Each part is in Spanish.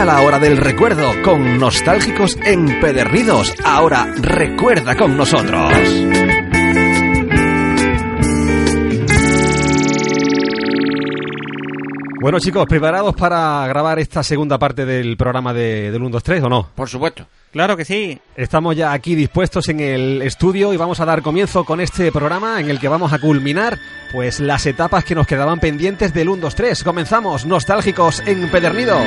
Llega la hora del recuerdo con nostálgicos empedernidos. Ahora recuerda con nosotros. Bueno chicos, ¿preparados para grabar esta segunda parte del programa de, del 1, 2, 3 o no? Por supuesto. Claro que sí. Estamos ya aquí dispuestos en el estudio y vamos a dar comienzo con este programa en el que vamos a culminar pues las etapas que nos quedaban pendientes del 1, 2, 3. Comenzamos, nostálgicos empedernidos.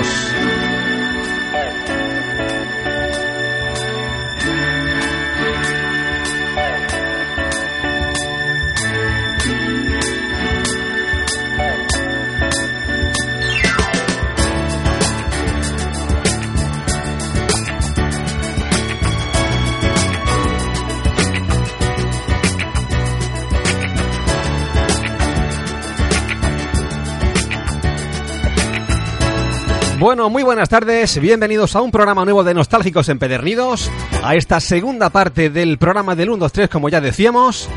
Bueno, muy buenas tardes, bienvenidos a un programa nuevo de Nostálgicos Empedernidos, a esta segunda parte del programa del 1, 2, 3, como ya decíamos.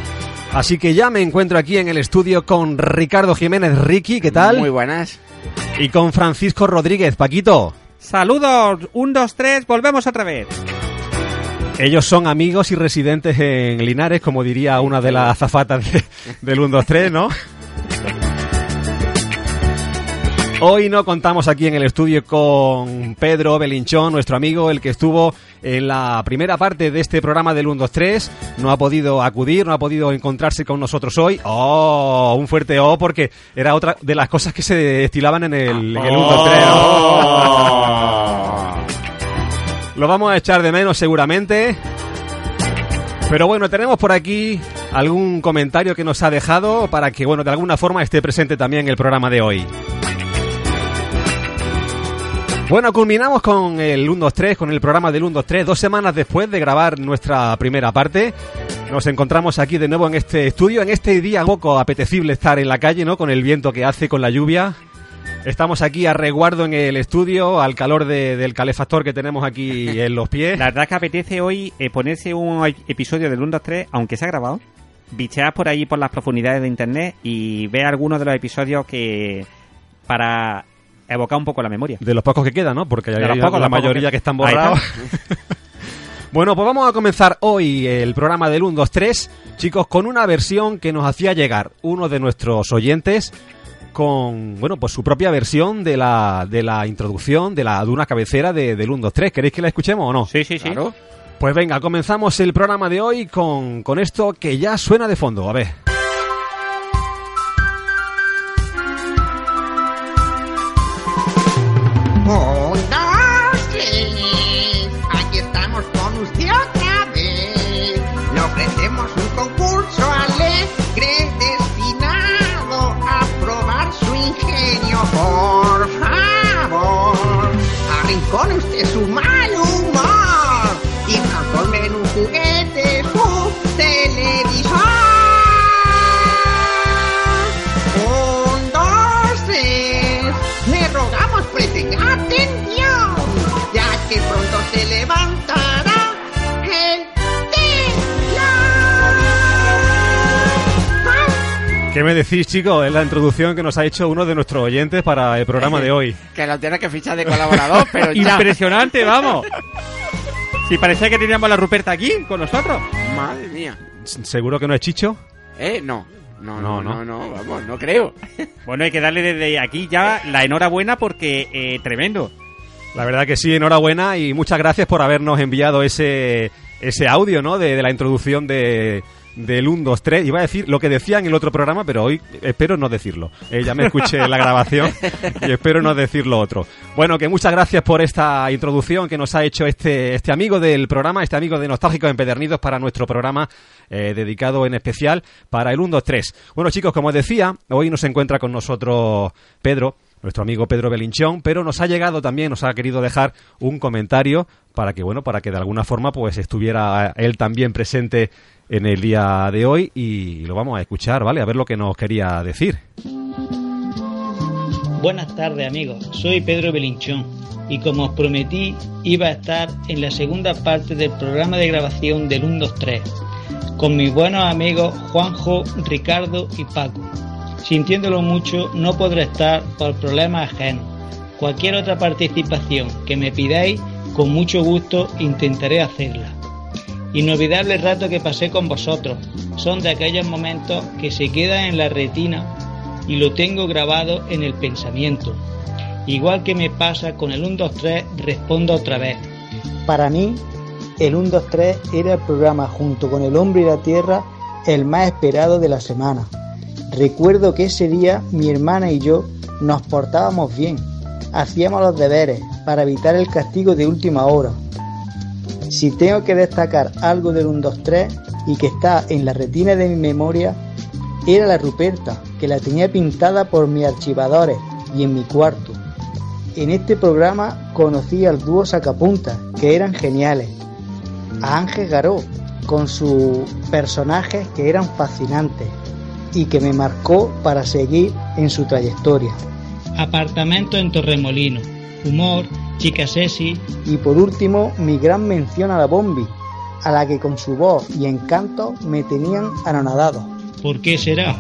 Así que ya me encuentro aquí en el estudio con Ricardo Jiménez Ricky, ¿qué tal? Muy buenas. Y con Francisco Rodríguez, Paquito. Saludos, 1, 2, 3, volvemos otra vez. Ellos son amigos y residentes en Linares, como diría una de las azafatas de, del 1, 2, 3, ¿no? Hoy no contamos aquí en el estudio con Pedro Belinchón, nuestro amigo, el que estuvo en la primera parte de este programa del 1, 2, 3. No ha podido acudir, no ha podido encontrarse con nosotros hoy. ¡Oh! Un fuerte ¡oh! porque era otra de las cosas que se destilaban en el, en el 1, 2, 3. ¡Oh! Lo vamos a echar de menos seguramente. Pero bueno, tenemos por aquí algún comentario que nos ha dejado para que, bueno, de alguna forma esté presente también el programa de hoy. Bueno, culminamos con el 1, 2, 3, con el programa del 1, 2, 3, dos semanas después de grabar nuestra primera parte. Nos encontramos aquí de nuevo en este estudio, en este día poco apetecible estar en la calle, ¿no? Con el viento que hace, con la lluvia. Estamos aquí a reguardo en el estudio, al calor de, del calefactor que tenemos aquí en los pies. La verdad que apetece hoy eh, ponerse un episodio del 1, 2, 3, aunque se ha grabado, bichear por ahí por las profundidades de internet y ver algunos de los episodios que para evocar un poco la memoria. De los pocos que quedan, ¿no? Porque De hay los pocos, la mayoría que- que, están borrados. bueno, pues vamos a comenzar hoy el programa del 1, 2, 3, chicos, con una versión que nos hacía llegar uno de nuestros oyentes con, bueno, pues su propia versión de la, de la introducción de la de una cabecera de, del 1, 2, 3. ¿Queréis que la escuchemos o no? Sí, sí, sí. Claro. Pues venga, comenzamos el programa de hoy con, con esto que ya suena de fondo. A ver. ¿Qué me decís, chicos? Es la introducción que nos ha hecho uno de nuestros oyentes para el programa de hoy. Que lo tienes que fichar de colaborador, pero ya. Impresionante, vamos. Si parecía que teníamos a la Ruperta aquí con nosotros. Madre mía. ¿Seguro que no es Chicho? ¿Eh? No. No, No, no, no. no, no, vamos, no creo. Bueno, hay que darle desde aquí ya la enhorabuena porque eh, tremendo. La verdad que sí, enhorabuena y muchas gracias por habernos enviado ese, ese audio, ¿no? De, de la introducción de, del 1, 2, 3. Iba a decir lo que decía en el otro programa, pero hoy espero no decirlo. Eh, ya me escuché la grabación y espero no decir lo otro. Bueno, que muchas gracias por esta introducción que nos ha hecho este, este amigo del programa, este amigo de Nostálgicos Empedernidos para nuestro programa eh, dedicado en especial para el 1, 2, 3. Bueno, chicos, como decía, hoy nos encuentra con nosotros Pedro, nuestro amigo Pedro Belinchón, pero nos ha llegado también, nos ha querido dejar un comentario para que, bueno, para que de alguna forma pues estuviera él también presente en el día de hoy y lo vamos a escuchar, ¿vale? A ver lo que nos quería decir. Buenas tardes amigos, soy Pedro Belinchón y como os prometí iba a estar en la segunda parte del programa de grabación del 123 con mis buenos amigos Juanjo, Ricardo y Paco. Sintiéndolo mucho no podré estar por problemas ajenos, Cualquier otra participación que me pidáis, con mucho gusto intentaré hacerla. Inolvidable rato que pasé con vosotros. Son de aquellos momentos que se quedan en la retina y lo tengo grabado en el pensamiento. Igual que me pasa con el 1, 2, 3, respondo otra vez. Para mí, el 1, 2, 3 era el programa junto con El Hombre y la Tierra el más esperado de la semana. Recuerdo que ese día mi hermana y yo nos portábamos bien, hacíamos los deberes para evitar el castigo de última hora. Si tengo que destacar algo del 1, 2, 3 y que está en la retina de mi memoria, era la Ruperta, que la tenía pintada por mis archivadores y en mi cuarto. En este programa conocí al dúo Sacapunta, que eran geniales. A Ángel Garó, con sus personajes que eran fascinantes y que me marcó para seguir en su trayectoria. Apartamento en Torremolino. Humor, chica sexy. Y por último, mi gran mención a la Bombi, a la que con su voz y encanto me tenían anonadado. ¿Por qué será?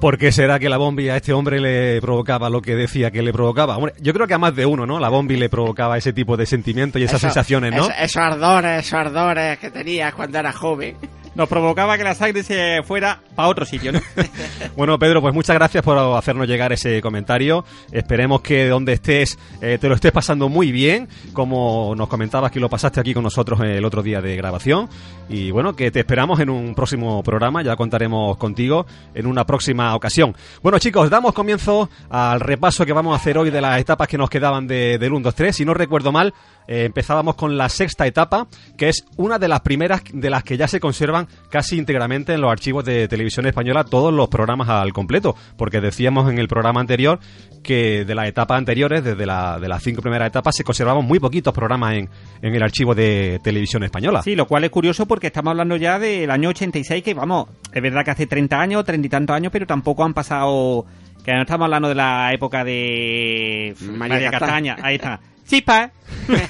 ¿Por qué será que la Bombi a este hombre le provocaba lo que decía que le provocaba? Hombre, yo creo que a más de uno, ¿no? La Bombi le provocaba ese tipo de sentimientos y esas Eso- sensaciones, ¿no? eso- esos ardores, esos ardores que tenías cuando eras joven. Nos provocaba que la sangre se fuera para otro sitio, ¿no? Bueno, Pedro, pues muchas gracias por hacernos llegar ese comentario. Esperemos que donde estés eh, te lo estés pasando muy bien, como nos comentabas que lo pasaste aquí con nosotros el otro día de grabación. Y bueno, que te esperamos en un próximo programa, ya contaremos contigo en una próxima ocasión. Bueno, chicos, damos comienzo al repaso que vamos a hacer hoy de las etapas que nos quedaban de, del 1, 2, 3. Si no recuerdo mal, eh, empezábamos con la sexta etapa, que es una de las primeras de las que ya se conservan casi íntegramente en los archivos de televisión española todos los programas al completo, porque decíamos en el programa anterior que de las etapas anteriores, desde la, de las cinco primeras etapas, se conservaban muy poquitos programas en, en el archivo de televisión española. Sí, lo cual es curioso porque estamos hablando ya del año 86, que vamos, es verdad que hace 30 años, 30 y tantos años, pero tampoco han pasado, que no estamos hablando de la época de María María, Castaña. Castaña. ahí está. Chispa, ¿eh?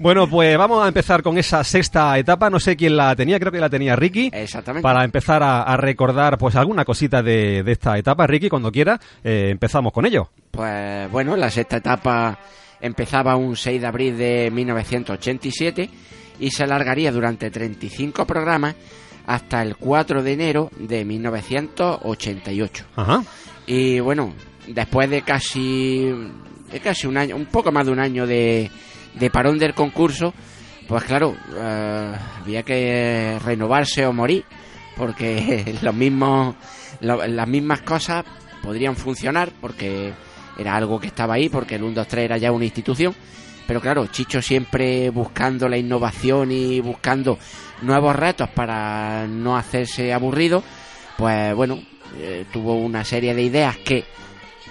Bueno, pues vamos a empezar con esa sexta etapa. No sé quién la tenía, creo que la tenía Ricky. Exactamente. Para empezar a, a recordar pues alguna cosita de, de esta etapa, Ricky, cuando quiera, eh, empezamos con ello. Pues bueno, la sexta etapa empezaba un 6 de abril de 1987 y se alargaría durante 35 programas hasta el 4 de enero de 1988. Ajá. Y bueno, después de casi, de casi un año, un poco más de un año de, de parón del concurso, pues claro, eh, había que renovarse o morir, porque los mismos, las mismas cosas podrían funcionar, porque era algo que estaba ahí, porque el 1, 2, 3 era ya una institución. Pero claro, Chicho siempre buscando la innovación y buscando nuevos retos para no hacerse aburrido, pues bueno, eh, tuvo una serie de ideas que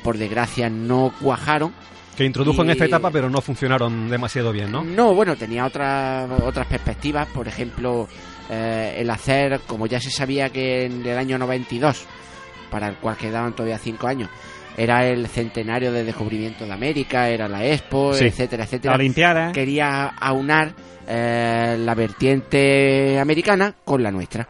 por desgracia no cuajaron. Que introdujo en esta etapa, pero no funcionaron demasiado bien, ¿no? No, bueno, tenía otras otras perspectivas, por ejemplo, eh, el hacer, como ya se sabía que en el año 92, para el cual quedaban todavía cinco años, era el centenario del descubrimiento de América, era la Expo, Sí. etcétera, La etcétera. Olimpiada. Quería aunar eh, la vertiente americana con la nuestra.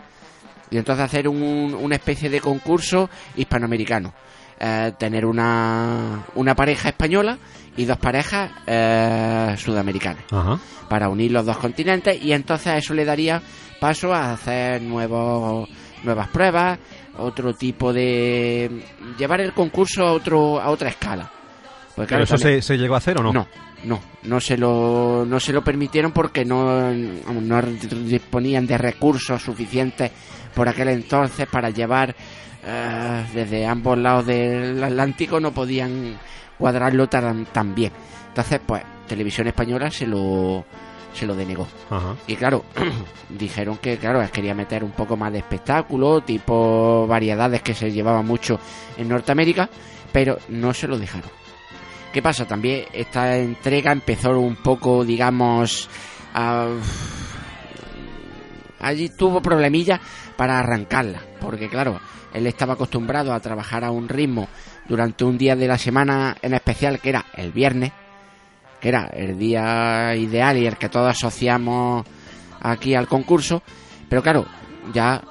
Y entonces hacer un- una especie de concurso hispanoamericano. Eh, tener una, una pareja española y dos parejas eh, sudamericanas Ajá. para unir los dos continentes y entonces a eso le daría paso a hacer nuevos nuevas pruebas otro tipo de llevar el concurso a otro a otra escala Pues ¿Pero claro, eso también- se, se llegó a hacer o no? no, no, no se lo, no se lo permitieron porque no, no disponían de recursos suficientes por aquel entonces para llevar eh, desde ambos lados del Atlántico, no podían cuadrarlo tan, tan bien. Entonces, pues, Televisión Española se lo, se lo denegó. Ajá. Y claro, dijeron que, claro, quería meter un poco más de espectáculo, tipo variedades que se llevaban mucho en Norteamérica, pero no se lo dejaron. ¿Qué pasa? También esta entrega empezó un poco, digamos, a... allí tuvo problemillas para arrancarla, porque claro, él estaba acostumbrado a trabajar a un ritmo durante un día de la semana en especial, que era el viernes, que era el día ideal y el que todos asociamos aquí al concurso, pero claro, ya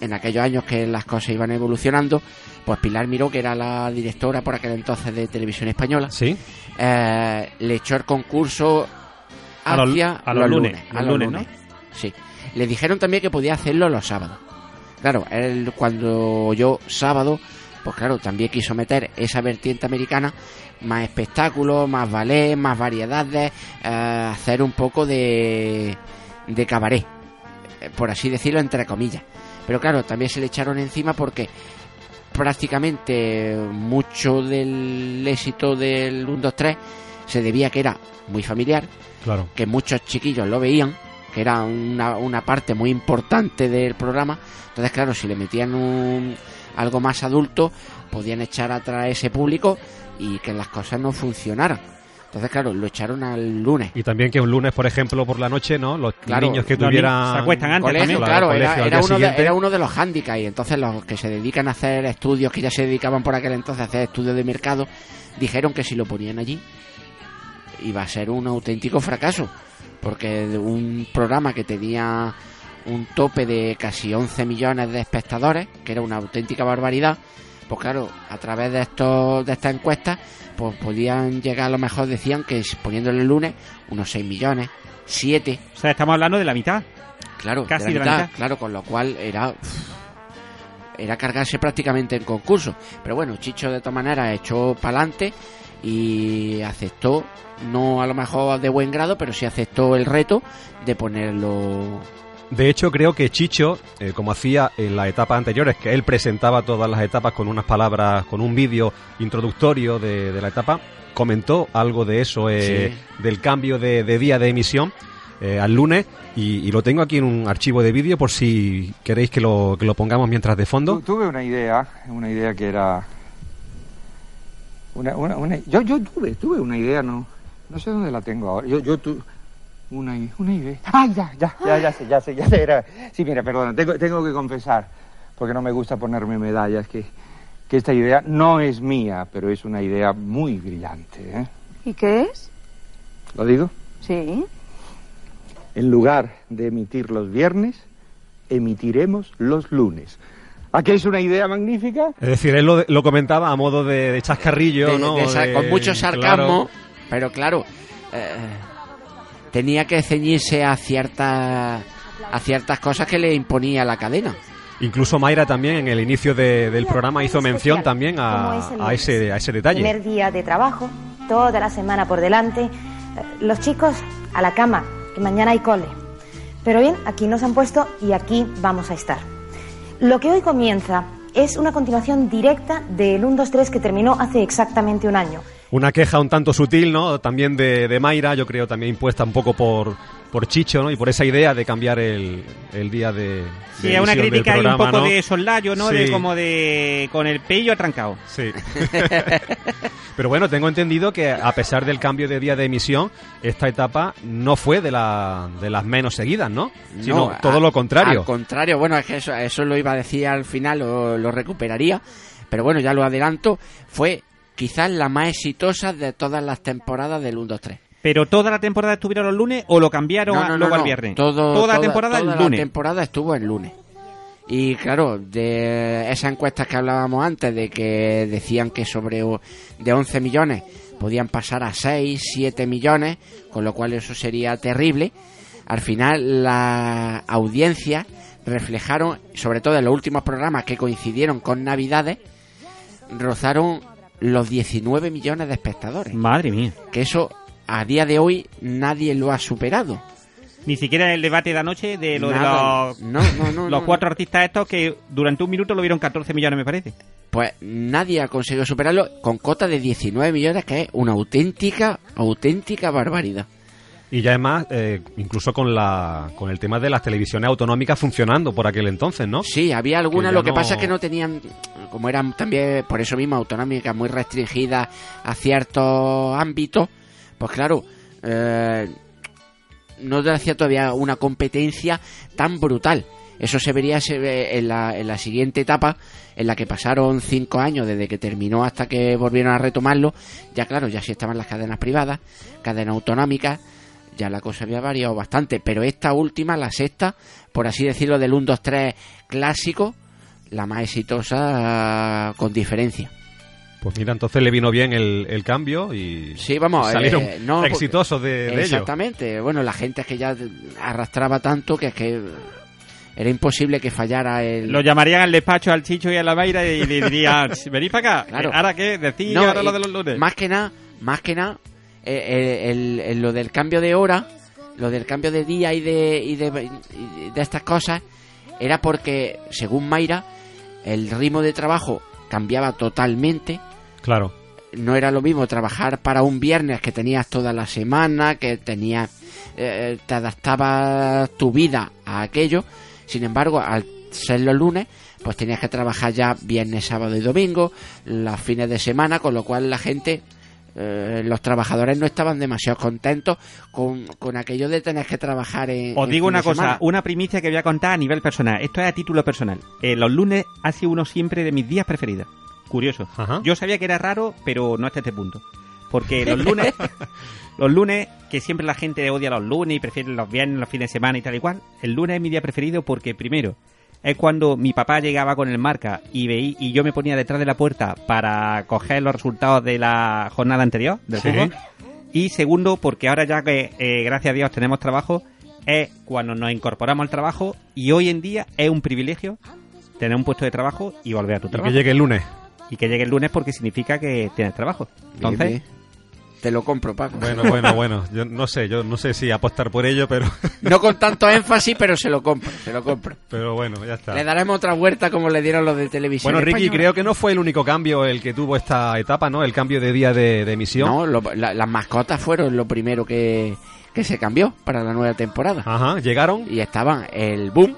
en aquellos años que las cosas iban evolucionando, pues Pilar Miró, que era la directora por aquel entonces de Televisión Española, Sí. eh, le echó el concurso A los- hacia a los lunes, a los los lunes, lunes. Sí. Le dijeron también que podía hacerlo los sábados. Claro, él cuando yo sábado, pues claro, también quiso meter esa vertiente americana, más espectáculos, más ballet, más variedades, eh, hacer un poco de, de cabaret, eh, por así decirlo, entre comillas. Pero claro, también se le echaron encima porque prácticamente mucho del éxito del 1, 2, 3 se debía a que era muy familiar, Claro. que muchos chiquillos lo veían, que era una, una parte muy importante del programa. Entonces, claro, si le metían un, algo más adulto, podían echar atrás a ese público y que las cosas no funcionaran. Entonces, claro, lo echaron al lunes. Y también que un lunes, por ejemplo, por la noche, ¿no? Los Claro, niños que tuvieran... se acuestan antes Colegio, también. claro, colegio era, uno de, era uno de los hándicaps y entonces los que se dedican a hacer estudios, que ya se dedicaban por aquel entonces a hacer estudios de mercado, dijeron que si lo ponían allí iba a ser un auténtico fracaso, porque un programa que tenía un tope de casi 11 millones de espectadores, que era una auténtica barbaridad, pues claro, a través de estos de estas encuestas, pues podían llegar a lo mejor decían que poniéndole el lunes unos 6 millones, 7 O sea, estamos hablando de la mitad. Claro, Casi de de la mitad. claro, con lo cual era era cargarse prácticamente en concurso. Pero bueno, Chicho de todas maneras echó para adelante y aceptó, no a lo mejor de buen grado, pero sí aceptó el reto de ponerlo. De hecho, creo que Chicho, eh, como hacía en las etapas anteriores, que él presentaba todas las etapas con unas palabras, con un vídeo introductorio de, de la etapa, comentó algo de eso, eh, del cambio de, de día de emisión eh, al lunes, y, y lo tengo aquí en un archivo de vídeo por si queréis que lo, que lo pongamos mientras de fondo. Tu- tuve una idea, una idea que era... Una, una, una- yo, yo tuve, tuve una idea, no, no sé dónde la tengo ahora. Yo, yo tu, una, idea. Ah, ya, ya, ya, ya sé, ya sé, ya sé. Era. Sí, mira, perdona, tengo, tengo que confesar, porque no me gusta ponerme medallas, que, que esta idea no es mía, pero es una idea muy brillante. ¿eh? ¿Y qué es? ¿Lo digo? Sí. En lugar de emitir los viernes, emitiremos los lunes. ¿A qué es una idea magnífica? Es decir, él lo, lo comentaba a modo de, de chascarrillo, de- ¿no? de esa- De- con mucho sarcasmo, claro. pero claro, eh, tenía que ceñirse a ciertas a ciertas cosas que le imponía la cadena. Incluso Mayra también en el inicio de- del programa hizo mención también a, a ese, a ese detalle. Primer día de trabajo, toda la semana por delante. Eh, Los chicos a la cama, que mañana hay cole. Pero bien, aquí nos han puesto y aquí vamos a estar. Lo que hoy comienza es una continuación directa del 1, 2, 3 que terminó hace exactamente un año. Una queja un tanto sutil, ¿no? También de, de Mayra, yo creo también impuesta un poco por, por Chicho, ¿no? Y por esa idea de cambiar el, el día de. Sí, de una crítica un poco ¿no? de soslayo, ¿no? Sí. De como de con el pello atrancado. Sí. Pero bueno, tengo entendido que a pesar del cambio de día de emisión, esta etapa no fue de, la, de las menos seguidas, ¿no? Sino No, todo a- lo contrario. Al contrario, bueno, es que eso, eso lo iba a decir al final, lo, lo recuperaría, pero bueno, ya lo adelanto, fue quizás la más exitosa de todas las temporadas del 1, 2, 3. Pero toda la temporada estuvieron los lunes o lo cambiaron No, no, luego al viernes. Todo- toda la temporada toda el la lunes. temporada estuvo el lunes. Y claro, de esas encuestas que hablábamos antes, de que decían que sobre de 11 millones podían pasar a 6, 7 millones, con lo cual eso sería terrible. Al final, la audiencia reflejaron, sobre todo en los últimos programas que coincidieron con Navidades, rozaron los 19 millones de espectadores. Madre mía. Que eso, a día de hoy, nadie lo ha superado. Ni siquiera el debate de anoche de lo Nada. de los, No, no, no, los no, cuatro artistas estos que durante un minuto lo vieron 14 millones, me parece. Pues nadie ha conseguido superarlo con cota de 19 millones, que es una auténtica, auténtica barbaridad. Y ya además, eh, incluso con la con el tema de las televisiones autonómicas funcionando por aquel entonces, ¿no? Sí, había algunas, lo que no- pasa es que no tenían, como eran también por eso mismo autonómicas, muy restringidas a ciertos ámbitos, pues claro, eh, no te hacía todavía una competencia tan brutal. Eso se vería en la, en la siguiente etapa, en la que pasaron cinco años desde que terminó hasta que volvieron a retomarlo. Ya claro, ya sí estaban las cadenas privadas, cadenas autonómicas, ya la cosa había variado bastante. Pero esta última, la sexta, por así decirlo, del 1, 2, 3 clásico, la más exitosa con diferencia. Pues mira, entonces le vino bien el, el cambio y Sí, vamos, salieron eh, no, porque- exitosos de, de ello. Exactamente. Bueno, la gente es que ya arrastraba tanto que es que era imposible que fallara el... Lo llamarían al despacho al Chicho y a la Mayra y le dirían, venid para acá. Claro. ¿Ahora qué? Decís No, ahora lo de los lunes. Más que nada, más que nada, eh, eh, el- el- lo del cambio de hora, lo del cambio de día y de, y de, y de estas cosas, era porque, según Mayra, el ritmo de trabajo cambiaba totalmente. Claro. No era lo mismo trabajar para un viernes que tenías toda la semana, que tenías, eh, te adaptabas tu vida a aquello. Sin embargo, al ser los lunes, pues tenías que trabajar ya viernes, sábado y domingo, los fines de semana, con lo cual la gente, eh, los trabajadores no estaban demasiado contentos con, con aquello de tener que trabajar en. Os digo una cosa, semana. una primicia que voy a contar a nivel personal. Esto es a título personal. Eh, los lunes ha sido uno siempre de mis días preferidos. Curioso. Ajá. Yo sabía que era raro, pero no hasta este punto. Porque los lunes, los lunes, que siempre la gente odia los lunes y prefiere los viernes, los fines de semana y tal y cual, el lunes es mi día preferido porque primero es cuando mi papá llegaba con el marca y veí, y yo me ponía detrás de la puerta para coger los resultados de la jornada anterior del Sí. fútbol. Y segundo, porque ahora ya que eh, gracias a Dios tenemos trabajo, es cuando nos incorporamos al trabajo y hoy en día es un privilegio tener un puesto de trabajo y volver a tu Y trabajo. que llegue el lunes. Y que llegue el lunes porque significa que tienes trabajo. Entonces, Bien, bien. Te lo compro, Paco. Bueno, bueno, bueno. Yo no sé, yo no sé si apostar por ello, pero, No con tanto énfasis, pero se lo compro, se lo compro. pero bueno, ya está. Le daremos otra vuelta como le dieron los de televisión. Bueno, Ricky, española. creo que no fue el único cambio el que tuvo esta etapa, ¿no? El cambio de día de, de emisión. No, lo- la- las mascotas fueron lo primero que, que se cambió para la nueva temporada. Ajá, llegaron Y estaban el Boom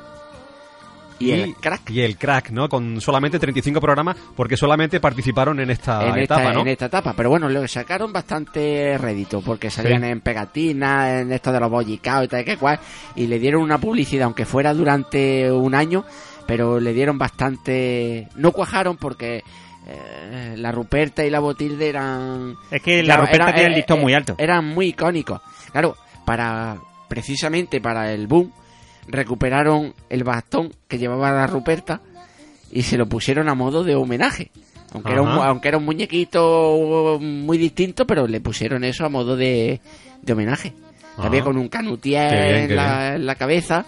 y, el Crack. Y el crack, ¿no? Con solamente 35 programas, porque solamente participaron en esta en, etapa, esta, ¿no? en esta etapa, pero bueno, lo sacaron bastante rédito porque salían Sí. en pegatinas, en esto de los bollicaos y tal que cual, y le dieron una publicidad, aunque fuera durante un año, pero le dieron bastante. No cuajaron porque eh, la Ruperta y la Botilde eran. es que la Claro, Ruperta era- tiene el eh, listón eh, muy alto. Eran muy icónicos. Claro, para precisamente para el boom recuperaron el bastón que llevaba la Ruperta y se lo pusieron a modo de homenaje. Aunque era, un, aunque era un muñequito muy distinto, pero le pusieron eso a modo de, de homenaje. También con un canutier bien, en, la, en la cabeza.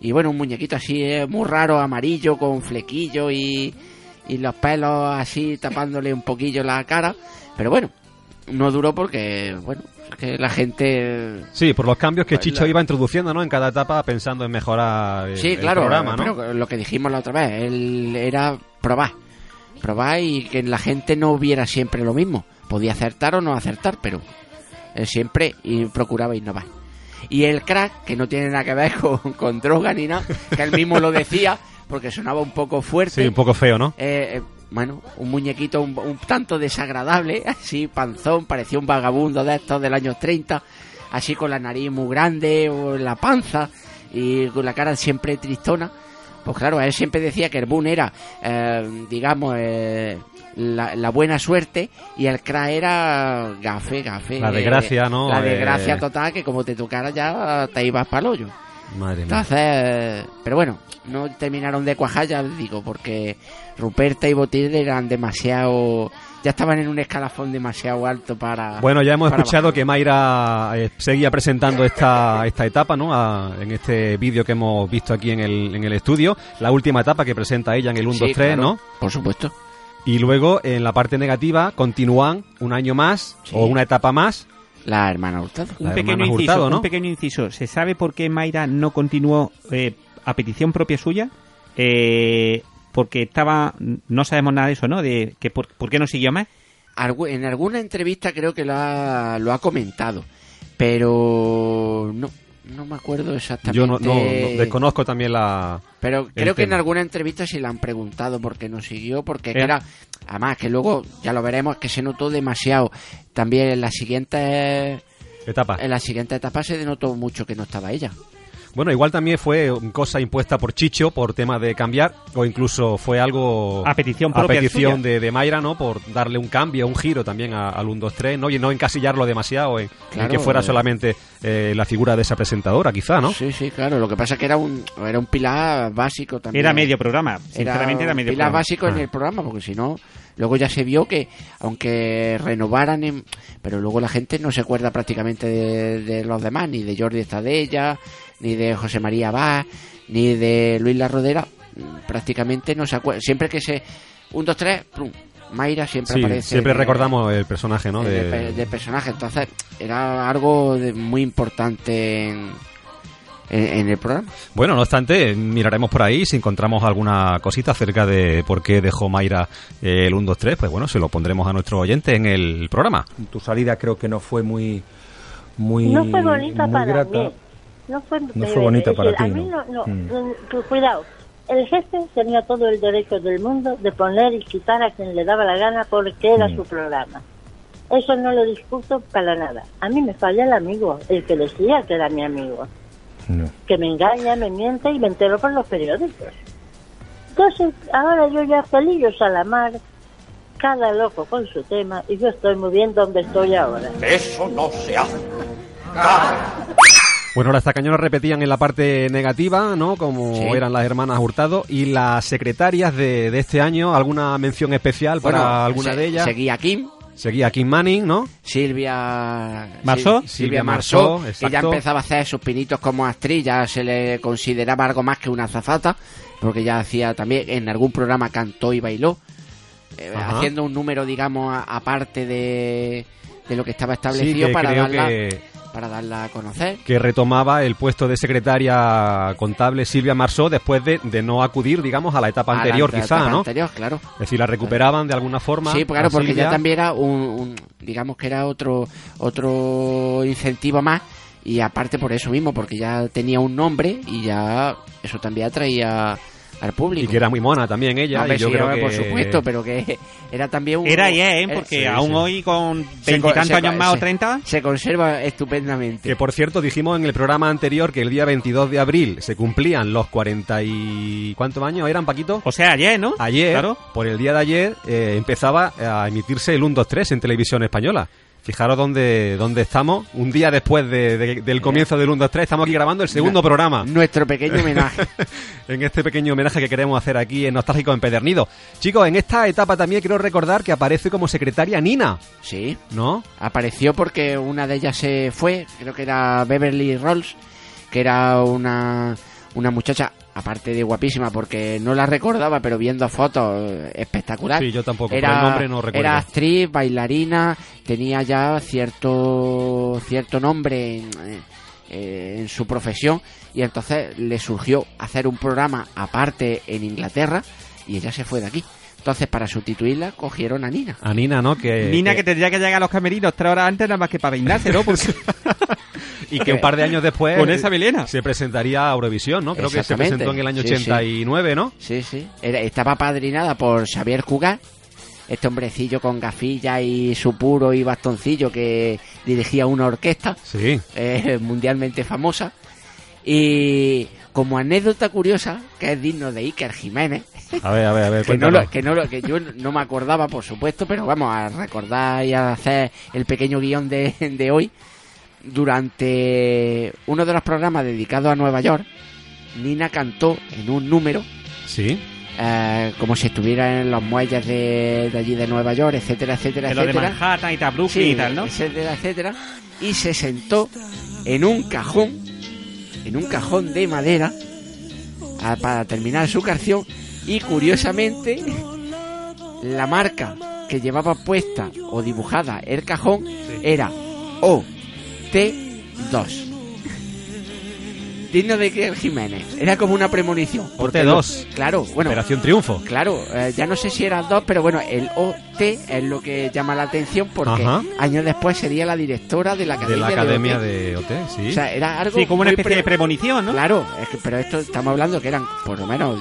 Y bueno, un muñequito así eh, muy raro, amarillo, con flequillo y, y los pelos así tapándole un poquillo la cara. Pero bueno, no duró porque, bueno, es que la gente... Sí, por los cambios que Pues Chicho la- iba introduciendo, ¿no? En cada etapa pensando en mejorar el, Sí, el claro, programa, ¿no? pero lo que dijimos la otra vez, él era probar. Probar y que la gente no viera siempre lo mismo. Podía acertar o no acertar, pero él siempre y procuraba innovar. Y el crack, que no tiene nada que ver con, con droga ni nada, que él mismo lo decía, porque sonaba un poco fuerte. Sí, un poco feo, ¿no? Eh, eh, bueno, un muñequito un, un tanto desagradable, así panzón, parecía un vagabundo de estos del año 30, así con la nariz muy grande, o la panza, y con la cara siempre tristona. Pues claro, él siempre decía que el Boom era, eh, digamos, eh, la, la buena suerte y el crack era gafe, gafe. La desgracia, ¿no? La Eh, desgracia total, que como te tocara ya te ibas para el hoyo. Madre mía. Entonces, pero bueno, no terminaron de cuajar, ya digo, porque Ruperta y Botilde eran demasiado. Ya estaban en un escalafón demasiado alto para. Bueno, ya hemos escuchado que Mayra eh, seguía presentando esta, esta etapa, ¿no? A- en este vídeo que hemos visto aquí en el, en el estudio. La última etapa que presenta ella en el 1, Sí, 2, 3, claro, ¿no? Por supuesto. Y luego, en la parte negativa, continúan un año más Sí. o una etapa más. La hermana Hurtado. La un pequeño hermana inciso, Hurtado, ¿no? un pequeño inciso. ¿Se sabe por qué Mayra no continuó eh, a petición propia suya? Eh, porque estaba, no sabemos nada de eso, ¿no? De que por, por qué no siguió más. Algu- En alguna entrevista creo que lo ha, lo ha comentado, pero no, no me acuerdo exactamente. Yo no, no- no- desconozco también la... Pero creo que en alguna entrevista sí le han preguntado por qué no siguió, porque Eh. era, además que luego, ya lo veremos, que se notó demasiado. También en la siguiente, etapa. en la siguiente etapa se denotó mucho que no estaba ella. Bueno, igual también fue cosa impuesta por Chicho por tema de cambiar, o incluso fue algo A petición a petición suya. de, de Mayra, ¿no? Por darle un cambio, un giro también a- al 1, 2, 3, ¿no? Y no encasillarlo demasiado en, que fuera eh. solamente eh, la figura de esa presentadora, quizá, ¿no? Sí, sí, claro. Lo que pasa es que era un, era un pilar básico también. Era medio programa. Sinceramente era, un medio pilar programa. básico en Ah. el programa, porque si no, luego ya se vio que, aunque renovaran, en- pero luego la gente no se acuerda prácticamente de, de los demás, ni de Jordi Estadella, ni de José María Vaz, ni de Luis La Rodera, prácticamente no se acuerda. Siempre que se. Un, dos, tres, plum, Mayra siempre Sí, aparece. siempre de- recordamos el personaje, ¿no? de, De- pe- de personaje. Entonces, era algo de- muy importante en, en- en el programa. Bueno, no obstante, miraremos por ahí si encontramos alguna cosita acerca de por qué dejó Mayra eh, el 1, 2, 3, pues bueno, se lo pondremos a nuestro oyente en el programa. Tu salida creo que no fue muy muy no fue bonita muy para grata. mí. No fue, No fue bonita para decir, ti, A mí ¿no? no, no, Mm. cu- cuidado. El jefe tenía todo el derecho del mundo de poner y quitar a quien le daba la gana porque era Mm. su programa. Eso no lo discuto para nada. A mí me falla el amigo, el que decía que era mi amigo. No. Que me engaña, me miente y me entero por los periódicos. Entonces, ahora yo ya pelillos a la mar, cada loco con su tema, y yo estoy muy bien donde estoy ahora. Eso no se hace. Bueno, las tacañonas repetían en la parte negativa, ¿no? Como Sí. eran las hermanas Hurtado. Y las secretarias de, de este año, ¿alguna mención especial para alguna se- de ellas? Seguía Kim, Seguía Kim Manning, ¿no? Silvia ¿Marsó? Sil- Silvia Silvia Marsó, Marsó, que ya empezaba a hacer sus pinitos como actriz, ya se le consideraba algo más que una azafata, porque ya hacía también, en algún programa cantó y bailó, eh, haciendo un número, digamos, a- aparte de, de lo que estaba Sí, establecido que para, darla, que, para darla a conocer. que retomaba el puesto de secretaria contable Silvia Marsó después de, de no acudir, digamos, a la etapa A la anterior, etapa quizá, ¿no? anterior, claro. Es decir, la recuperaban de alguna forma. Sí, claro, porque ya también era un, un- digamos que era otro otro incentivo más y aparte por eso mismo, porque ya tenía un nombre y ya eso también atraía al público. Y que era muy mona también ella. Hombre, y yo sí, creo que... por supuesto, pero que era también un... Era y es, ¿eh? era- porque sí, aún sí. hoy con veintitantos años más o treinta... se conserva estupendamente. Que por cierto dijimos en el programa anterior que el día 22 de abril se cumplían los 40 y... ¿Cuántos años eran, Paquito? O sea, ayer, ¿no? Ayer, Claro. por el día de ayer, eh, empezaba a emitirse el 1, 2, 3 en televisión española. Fijaros dónde, dónde estamos. Un día después de- de- del comienzo del 1, 2, 3, estamos aquí grabando el segundo programa. Nuestro pequeño homenaje. en este pequeño homenaje que queremos hacer aquí en Nostálgico Empedernido. Chicos, en esta etapa también quiero recordar que aparece como secretaria Nina, sí, ¿no? apareció porque una de ellas se fue, creo que era Beverly Rolls, que era una, una muchacha, aparte de guapísima, porque no la recordaba, pero viendo fotos, eh, espectacular. Sí, yo tampoco, era, pero el nombre no recuerdo. Era actriz, bailarina, tenía ya cierto, cierto nombre en, eh, en su profesión y entonces le surgió hacer un programa aparte en Inglaterra y ella se fue de aquí. Entonces, para sustituirla, cogieron a Nina. A Nina, ¿no? Que, Nina que tendría que llegar a los camerinos tres horas antes nada más que para peinarse, ¿no? Porque y que un par de años después con esa melena. se presentaría a Eurovisión, ¿no? Creo que se presentó en el año Sí, sí. 89, ¿no? Sí, sí. Era- estaba padrinada por Xavier Cugat, este hombrecillo con gafilla y su puro y bastoncillo que dirigía una orquesta Sí. eh, mundialmente famosa. Y como anécdota curiosa, que es digno de Iker Jiménez, A ver, a ver, a ver, que, no lo, que, no lo- que yo no me acordaba, por supuesto, pero vamos a recordar y a hacer el pequeño guion de, de hoy. Durante uno de los programas dedicados a Nueva York, Nina cantó en un número Sí. eh, como si estuviera en los muelles de, de allí de Nueva York, etcétera, etcétera, De lo de etcétera. Manhattan y tal, Brooklyn Sí, y tal, ¿no? etcétera, etcétera. Y se sentó en un cajón, en un cajón de madera, a- para terminar su canción. Y curiosamente, la marca que llevaba puesta o dibujada el cajón era OT2. Digno de que Jiménez. Era como una premonición. OT2. lo- Claro, bueno. Operación Triunfo. Claro, eh, ya no sé si eran dos, pero bueno, el OT es lo que llama la atención porque Ajá. años después sería la directora de la De Academia la Academia OT. de OT, sí. O sea, era algo Sí, como una especie de pre- premonición, ¿no? Claro, es que- pero esto estamos hablando que eran por lo menos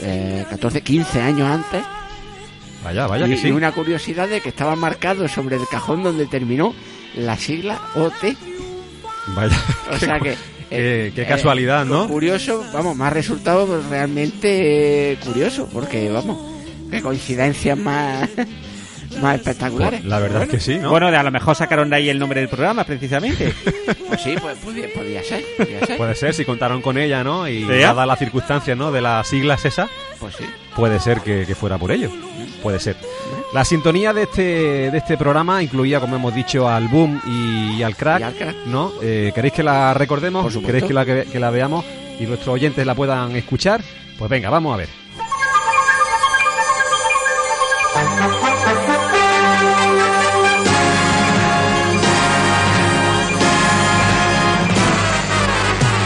eh, 14, 15 años antes. Vaya, vaya y, que sí. y una curiosidad de que estaba marcado sobre el cajón donde terminó la sigla OT. Vaya. O sea que Qué, qué Eh, casualidad, ¿no? Curioso, vamos, me ha resultado realmente eh, curioso, porque vamos, qué coincidencias más, más espectaculares. La verdad es que sí, ¿no? Bueno, de a lo mejor sacaron de ahí el nombre del programa, precisamente. Pues sí, pues podía, podía ser, podía ser. Puede ser, si contaron con ella, ¿no? Y Sí. dadas las circunstancias, ¿no? De las siglas esas, Pues sí. puede ser que, que fuera por ello. Puede ser. La sintonía de este, de este programa incluía, como hemos dicho, al Boom y, al Crack, Y al Crack. ¿no? Eh, ¿Queréis que la recordemos? Por. ¿Queréis que la, que, que la veamos y nuestros oyentes la puedan escuchar? Pues venga, vamos a ver.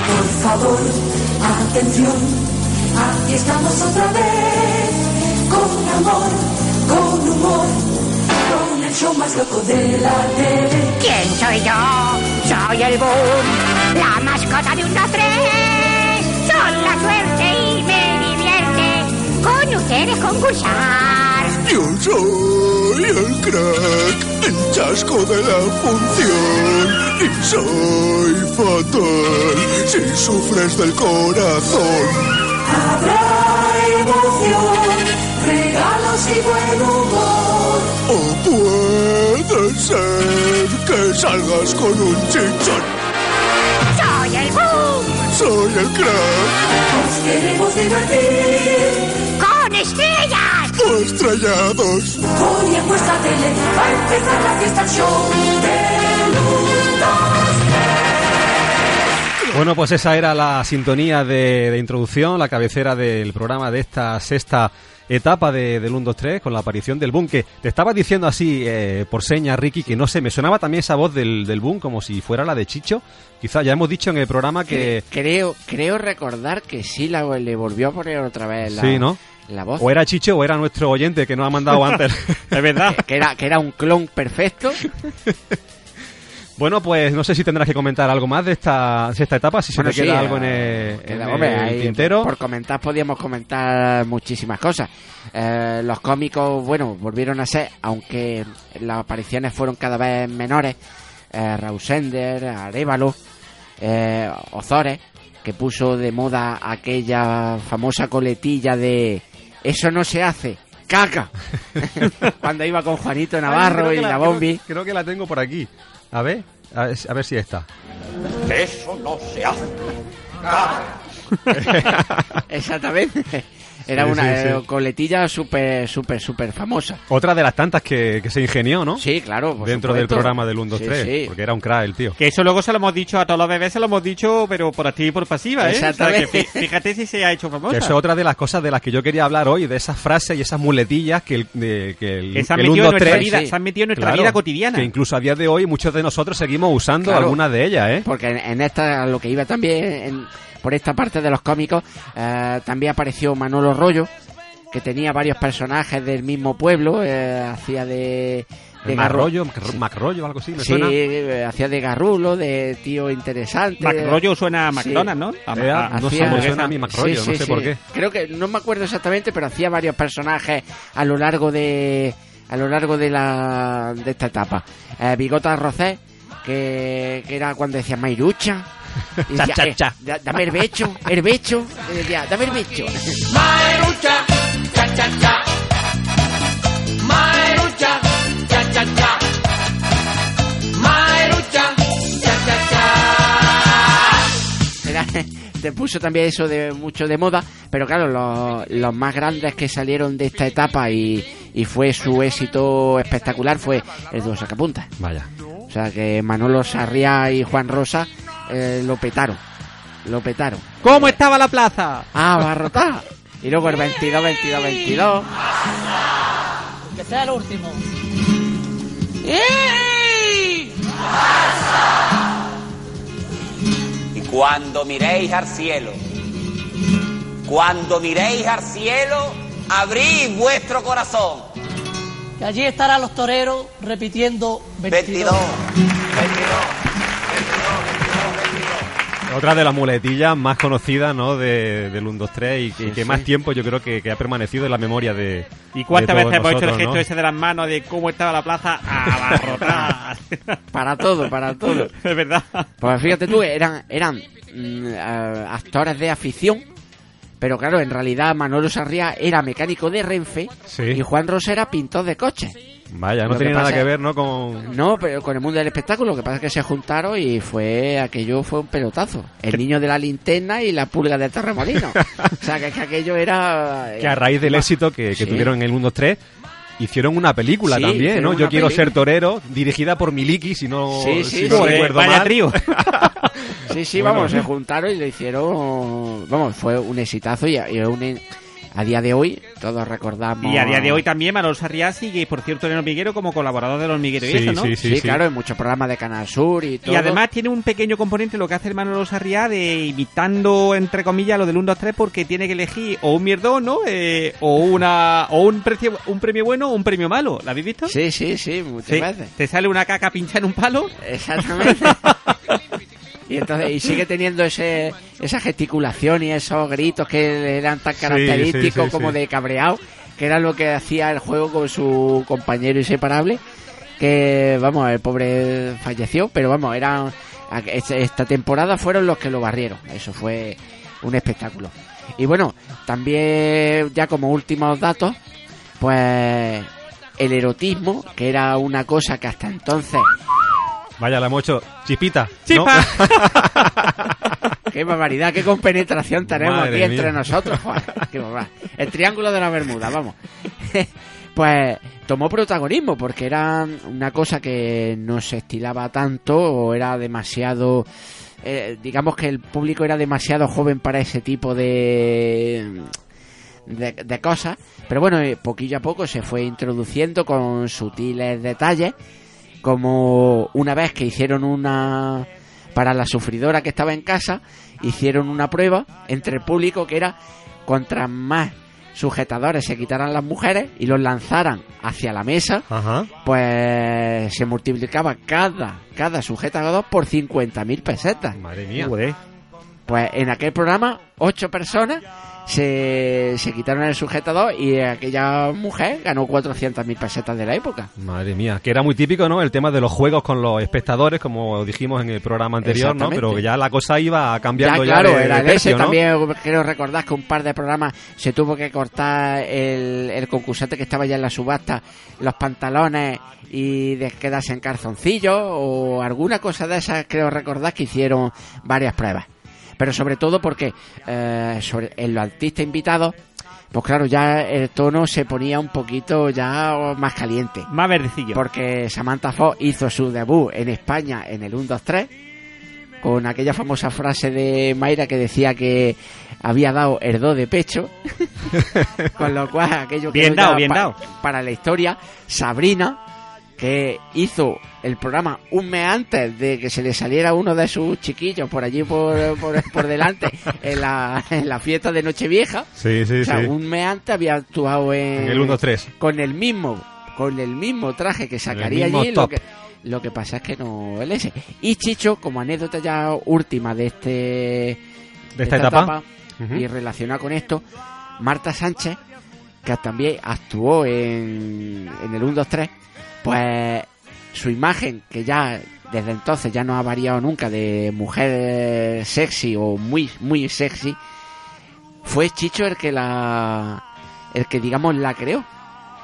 Por favor, atención, aquí estamos otra vez, con amor, humor, con el show más loco de la tele. ¿Quién soy yo? Soy el boom, la mascota de un 2, 3. Son la suerte y me divierte con ustedes concursar. Yo soy el crack, el chasco de la función. Y soy fatal si sufres del corazón. Habrá emoción, y buen humor. O puede ser que salgas con un chichón. Soy el boom, Soy el crack Nos queremos divertir. con estrellas. o estrellados. Hoy en vuestra tele va a empezar la fiesta, show de Lundos. Bueno, pues esa era la sintonía de, de introducción, la cabecera del programa de esta sexta etapa de, del 1, 2, 3, con la aparición del boom, que te estaba diciendo así eh, por señas, Ricky, que no sé, me sonaba también esa voz del, del boom como si fuera la de Chicho. Quizá ya hemos dicho en el programa que... Creo, creo recordar que sí la, le volvió a poner otra vez la, Sí, ¿no? la voz. O era Chicho o era nuestro oyente que nos ha mandado antes. Es verdad. que era, que era un clon perfecto. Bueno, pues no sé si tendrás que comentar algo más de esta, de esta etapa, si se Bueno, te queda sí, algo en eh, el, queda- en hombre, el ahí, tintero. Por comentar, podíamos comentar muchísimas cosas. Eh, los cómicos, bueno, volvieron a ser, aunque las apariciones fueron cada vez menores. Eh, Rausender, Arevalo, eh, Ozores, que puso de moda aquella famosa coletilla de Eso no se hace, caca. Cuando iba con Juanito Navarro y la creo- Bombi. Creo, que la tengo por aquí. A ver, a ver, a ver si está. Eso no se hace. Exactamente. Era Sí, una sí, eh, sí. coletilla súper, súper, súper famosa. Otra de las tantas que, que se ingenió, ¿no? Sí, claro. por Dentro del supuesto. programa del 1, 2, Sí, 3. sí. Porque era un crack el tío. Que eso luego se lo hemos dicho a todos los bebés, se lo hemos dicho, pero por activa y por pasiva, ¿eh? O sea, que fíjate si se ha hecho famosa. Que eso es otra de las cosas de las que yo quería hablar hoy, de esas frases y esas muletillas que el, de, que el, Que se han el metido 1, en 2, nuestra 3, vida, se han metido en nuestra claro, vida cotidiana. Que incluso a día de hoy muchos de nosotros seguimos usando Claro. algunas de ellas, ¿eh? Porque en, en esta, lo que iba también, en- por esta parte de los cómicos, eh, también apareció Manolo Rollo, que tenía varios personajes del mismo pueblo, eh, hacía de... de Mac- Macrollo, algo así, me Sí, suena. eh, hacía de garrulo, de tío interesante. Macrollo suena a Sí. McDonald's, ¿no? A- Eh, a- no sé, Hacía- me suena a mí Macrollo, Sí, no sí, sé sí. por qué. Creo que no me acuerdo exactamente, pero hacía varios personajes a lo largo de a lo largo de la de esta etapa. Eh, Bigota Rosé, que, que era cuando decía Mairucha. Y Cha, decía, cha, eh, cha. da- dame herbecho, herbecho. Y decía, dame herbecho. Maerucha, cha cha cha. Maerucha, cha cha cha. Maerucha, cha cha cha. Era- te puso también eso de mucho de moda, pero claro, los, los más grandes que salieron de esta etapa y, y fue su éxito espectacular fue el dúo Sacapuntas. Vaya. O sea que Manolo Sarriá y Juan Rosa eh, lo petaron. Lo petaron. ¿Cómo estaba la plaza? Ah, barrotá. Y luego el 22, 22, 22. Que sea el último. Y cuando miréis al cielo, cuando miréis al cielo, abrid vuestro corazón. Que allí estarán los toreros repitiendo 22. 22, 22, 22, 22, 22. Otra de las muletillas más conocidas, ¿no? De, del 1, 2, 3 y que, Sí, que sí. más tiempo yo creo que, que ha permanecido en la memoria de. ¿Y cuántas de veces hemos hecho el gesto ¿no? ese de las manos de cómo estaba la plaza abarrotada? Para todo, para todo. Es verdad. Pues fíjate tú, eran, eran mm, actores de afición, pero claro, en realidad Manolo Sarriá era mecánico de Renfe Sí. y Juan Rosa era pintor de coches. Vaya, no tenía nada pasa que ver, ¿no? Con. No, pero con el mundo del espectáculo, lo que pasa es que se juntaron y fue aquello fue un pelotazo. El niño de la linterna y la pulga del terremolino. o sea, que, que aquello era... Que a raíz del éxito que, que Sí. tuvieron en el 1, 2, 3. Hicieron una película Sí, también, ¿no? Yo quiero película. ser torero, dirigida por Miliki, si no, Sí, si sí, no sí. recuerdo Vaya mal. trío. Sí, sí, Bueno. vamos, se juntaron y lo hicieron... Vamos, fue un exitazo y, y un- a día de hoy todos recordamos... Y a día de hoy también Manolo Sarriá sigue, por cierto, en el hormiguero como colaborador del hormiguero y Sí, eso, ¿no? sí, Sí, claro, en muchos programas de Canal Sur y todo. Y además tiene un pequeño componente lo que hace el Manolo Sarriá de imitando, entre comillas, lo del 1, 2, 3 porque tiene que elegir o un mierdón, ¿no? Eh, o una o un, precio, un premio bueno o un premio malo. ¿La habéis visto? Sí, sí, sí, muchas Sí. veces. Te sale una caca pincha en un palo. Exactamente. y entonces y sigue teniendo ese esa gesticulación y esos gritos que eran tan característicos sí, sí, como de cabreado, que era lo que hacía el juego con su compañero inseparable, que vamos, el pobre falleció, pero vamos, era esta temporada fueron los que lo barrieron. Eso fue un espectáculo. Y bueno, también ya como últimos datos, pues el erotismo, que era una cosa que hasta entonces Vaya, la hemos hecho. Chispita. ¿no? ¡Chispa! Qué barbaridad, qué compenetración tenemos Madre aquí entre nosotros. Joder, qué barbaridad. El triángulo de la Bermuda, vamos. pues tomó protagonismo porque era una cosa que no se estilaba tanto o era demasiado... eh, digamos que el público era demasiado joven para ese tipo de... De, de cosas, pero bueno, eh, poquillo a poco se fue introduciendo con sutiles detalles, como una vez que hicieron una para la sufridora que estaba en casa, hicieron una prueba entre el público que era contra más sujetadores se quitaran las mujeres y los lanzaran hacia la mesa, Ajá. pues se multiplicaba cada, cada sujetador por 50.000 pesetas. Madre mía. Pues en aquel programa, ocho personas se, se quitaron el sujetador y aquella mujer ganó 400.000 pesetas de la época. Madre mía, que era muy típico, ¿no? El tema de los juegos con los espectadores, como dijimos en el programa anterior, ¿no? Pero ya la cosa iba cambiando ya, claro, de, era de tercio, ese ¿no? también, creo recordar que un par de programas se tuvo que cortar el, el concursante que estaba ya en la subasta los pantalones y de quedarse en calzoncillos o alguna cosa de esas, creo recordar que hicieron varias pruebas. Pero sobre todo porque eh, sobre, en los artistas invitados, pues claro, ya el tono se ponía un poquito ya más caliente. Más verdecillo. Porque Samantha Fox hizo su debut en España en el 1, 2, 3 con aquella famosa frase de Mayra que decía que había dado herdó de pecho. con lo cual, aquello Bien quedó ya dado, bien pa- dado. Para la historia, Sabrina, que hizo el programa un mes antes de que se le saliera uno de sus chiquillos por allí por, por, por delante en la, en la fiesta de Nochevieja. Sí, sí, o sea, sí. un mes antes había actuado en, En el 1, 2, 3. con el mismo con el mismo traje que sacaría allí lo que, lo que pasa es que no el ese y Chicho como anécdota ya última de este De esta etapa. Y relacionada con esto Marta Sánchez que también actuó en, en el 1, 2, 3 pues su imagen que ya desde entonces ya no ha variado nunca de mujer sexy o muy muy sexy fue Chicho el que la el que digamos la creó.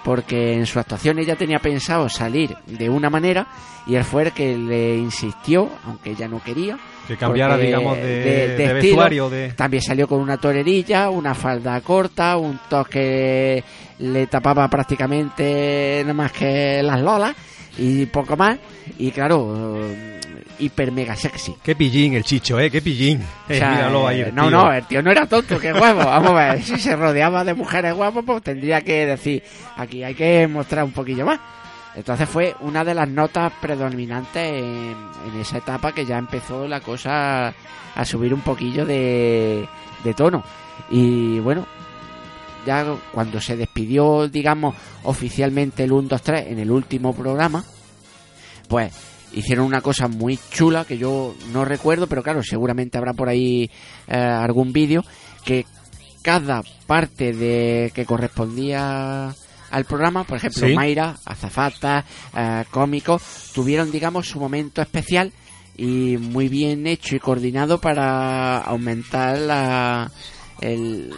Porque en su actuación ella tenía pensado salir de una manera y él fue el que le insistió aunque ella no quería Que cambiara, porque digamos, de, de vestuario, de... También salió con una torerilla, una falda corta, un toque le tapaba prácticamente nada más que las lolas y poco más. Y claro, eh, hiper mega sexy. Qué pillín el chicho, ¿eh? Qué pillín. O Eh, sea, míralo ahí. el no, tío. no, el tío no era tonto, qué guapo. Vamos a ver, si se rodeaba de mujeres guapas, pues tendría que decir, aquí hay que mostrar un poquillo más. Entonces fue una de las notas predominantes en, en esa etapa que ya empezó la cosa a subir un poquillo de, de tono. Y bueno, ya cuando se despidió, digamos, oficialmente el 1, 2, 3 en el último programa, pues hicieron una cosa muy chula que yo no recuerdo, pero claro, seguramente habrá por ahí eh, algún vídeo que cada parte de que correspondía al programa, por ejemplo, Sí. Mayra, Azafata, eh, cómico, tuvieron, digamos, su momento especial y muy bien hecho y coordinado para aumentar la el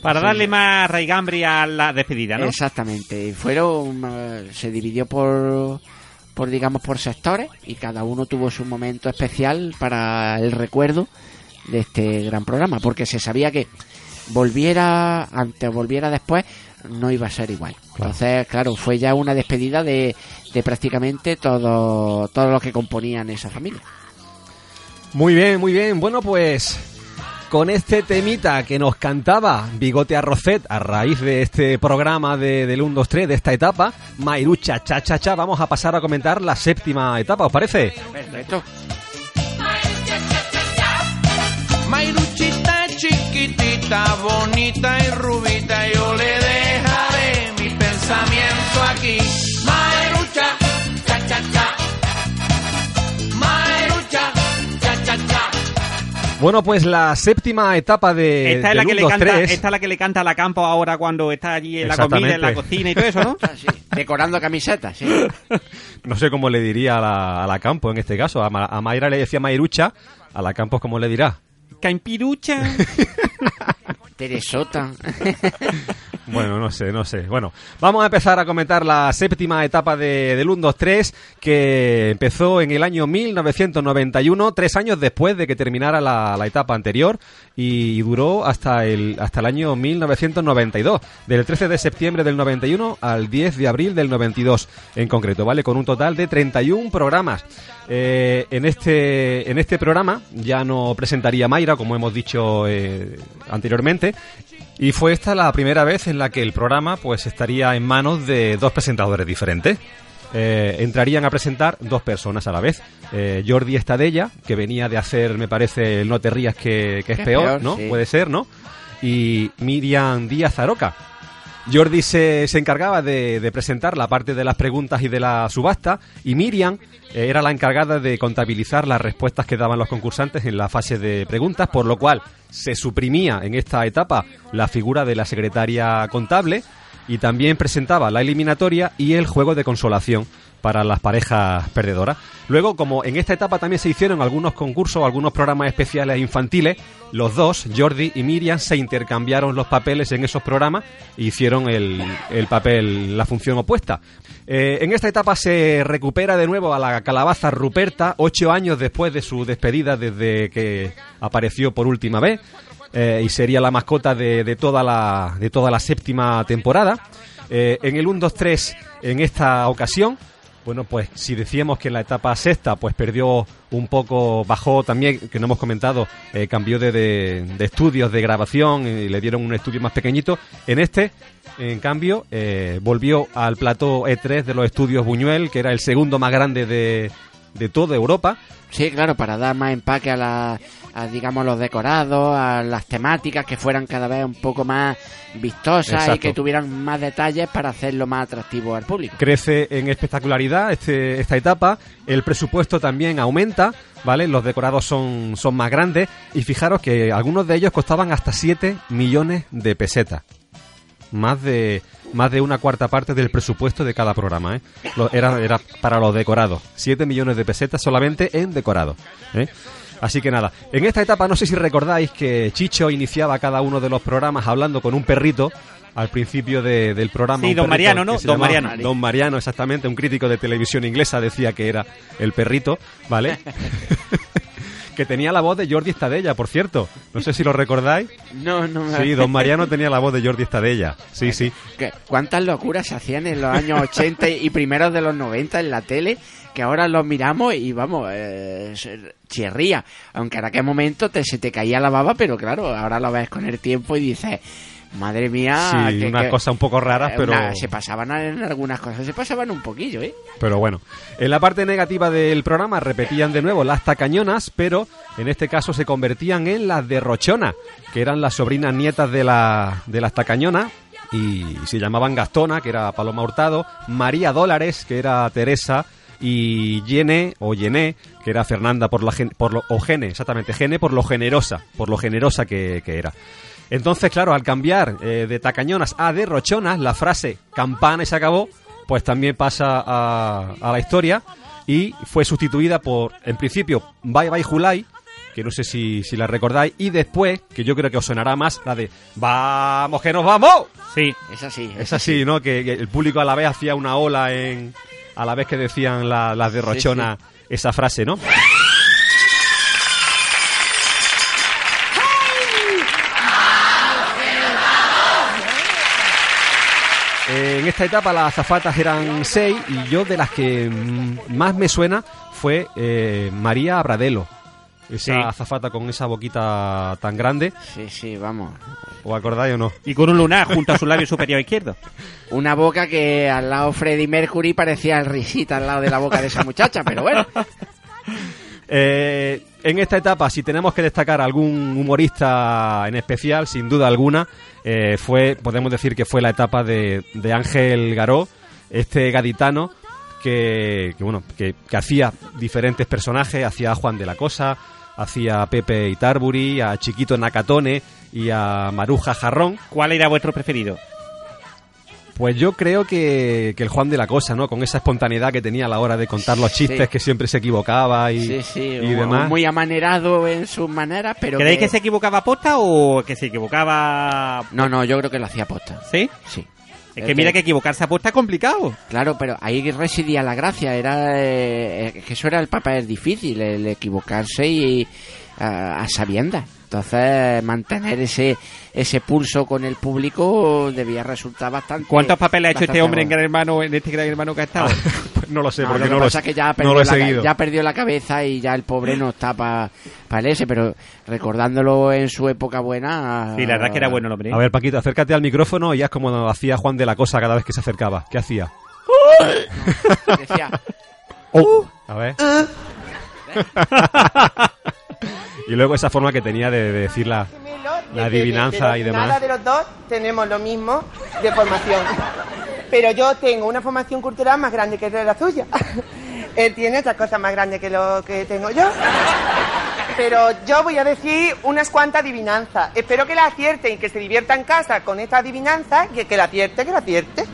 Para sí. darle más raigambre a la despedida, ¿no? Exactamente. Fueron eh, se dividió por por digamos por sectores y cada uno tuvo su momento especial para el recuerdo de este gran programa, porque se sabía que volviera antes o volviera después no iba a ser igual. Entonces, claro, fue ya una despedida de, de prácticamente todo todos los que componían esa familia. Muy bien, muy bien. Bueno, pues con este temita que nos cantaba Bigote Arrocet a raíz de este programa de, del 1, 2, 3, de esta etapa, Mairucha, cha, cha, cha, vamos a pasar a comentar la séptima etapa, ¿os parece? Perfecto. Mairuchita bonita y rubita, yo le dejaré mi pensamiento aquí. Mairucha, cha cha cha. Mairucha, cha cha cha. Bueno, pues la séptima etapa de Esta es, la que 1, le 2, canta, 3. esta es la que le canta a la campo ahora cuando está allí en la comida, en la cocina y todo eso, ¿no? Decorando camisetas, sí. No sé cómo le diría a la, a la Campos en este caso. A, Ma- a Mayra le decía Mairucha, a la Campos, ¿cómo le dirá? Campirucha. Teresota. Bueno, no sé, no sé. Bueno, vamos a empezar a comentar la séptima etapa de, del 1, 2, 3, que empezó en el año 1991, tres años después de que terminara la, la etapa anterior, y duró hasta el, hasta el año 1992, del 13 de septiembre del 91 al 10 de abril del 92 en concreto, ¿vale? Con un total de 31 programas. Eh, en, este, en este programa ya no presentaría Mayra, como hemos dicho eh, anteriormente, y fue esta la primera vez en la que el programa pues estaría en manos de dos presentadores diferentes. Eh, entrarían a presentar dos personas a la vez. Eh, Jordi Estadella, que venía de hacer, me parece, el No te rías que, que es peor, peor, ¿no? sí. Puede ser, ¿no? Y Miriam Díaz Aroca. Jordi se, se encargaba de, de presentar la parte de las preguntas y de la subasta y Miriam eh, era la encargada de contabilizar las respuestas que daban los concursantes en la fase de preguntas, por lo cual se suprimía en esta etapa la figura de la secretaria contable y también presentaba la eliminatoria y el juego de consolación para las parejas perdedoras. Luego, como en esta etapa también se hicieron algunos concursos, algunos programas especiales infantiles, los dos, Jordi y Miriam, se intercambiaron los papeles en esos programas e hicieron el, el papel, la función opuesta. Eh, en esta etapa se recupera de nuevo a la calabaza Ruperta, ocho años después de su despedida desde que apareció por última vez. eh, y sería la mascota de, de toda la, de toda la séptima temporada. Eh, en el 1-2-3, en esta ocasión, bueno, pues si decíamos que en la etapa sexta pues perdió un poco, bajó también, que no hemos comentado, eh, cambió de, de- estudios de grabación y le dieron un estudio más pequeñito. En este, en cambio, eh, volvió al plató E3 de los estudios Buñuel, que era el segundo más grande de, de toda Europa. Sí, claro, para dar más empaque a, la, a, digamos, los decorados, a las temáticas que fueran cada vez un poco más vistosas y que tuvieran más detalles para hacerlo más atractivo al público. crece en espectacularidad este, esta etapa, el presupuesto también aumenta, ¿vale? Los decorados son, son más grandes y fijaros que algunos de ellos costaban hasta 7 millones de pesetas. Más de, más de una cuarta parte del presupuesto de cada programa, ¿eh? Lo- era, era para los decorados. 7 millones de pesetas solamente en decorados, ¿eh? Así que nada, en esta etapa no sé si recordáis que Chicho iniciaba cada uno de los programas hablando con un perrito al principio de- del programa. Sí, don Mariano, ¿no? Don llamaba Mariano. Don Mariano, exactamente, un crítico de televisión inglesa decía que era el perrito, ¿vale? que tenía la voz de Jordi Estadella, por cierto. No sé si lo recordáis. No, no me- Sí, Don Mariano tenía la voz de Jordi Estadella. Sí, sí. Que- ¿Cuántas locuras se hacían en los años 80 y primeros de los 90 en la tele? Que ahora los miramos y vamos, eh, chirría. Aunque en aquel momento te, se te caía la baba, pero claro, ahora lo ves con el tiempo y dices, madre mía. Sí, que- unas que- cosas un poco raras, eh, pero... una- se pasaban en algunas cosas, se pasaban un poquillo, ¿eh? Pero bueno, en la parte negativa del programa repetían de nuevo las tacañonas, pero en este caso se convertían en las derrochonas, que eran las sobrinas nietas de, la, de las tacañonas, y se llamaban Gastona, que era Paloma Hurtado, María Dólares, que era Teresa, y Yene, o Yené, que era Fernanda por, la, gen- por lo, o Gene, exactamente, Gene por lo generosa, por lo generosa que, que era. Entonces, claro, al cambiar eh, de tacañonas a derrochonas, la frase campana y se acabó, pues también pasa a, a la historia y fue sustituida por, en principio, Bye Bye Julai, que no sé si, si la recordáis, y después, que yo creo que os sonará más, la de ¡Vamos, que nos vamos! Sí. Es así. Es así, ¿no? Que, que el público a la vez hacía una ola en a la vez que decían la- las derrochonas esa frase, ¿no? En esta etapa las azafatas eran seis y yo de las que mm, más me suena fue eh, María Abradelo. Esa Sí. azafata con esa boquita tan grande. Sí, sí, vamos. ¿Os acordáis o no? Y con un lunar junto a su labio superior izquierdo. Una boca que al lado Freddie Mercury parecía el risita al lado de la boca de esa muchacha, pero bueno. Eh, en esta etapa, si tenemos que destacar algún humorista en especial, sin duda alguna, eh, fue, podemos decir que fue la etapa de, de Ángel Garó, este gaditano que, que, bueno, que, hacía diferentes personajes, hacía a Juan de la Cosa, hacía a Pepe Itarburi, a Chiquito Nakatone y a Maruja Jarrón. ¿Cuál era vuestro preferido? Pues yo creo que, que el Juan de la Cosa, ¿no? Con esa espontaneidad que tenía a la hora de contar los chistes, Sí. que siempre se equivocaba y, Sí, sí, y demás. muy amanerado en sus maneras, pero... ¿Creéis que se equivocaba posta o que se equivocaba...? No, no, yo creo que lo hacía posta. ¿Sí? Sí. Es que mira que equivocarse a posta es complicado. Claro, pero ahí residía la gracia, era eh, que eso era el papel difícil, el equivocarse y a, a sabiendas. Entonces, mantener ese ese pulso con el público debía resultar bastante. ¿Cuántos papeles ha hecho este hombre en. Gran Hermano, en este Gran Hermano que ha estado? no lo sé, No, porque lo que no, lo, pasa que ya no perdió, lo he la, ca- seguido. ya perdió la cabeza y ya el pobre no está para el ese, pero recordándolo en su época buena. Sí, la verdad es que era bueno el hombre. A ver, Paquito, acércate al micrófono y ya es como hacía Juan de la Cosa cada vez que se acercaba. ¿Qué hacía? Decía, A ver. y luego esa forma que tenía de, de decir la, la adivinanza y Nada demás. de los dos tenemos lo mismo de formación. Pero yo tengo una formación cultural más grande que la suya. Él tiene otras cosas más grandes que lo que tengo yo. Pero yo voy a decir unas cuantas adivinanzas. Espero que la acierte y que se divierta en casa con esta adivinanza y que la acierte, que la acierte.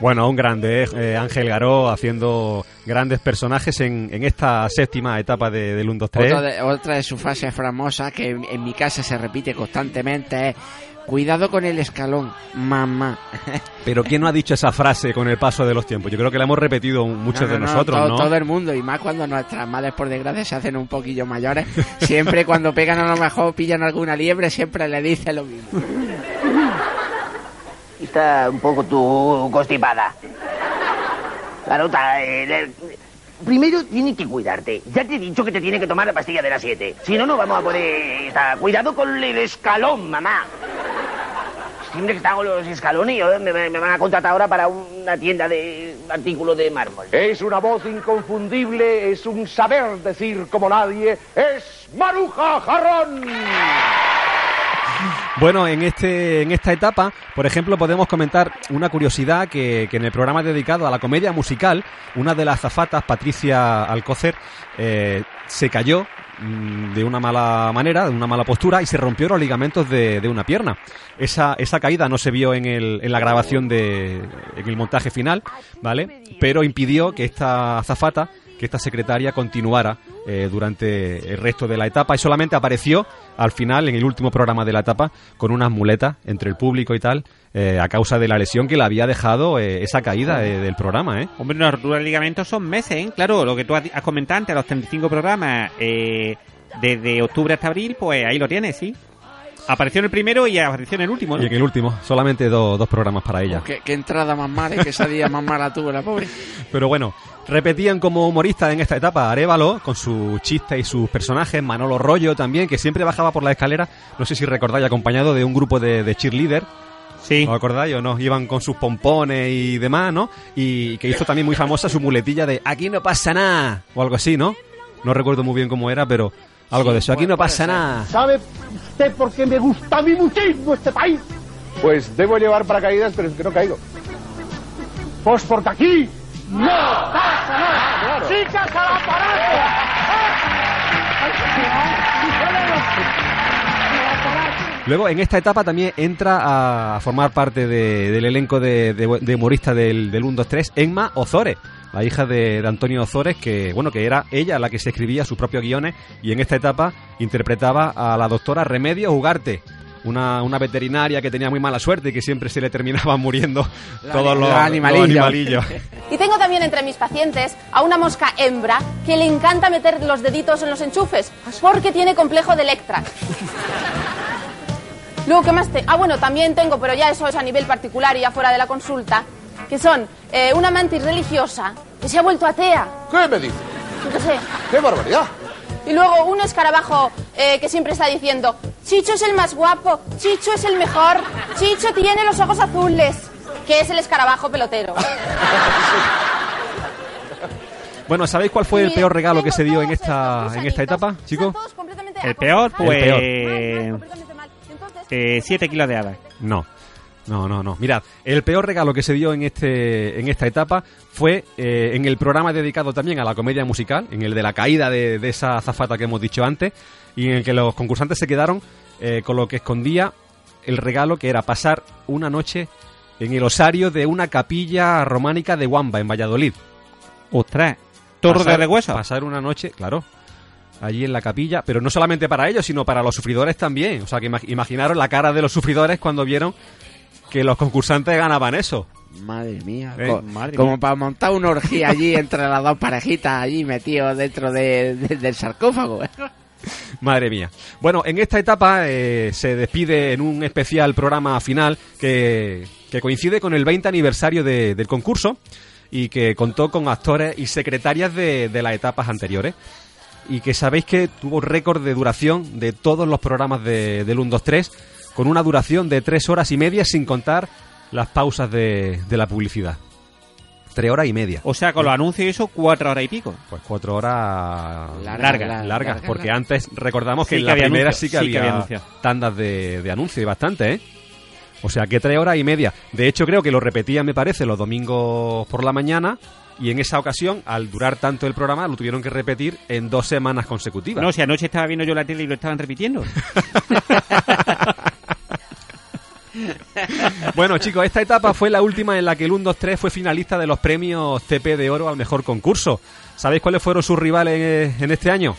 Bueno, un grande, eh, eh, Ángel Garó haciendo grandes personajes en, en esta séptima etapa de, del 1, 2, 3. Otra de, otra de sus frases famosas que en, en mi casa se repite constantemente es cuidado con el escalón, mamá. Pero ¿quién no ha dicho esa frase con el paso de los tiempos? Yo creo que la hemos repetido muchos No, de no, no, nosotros, todo, ¿no? todo el mundo, y más cuando nuestras madres por desgracia se hacen un poquillo mayores, siempre cuando pegan a lo mejor pillan alguna liebre, siempre le dicen lo mismo. Está un poco tú constipada. Carota, eh, le- primero tienes que cuidarte. Ya te he dicho que te tiene que tomar la pastilla de las 7. Si no, no vamos a poder estar. Cuidado con el escalón, mamá. Siempre que están los escalones, yo- me, me van a contratar ahora para una tienda de artículos de mármol. Es una voz inconfundible, es un saber decir como nadie, es Maruja Jarrón. Bueno, en este en esta etapa, por ejemplo, podemos comentar una curiosidad que, que en el programa dedicado a la comedia musical, una de las zafatas, Patricia Alcócer, eh, se cayó mm, de una mala manera, de una mala postura y se rompió los ligamentos de, de una pierna. Esa, esa caída no se vio en, el, en la grabación de en el montaje final, ¿vale? Pero impidió que esta azafata, que esta secretaria continuara eh, durante el resto de la etapa y solamente apareció al final, en el último programa de la etapa, con unas muletas entre el público y tal, eh, a causa de la lesión que le había dejado eh, esa caída eh, del programa, ¿eh? Hombre, una rotura de ligamentos son meses, ¿eh? Claro, lo que tú has comentado antes, los 35 programas, desde octubre hasta abril, pues ahí lo tienes, sí. Apareció en el primero y apareció en el último, ¿no? Y en el último, solamente do- dos programas para ella. Qué, qué entrada más mala y qué salida más mala tuvo la pobre. Pero bueno, repetían como humorista en esta etapa Arevalo, con sus chistes y sus personajes, Manolo Rollo también, que siempre bajaba por la escalera, no sé si recordáis, acompañado de un grupo de, de cheerleader. Sí. ¿Os acordáis o no? Iban con sus pompones y demás, ¿no? Y que hizo también muy famosa su muletilla de aquí no pasa nada, o algo así, ¿no? No recuerdo muy bien cómo era, pero algo de eso, aquí no pasa nada. ¿Sabe usted por qué me gusta a mí muchísimo este país? Pues debo llevar paracaídas, pero es que no caigo. Pues porque aquí No pasa nada. Chicas al Luego, en esta etapa también entra a formar parte de- del elenco de, de, de humoristas del, del 1, 2, 3, Emma Ozores, la hija de, de Antonio Ozores, que, bueno, que era ella la que se escribía sus propios guiones y en esta etapa interpretaba a la doctora Remedios Ugarte. Una, una veterinaria que tenía muy mala suerte y que siempre se le terminaban muriendo La- todos los, los animalillos. los animalillos. Y tengo también entre mis pacientes a una mosca hembra que le encanta meter los deditos en los enchufes porque tiene complejo de Electra. Luego, ¿qué más te...? Ah, bueno, también tengo, pero ya eso es a nivel particular y ya fuera de la consulta, que son eh, una mantis religiosa que se ha vuelto atea. ¿Qué me dices? Yo qué sé. ¡Qué barbaridad! Y luego un escarabajo eh, que siempre está diciendo, Chicho es el más guapo, Chicho es el mejor, Chicho tiene los ojos azules, que es el escarabajo pelotero. Bueno, ¿sabéis cuál fue el peor regalo que se dio en esta, en esta etapa, chicos? El peor, El pues. peor. 7 kilos de hadas. No. No, no, no. Mirad, el peor regalo que se dio en este en esta etapa fue eh, en el programa dedicado también a la comedia musical, en el de la caída de, de esa azafata que hemos dicho antes, y en el que los concursantes se quedaron eh, con lo que escondía el regalo que era pasar una noche en el osario de una capilla románica de Wamba, en Valladolid. ¡Ostras! ¿Torre Pasar- de hueso? Pasar una noche, claro, allí en la capilla, pero no solamente para ellos, sino para los sufridores también. O sea, que imag- imaginaros la cara de los sufridores cuando vieron que los concursantes ganaban eso. Madre mía. Eh, co- madre como mía. para montar una orgía allí entre las dos parejitas allí metidos dentro de- de- del sarcófago. Madre mía. Bueno, en esta etapa eh, se despide en un especial programa final que, que coincide con el 20 aniversario de- del concurso y que contó con actores y secretarias de, de las etapas anteriores. Y que sabéis que tuvo récord de duración de todos los programas de, del 1, 2, 3, con una duración de tres horas y media sin contar las pausas de, de la publicidad. Tres horas y media. O sea, con los anuncios y eso, cuatro horas y pico. Pues cuatro horas Larga, largas, larga, largas, larga, porque larga. antes recordamos que Sí en que la primera sí que sí que había, anuncios. tandas de, de anuncios y bastante, ¿eh? O sea, que tres horas y media. De hecho, creo que lo repetían, me parece, los domingos por la mañana. Y en esa ocasión, al durar tanto el programa, lo tuvieron que repetir en dos semanas consecutivas. No, si anoche estaba viendo yo la tele y lo estaban repitiendo. Bueno, chicos, esta etapa fue la última en la que el 1, 2, 3 fue finalista de los premios CP de Oro al mejor concurso. ¿Sabéis cuáles fueron sus rivales eh, en este año?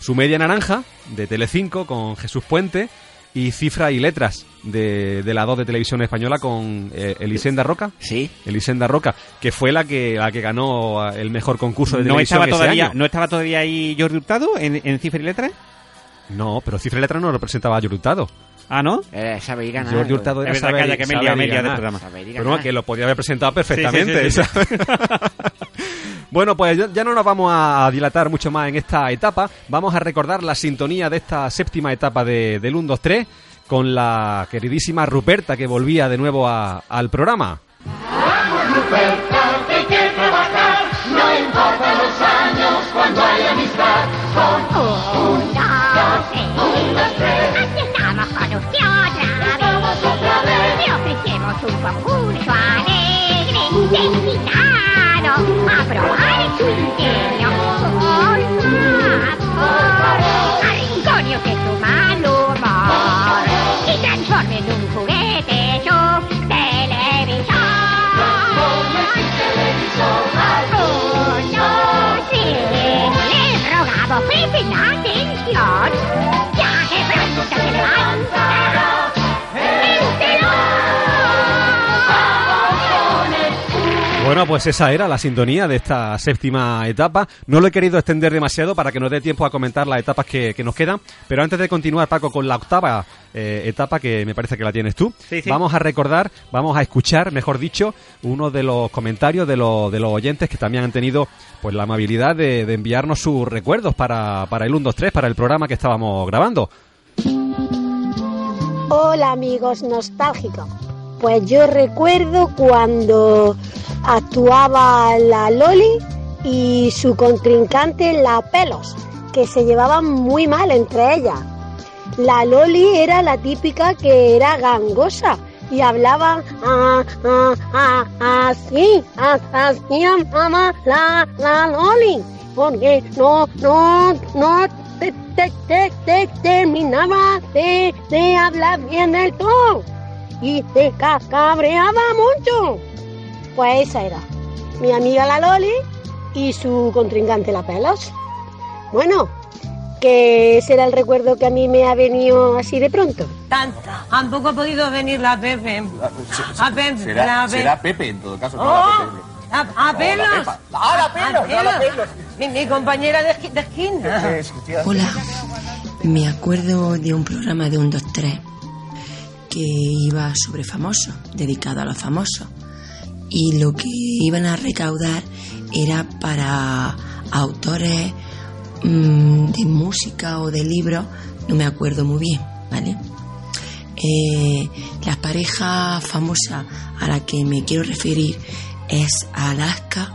Su media naranja, de Telecinco, con Jesús Puente, y Cifra y Letras, de, de la 2 de Televisión Española, con eh, Elisenda Roca. Sí. Elisenda Roca, que fue la que, la que ganó eh, el mejor concurso de ¿No televisión estaba, ese todavía, año. ¿No estaba todavía ahí Jordi Hurtado en, en cifra y letra? No, pero Cifra y Letras no representaba a Jordi Hurtado. Ah, ¿no? Eh, saber y ganar. Jordi Hurtado era saber, calla, que me he saber liado, me he y liado de ganar. programa. Saber y Pero ganar. no, que lo podía haber presentado perfectamente. Sí, sí, sí, bueno, pues ya, no nos vamos a dilatar mucho más en esta etapa. Vamos a recordar la sintonía de esta séptima etapa de, del 1, 2, 3 con la queridísima Ruperta que volvía de nuevo a- al programa. Ruperta, que hay que trabajar, no importan los años cuando hay amistad. Con Un, dos, tres. Un concurso alegre de invitado a probar su ingenio. Por favor, arrinconio que su mal humor y transforme en un juguete su televisor. Uno, sí, les rogamos presten atención, Bueno, pues esa era la sintonía de esta séptima etapa. No lo he querido extender demasiado para que nos dé tiempo a comentar las etapas que, que nos quedan. Pero antes de continuar, Paco, con la octava eh, etapa, que me parece que la tienes tú, Sí, sí. vamos a recordar, vamos a escuchar, mejor dicho, uno de los comentarios de los, de los oyentes que también han tenido pues la amabilidad de, de enviarnos sus recuerdos para, para el 1, 2, 3, para el programa que estábamos grabando. Hola amigos nostálgicos. Pues yo recuerdo cuando actuaba la Loli y su contrincante la Pelos, que se llevaban muy mal entre ellas. La Loli era la típica que era gangosa y hablaba ah, ah, ah, así, ah, así mamá la, la Loli, porque no, no, no te, te, te, te terminaba de, de hablar bien el todo y te ca- cabreaba mucho. Pues esa era mi amiga la Loli y su contrincante la Pelos. Bueno, que ese era el recuerdo que a mí me ha venido así de pronto. Tanta. Tampoco ha podido venir la Pepe. A Pepe. Será, la Pepe. será Pepe en todo caso. no Oh, la Pepe. a, a No, la Pelos. Pepa. Ah, la Pelos, no, la Pelos. Mi, mi compañera de, esqui- de esquina. Hola, me acuerdo de un programa de un 2 3 que iba sobre famosos, dedicado a los famosos. Y lo que iban a recaudar era para autores mm, de música o de libros, no me acuerdo muy bien, ¿vale? Eh, la pareja famosa a la que me quiero referir es Alaska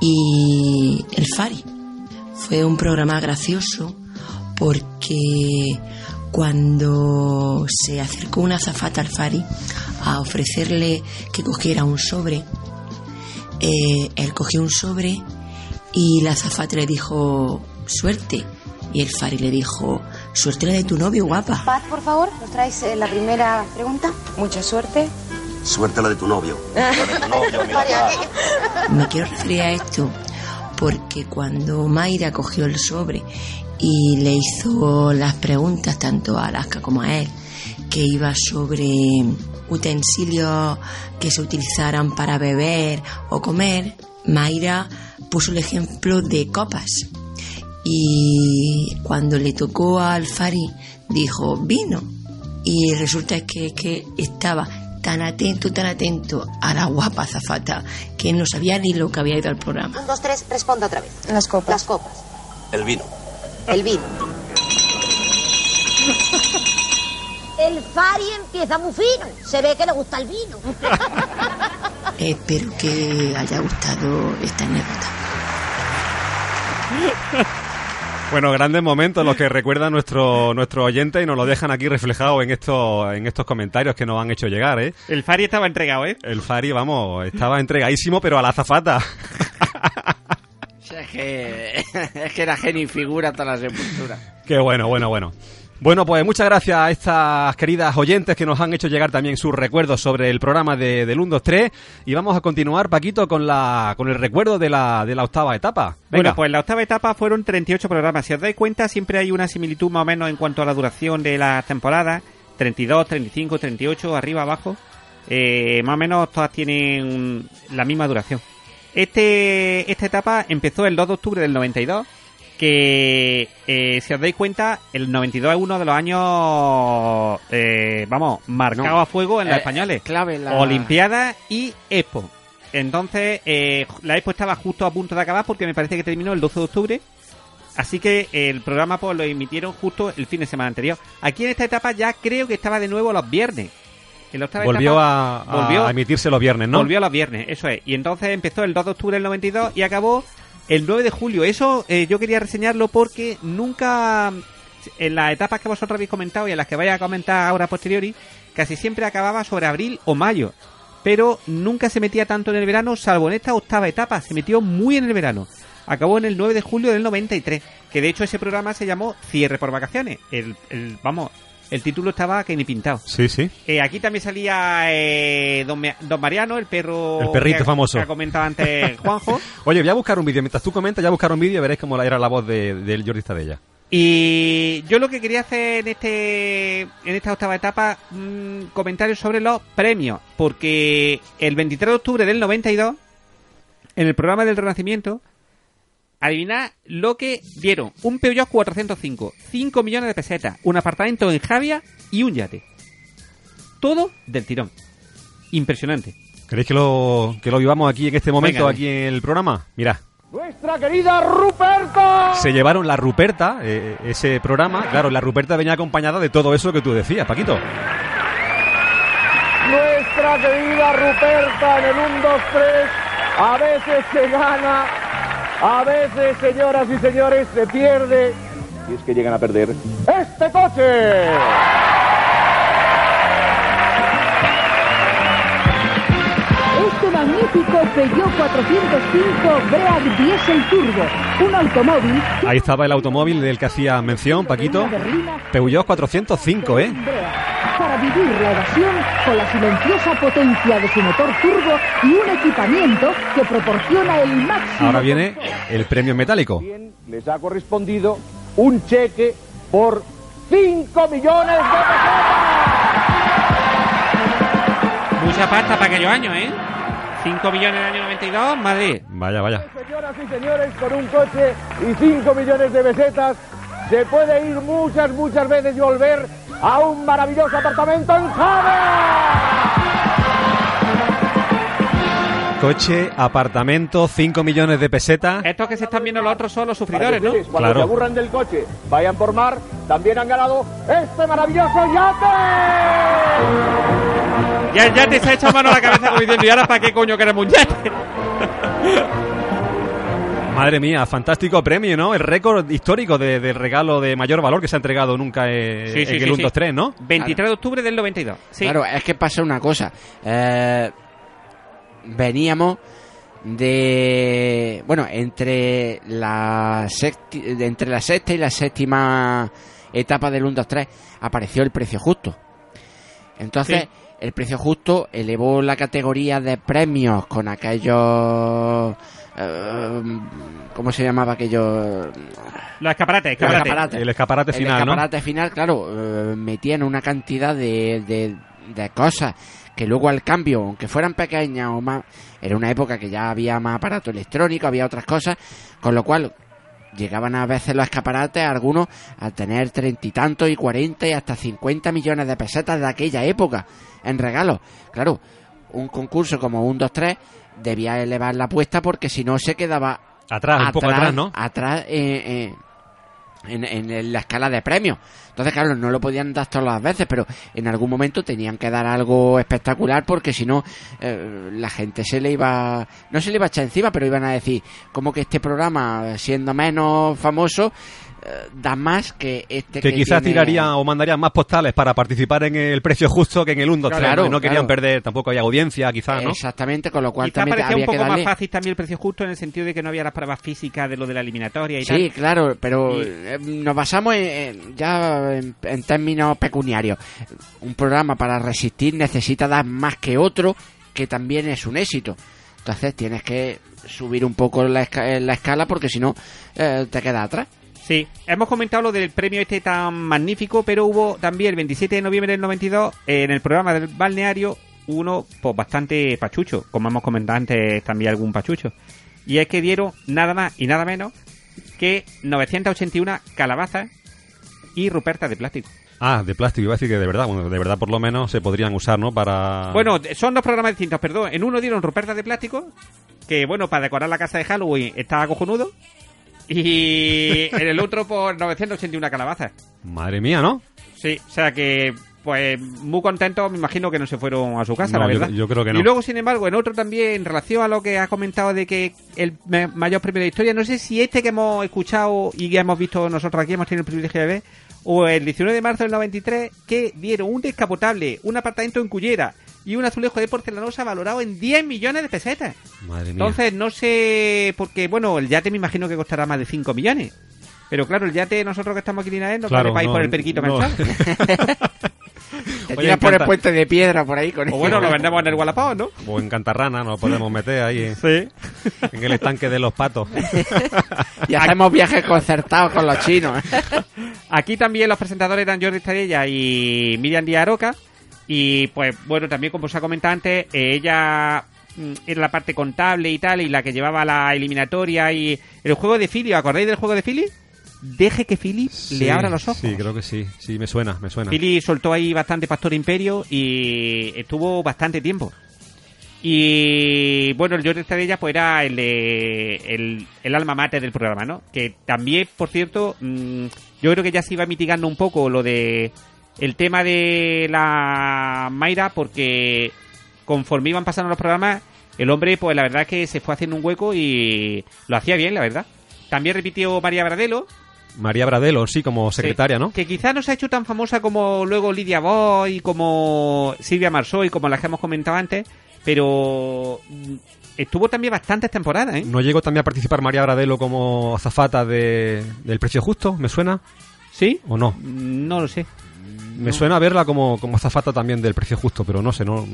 y el Fari. Fue un programa gracioso porque cuando se acercó una azafata al Fari a ofrecerle que cogiera un sobre, eh, él cogió un sobre y la azafata le dijo suerte y el Fari le dijo suerte la de tu novio guapa. Paz, por favor, nos traes eh, la primera pregunta. Mucha suerte. Suerte la de tu novio. Me quiero referir a esto porque cuando Mayra cogió el sobre y le hizo las preguntas tanto a Alaska como a él, que iba sobre utensilios que se utilizaran para beber o comer, Mayra puso el ejemplo de copas. Y cuando le tocó al Fari, dijo vino. Y resulta que, que estaba tan atento, tan atento a la guapa zafata que no sabía ni lo que había ido al programa. Un, dos, tres, responda otra vez. Las copas. Las copas. El vino. El vino. El Fari empieza muy fino. Se ve que le gusta el vino. Espero que haya gustado esta anécdota. Bueno, grandes momentos los que recuerdan nuestro nuestro oyente y nos lo dejan aquí reflejado en estos en estos comentarios que nos han hecho llegar, ¿eh? El Fari estaba entregado, ¿eh? El Fari, vamos, estaba entregadísimo, pero a la azafata. Es que, es que era genio y figura hasta la sepultura. Qué bueno, bueno, bueno. Bueno, pues muchas gracias a estas queridas oyentes que nos han hecho llegar también sus recuerdos sobre el programa de, del 1, 2, 3 y vamos a continuar, Paquito, con la con el recuerdo de la, de la octava etapa. Venga. Bueno, pues la octava etapa fueron 38 programas. Si os dais cuenta, siempre hay una similitud más o menos en cuanto a la duración de las temporadas. 32, 35, 38, arriba, abajo. Eh, más o menos todas tienen la misma duración. Este, esta etapa empezó el 2 de octubre del 92, que eh, si os dais cuenta, el 92 es uno de los años, eh, vamos, marcado No. a fuego en los Eh, españoles. clave la- Olimpiada y Expo. Entonces, eh, la Expo estaba justo a punto de acabar porque me parece que terminó el 12 de octubre. Así que el programa pues lo emitieron justo el fin de semana anterior. Aquí en esta etapa ya creo que estaba de nuevo los viernes. En la octava Volvió etapa- a, a volvió- emitirse los viernes, ¿no? Volvió los viernes, eso es. Y entonces empezó el 2 de octubre del 92 y acabó el 9 de julio. Eso eh, yo quería reseñarlo porque nunca, en las etapas que vosotros habéis comentado y en las que vais a comentar ahora a posteriori, casi siempre acababa sobre abril o mayo. Pero nunca se metía tanto en el verano, salvo en esta octava etapa. Se metió muy en el verano. Acabó en el 9 de julio del 93. Que de hecho ese programa se llamó Cierre por Vacaciones. El, el- vamos, el título estaba que ni pintado. Sí, sí. Eh, aquí también salía eh, don, don Mariano, el perro. El perrito que- famoso. Que ha comentado antes Juanjo. Oye, voy a buscar un vídeo. Mientras tú comentas, ya buscar un vídeo y veréis cómo era la voz de, del Jordi Stadella. Y yo lo que quería hacer en este en esta octava etapa, mm, comentarios sobre los premios. Porque el 23 de octubre del 92, en el programa del Renacimiento, adivinad lo que dieron. Un Peugeot 405, 5 millones de pesetas, un apartamento en Javia y un yate. Todo del tirón. Impresionante. ¿Queréis que lo, que lo vivamos aquí en este momento, Venga, aquí en el programa? Mira. Nuestra querida Ruperta. Se llevaron la Ruperta, eh, ese programa. Claro, la Ruperta venía acompañada de todo eso que tú decías, Paquito. Nuestra querida Ruperta en el 1, 2, 3. A veces se gana, a veces, señoras y señores, se pierde, y es que llegan a perder, este coche. Este magnífico Peugeot 405 Break Diesel Turbo, un automóvil... Ahí estaba el automóvil del que hacía mención, Paquito. Peugeot 405, ¿eh? Para vivir la evasión con la silenciosa potencia de su motor turbo y un equipamiento que proporciona el máximo. Ahora viene el premio metálico. Les ha correspondido un cheque por 5 millones de Mucha pasta para aquellos años, ¿eh? 5 millones en el año 92, Madrid. Vaya, vaya. Señoras y señores, con un coche y 5 millones de pesetas se puede ir muchas, muchas veces y volver a un maravilloso apartamento en Coche, apartamento, 5 millones de pesetas. Estos que se están viendo los otros son los sufridores, ¿no? Cuando Claro. se aburran del coche, vayan por mar, también han ganado este maravilloso yate. Ya, ya te se ha echado mano a la cabeza como diciendo, ¿y ahora para qué coño queremos un yate? Madre mía, fantástico premio, ¿no? El récord histórico de, de regalo de mayor valor que se ha entregado nunca eh, Sí, sí, en el 1, sí. 2, 3, ¿no? 23 de octubre del 92. Sí. Claro, es que pasa una cosa. Eh, veníamos de. Bueno, entre la, sexti- de- entre la sexta y la séptima etapa del 1, 2, 3 apareció el precio justo. Entonces, Sí. el precio justo elevó la categoría de premios con aquellos. Eh, ¿Cómo se llamaba aquello? Los escaparates, Los escaparates. escaparates. El escaparate El final, ¿no? escaparate final, claro, eh, metían una cantidad de, de, de cosas que luego al cambio, aunque fueran pequeñas o más, era una época que ya había más aparato electrónico, había otras cosas, con lo cual llegaban a veces los escaparates, algunos, a tener treinta y tantos y cuarenta y hasta cincuenta millones de pesetas de aquella época en regalos. Claro, un concurso como un 2, 3 debía elevar la apuesta porque si no se quedaba Atrás, un poco atrás, ¿no? Atrás eh, eh, en, en la escala de premios. Entonces, claro, no lo podían dar todas las veces, pero en algún momento tenían que dar algo espectacular porque si no, eh, la gente se le iba. No se le iba a echar encima, pero iban a decir, como que este programa, siendo menos famoso, da más que este Que que quizás tiene- tirarían o mandarían más postales para participar en el precio justo que en el 1, 2, 3. Claro, ¿no? Querían perder, tampoco hay audiencia, quizás, ¿no? Exactamente, con lo cual Quizá también parecía un había que poco más fácil también el precio justo en el sentido de que no había las pruebas físicas de lo de la eliminatoria y tal. Sí, claro, pero Y- eh, nos basamos en, en- ya en, en términos pecuniarios. Un programa para resistir necesita dar más que otro, que también es un éxito. Entonces tienes que subir un poco la, esca- la escala porque si no eh, te quedas atrás. Sí, hemos comentado lo del premio este tan magnífico, pero hubo también el 27 de noviembre del 92 eh, en el programa del balneario uno pues bastante pachucho, como hemos comentado antes también algún pachucho. Y es que dieron nada más y nada menos que 981 calabazas y rupertas de plástico. Ah, de plástico, iba a decir que de verdad, bueno, de verdad por lo menos se podrían usar, ¿no? Para... Bueno, son dos programas distintos, perdón. En uno dieron rupertas de plástico, que bueno, para decorar la casa de Halloween está cojonudo. Y en el otro por 981 calabazas. Madre mía, ¿no? Sí, o sea que, pues, muy contentos, me imagino que no se fueron a su casa, No, la verdad. yo creo que no. Y luego, sin embargo, en otro también, en relación a lo que has comentado de que el mayor premio de la historia, no sé si este que hemos escuchado y que hemos visto nosotros aquí, hemos tenido el privilegio de ver, o el 19 de marzo del 93, que dieron un descapotable, un apartamento en Cullera y un azulejo de porcelanosa valorado en 10 millones de pesetas. Madre mía. Entonces, no sé, porque, bueno, el yate me imagino que costará más de 5 millones. Pero claro, el yate nosotros que estamos aquí en Linares no Claro, para ir no, por el periquito no. mensual. Te tiras por el puente de piedra por ahí con O bueno, lo vendemos en el Gualapao, ¿no? O en Cantarrana, nos podemos meter ahí. en- Sí. En el estanque de los patos. Y hacemos viajes concertados con los chinos. Aquí también los presentadores eran Jordi Estrella y Miriam Díaz Aroca. Y pues bueno, también como os ha comentado antes, eh, ella mm, era la parte contable y tal, y la que llevaba la eliminatoria y el juego de Philly. ¿Os acordáis del juego de Philly? Deje que Philly Sí, le abra los ojos. Sí, creo que sí. Sí, me suena, me suena. Philly soltó ahí bastante Pastor Imperio y estuvo bastante tiempo. Y bueno, el Jordi Estrella pues era el, de- el, el alma mater del programa, ¿no? Que también, por cierto, mm, yo creo que ya se iba mitigando un poco lo de el tema de la Mayra porque conforme iban pasando los programas, el hombre pues la verdad es que se fue haciendo un hueco y lo hacía bien, la verdad. También repitió María Bradelo, María Bradelo, sí, como secretaria, Sí, ¿no? Que quizá no se ha hecho tan famosa como luego Lidia Boy, como Silvia Marsoy, como las que hemos comentado antes, Pero estuvo también bastantes temporadas, ¿eh? ¿No llegó también a participar María Bradelo como azafata de, del Precio Justo? ¿Me suena? ¿Sí? ¿O no? No lo sé. Me suena verla como, como azafata también del Precio Justo, pero no sé, no,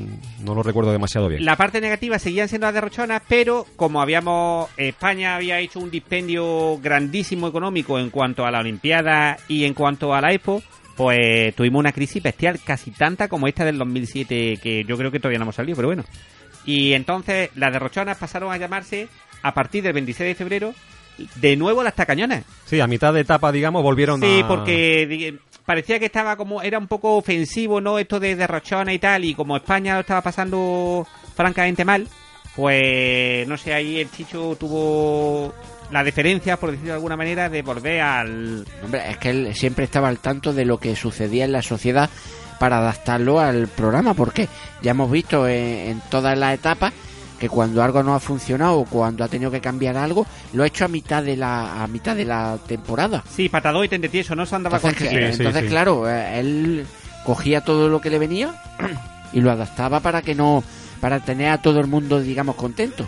no lo recuerdo demasiado bien. La parte negativa seguían siendo las derrochonas, pero como habíamos. España había hecho un dispendio grandísimo económico en cuanto a la Olimpiada y en cuanto a la Expo, pues tuvimos una crisis bestial, casi tanta como esta del 2007, que yo creo que todavía no hemos salido, pero bueno. Y entonces las derrochonas pasaron a llamarse, a partir del 26 de febrero, de nuevo las tacañonas. Sí, a mitad de etapa, digamos, volvieron Sí, a... porque parecía que estaba como era un poco ofensivo, ¿no? Esto de derrochona y tal, y como España lo estaba pasando francamente mal, pues no sé, ahí el Chicho tuvo la deferencia, por decirlo de alguna manera, de volver al... Hombre, es que él siempre estaba al tanto de lo que sucedía en la sociedad para adaptarlo al programa, porque ya hemos visto en, en todas las etapas que cuando algo no ha funcionado o cuando ha tenido que cambiar algo, lo ha hecho a mitad de la a mitad de la temporada. Sí, patador y tendetieso, no se andaba Entonces, con entonces, claro, eh, él cogía todo lo que le venía y lo adaptaba para que no para tener a todo el mundo, digamos, contento.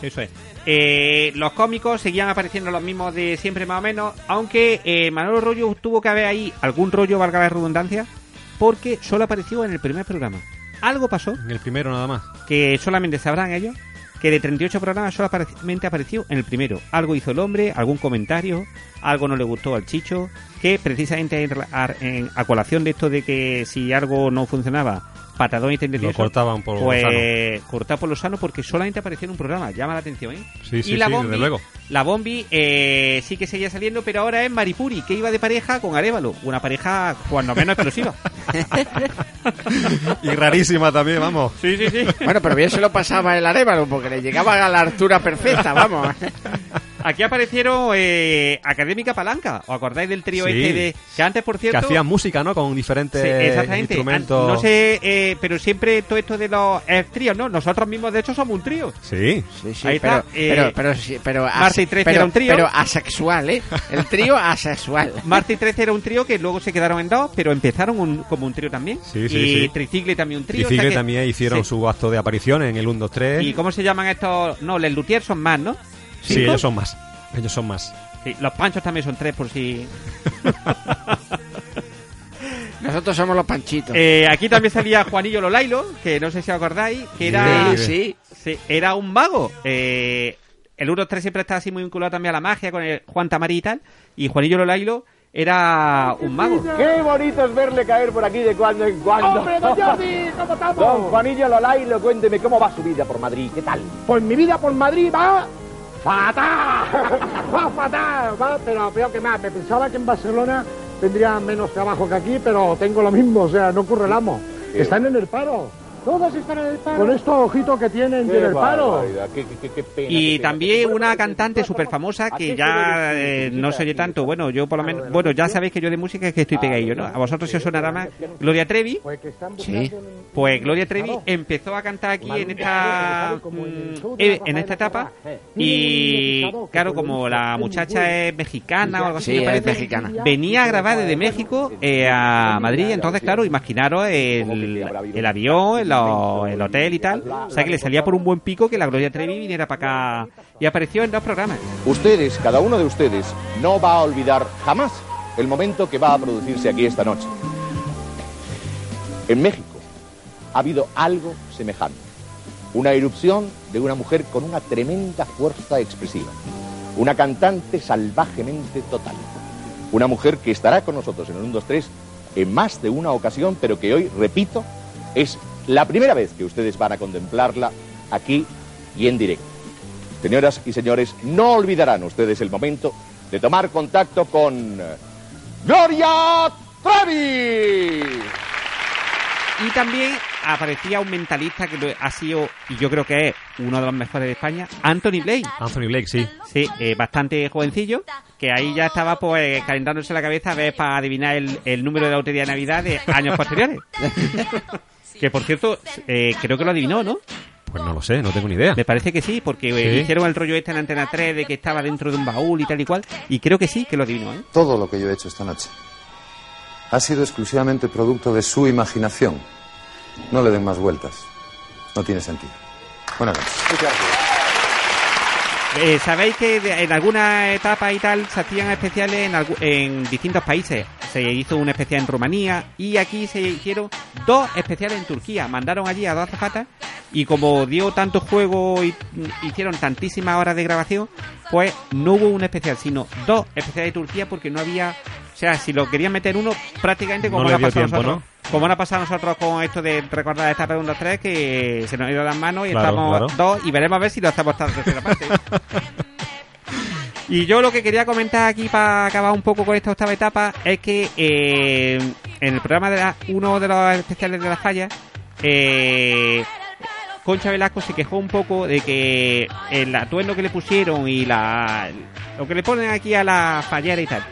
Eso es. Eh, los cómicos seguían apareciendo los mismos de siempre más o menos, aunque eh, Manolo Rollo tuvo que haber ahí algún rollo, valga la redundancia, porque solo apareció en el primer programa. Algo pasó, En el primero nada más. que solamente sabrán ellos, que de 38 programas solamente apareció en el primero. Algo hizo el hombre, algún comentario, algo no le gustó al Chicho, que precisamente en, a- en- a colación de esto de que si algo no funcionaba, patadón y tendetieso, Lo cortaban por lo pues, sano. cortar por lo sano porque solamente apareció en un programa, llama la atención, ¿eh? Sí, sí, y la sí, Bombi, desde luego. la Bombi eh, sí que seguía saliendo, pero ahora es Maripuri, que iba de pareja con Arevalo, una pareja cuando menos explosiva. Y rarísima también, vamos. Sí, sí, sí. Bueno, pero bien se lo pasaba el arévalo porque le llegaba a la altura perfecta, vamos. Aquí aparecieron eh, Académica Palanca. ¿Os acordáis del trío Sí. este de que antes, por cierto, Que hacían música, ¿no? Con diferentes Sí, exactamente. instrumentos. An- No sé, eh, pero siempre todo esto de los eh, tríos, ¿no? Nosotros mismos, de hecho, somos un trío. Sí. Sí, sí, Ahí pero, está, eh, pero, pero, sí, pero, Marta y Trece pero- era un trío. Pero asexual, ¿eh? El trío asexual. Marta y 13 era un trío que luego se quedaron en dos, pero empezaron un- como un trío también. Sí, sí, y sí. Tricicle también un trío. o sea Cigle que- también hicieron sí. su acto de aparición en el 1, 2, 3. ¿Y cómo se llaman estos? No, les Luthier son más, ¿no? Sí, ellos son más. Ellos son más. Sí, los panchos también son tres, por si. Nosotros somos los panchitos. Eh, aquí también salía Juanillo Lolailo, que no sé si os acordáis, que era, Sí, sí. sí, era un mago. Eh, el 1-3 siempre está así muy vinculado también a la magia con el Juan Tamari y tal, y Juanillo Lolailo era un mago. Qué bonito es verle caer por aquí de cuando en cuando. ¡Hombre, don Jordi! ¿Cómo estamos? Don Juanillo Lolailo, cuénteme cómo va su vida por Madrid, ¿qué tal? Pues mi vida por Madrid va fatal. va fatal, va, pero peor que más. Me pensaba que en Barcelona tendría menos trabajo que aquí, pero tengo lo mismo, o sea, no ocurre el amo. Están en el paro. Todos están en el paro. Con estos ojitos que tienen Qué en el paro. barbaridad, qué, qué- qué- qué pena. Y qué pena. también una cantante súper famosa que ya eh, no se oye tanto. Bueno, yo por lo menos. Bueno, ya sabéis que yo de música es que estoy pegadillo, ¿no? A vosotros si os sonará más. Gloria Trevi. Sí. Pues Gloria Trevi empezó a cantar aquí en esta mm, eh, en esta etapa y claro como la muchacha es mexicana o algo así Sí, me es parece, mexicana. venía a grabar desde México eh, a Madrid entonces claro imaginaros el, el avión el, el hotel y tal o sea que le salía por un buen pico que la Gloria Trevi viniera para acá y apareció en dos programas Ustedes, cada uno de ustedes, no va a olvidar jamás el momento que va a producirse aquí esta noche. En México ha habido algo semejante. Una erupción de una mujer con una tremenda fuerza expresiva. Una cantante salvajemente total. Una mujer que estará con nosotros en el 1, 2, 3 en más de una ocasión, pero que hoy, repito, es la primera vez que ustedes van a contemplarla aquí y en directo. Señoras y señores, no olvidarán ustedes el momento de tomar contacto con eh, Gloria Trevi. y también aparecía un mentalista que ha sido y yo creo que es uno de los mejores de España Anthony Blake Anthony Blake, sí. Sí, eh, bastante jovencillo, que ahí ya estaba pues calentándose la cabeza a ver para adivinar el, el número de la lotería de Navidad de años posteriores. que por cierto, eh, creo que lo adivinó, ¿no? Pues no lo sé, no tengo ni idea. Me parece que sí, porque eh, Sí. hicieron el rollo este en Antena 3 de que estaba dentro de un baúl y tal y cual, y creo que sí, que lo adivinó, ¿eh? Todo lo que yo he hecho esta noche ha sido exclusivamente producto de su imaginación. No le den más vueltas. no tiene sentido. Buenas noches. Eh, Sabéis que en alguna etapa y tal se hacían especiales en, distintos países. Se hizo un especial en Rumanía y aquí se hicieron dos especiales en Turquía. Mandaron allí a dos azafatas y como dio tanto juego y hicieron tantísimas horas de grabación, pues no hubo un especial, sino dos especiales de Turquía porque no había... O sea, si lo querían meter uno, prácticamente como No lo le ha pasado a nosotros. Como nos ha pasado a nosotros con esto de recordar esta pregunta 3, que se nos ha ido las manos y Claro, estamos claro. dos y veremos a ver si lo hacemos esta tercera parte. Y yo lo que quería comentar aquí para acabar un poco con esta octava etapa es que eh, en el programa de la- uno de los especiales de las fallas, eh, Concha Velasco se quejó un poco de que el atuendo que le pusieron y la lo que le ponen aquí a la fallera y tal,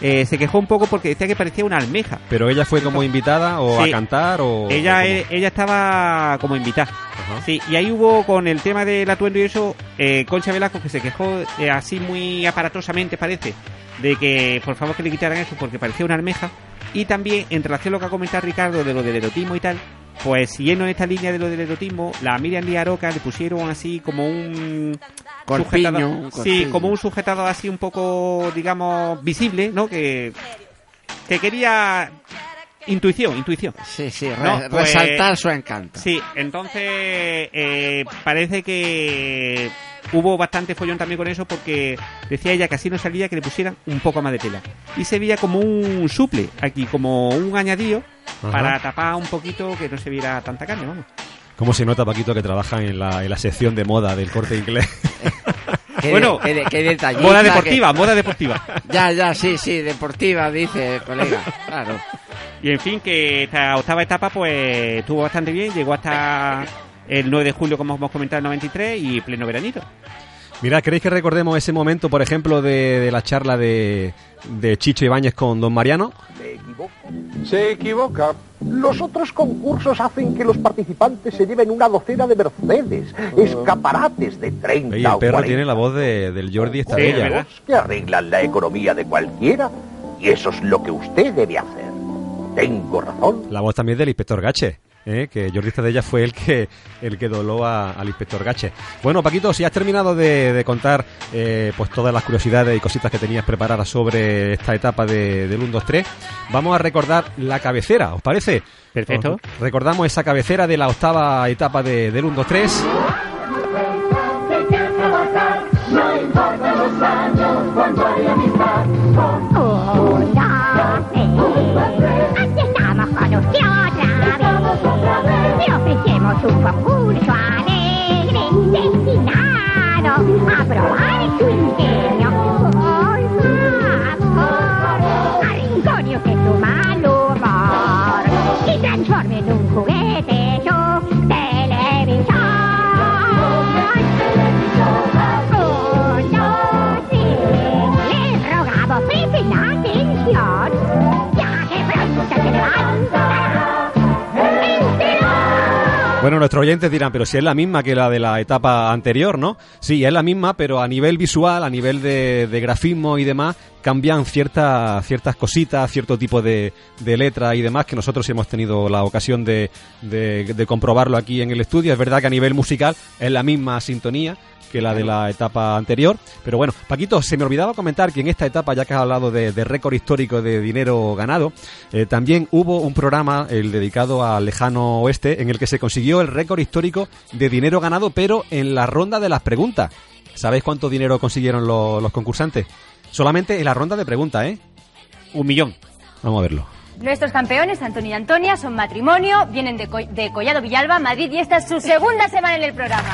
eh, se quejó un poco porque decía que parecía una almeja. Pero ella fue como invitada o Sí. a cantar o... Ella, o eh, ella estaba como invitada. Sí, y ahí hubo con el tema del atuendo y eso, eh, Concha Velasco que se quejó eh, así muy aparatosamente parece, de que por favor que le quitaran eso porque parecía una almeja. Y también en relación a lo que ha comentado Ricardo de lo del erotismo y tal, pues siguiendo en esta línea de lo del erotismo, la Miriam Díaz Aroca le pusieron así como un Corpiño, un sí, como un sujetador así un poco, digamos, visible, ¿no? Que, que quería intuición, intuición. Sí, sí, re- No, pues- resaltar su encanto. Sí, entonces eh, parece que hubo bastante follón también con eso porque decía ella que así no salía que le pusieran un poco más de tela. Y se veía como un suple aquí, como un añadido Ajá. para tapar un poquito que no se viera tanta carne, vamos. ¿Cómo se nota, Paquito, que trabajan en la, en la sección de moda del corte inglés? Qué Bueno, de- qué qué moda que- deportiva, moda deportiva. Ya, ya, sí, sí, deportiva, dice el colega. Claro. Y en fin, que esta octava etapa pues estuvo bastante bien, llegó hasta el 9 de julio, como hemos comentado, el 93 y pleno veranito. Mira, ¿queréis que recordemos ese momento, por ejemplo, de, de la charla de, de Chicho Ibáñez con Don Mariano? Se equivoca. Los otros concursos hacen que los participantes se lleven una docena de Mercedes, escaparates de 30 Oye, el o perro 40 tiene la voz de, del Jordi Estadella. que arreglan la economía de cualquiera. Y eso es lo que usted debe hacer. Tengo razón. La voz también del inspector Gache, ¿eh? que Jordi Estadella fue el que el que doló a- al inspector Gache. Bueno, Paquito, si has terminado de, de contar eh, pues todas las curiosidades y cositas que tenías preparadas sobre esta etapa de, del 1, 2, 3, vamos a recordar la cabecera, ¿os parece? Perfecto. Os- recordamos esa cabecera de la octava etapa de, del 1, 2, 3. No importan los años cuando hay amistad. Una vez, aquí estamos con usted. Ofrecemos un concurso alegre, destinado a probar su Bueno, nuestros oyentes dirán, pero si es la misma que la de la etapa anterior, ¿no? Sí, es la misma, pero a nivel visual, a nivel de, de grafismo y demás, cambian ciertas ciertas cositas, cierto tipo de, de letra y demás, que nosotros hemos tenido la ocasión de, de- de comprobarlo aquí en el estudio. Es verdad que a nivel musical es la misma sintonía que la de la etapa anterior. Pero bueno, Paquito, se me olvidaba comentar que en esta etapa, ya que has hablado de, de récord histórico de dinero ganado, eh, también hubo un programa, el dedicado al lejano oeste, en el que se consiguió el récord histórico de dinero ganado, pero en la ronda de las preguntas. ¿Sabéis cuánto dinero consiguieron lo- los concursantes? Solamente en la ronda de preguntas, ¿eh? Un millón. Vamos a verlo. Nuestros campeones, Antonio y Antonia, son matrimonio, vienen de, Co- de Collado Villalba, Madrid, y esta es su segunda semana en el programa.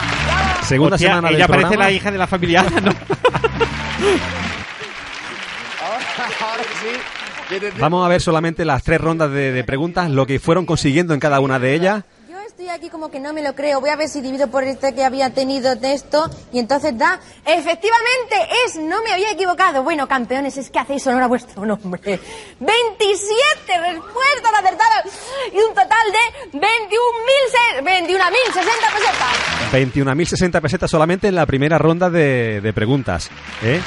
Segunda Hostia, semana del ella parece programa. la hija de la familia Ana, ¿no? Ahora sí. Vamos a ver solamente las tres rondas de, de preguntas, lo que fueron consiguiendo en cada una de ellas. Estoy aquí como que no me lo creo. Voy a ver si divido por este que había tenido texto y entonces da. Efectivamente, es, no me había equivocado. Bueno, campeones, es que hacéis honor a vuestro nombre. 27 respuestas acertadas y un total de 21.000 se- 21.060 pesetas. 21.060 pesetas solamente en la primera ronda de, de preguntas. ¿eh?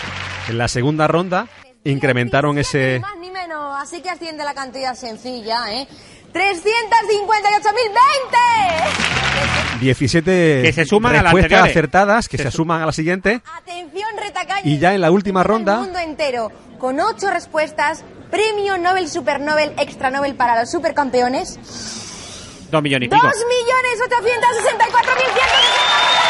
En la segunda ronda incrementaron ese... Más ni menos, así que asciende la cantidad sencilla, ¿eh? 358.020. 17 Que se suman a las respuestas acertadas que se, suman a la siguiente. Atención, retacaña. Y ya en la última El ronda, mundo entero, con ocho respuestas, premio Nobel, Super Nobel, Extra Nobel para los supercampeones. Dos millones y pico. 2.860.100.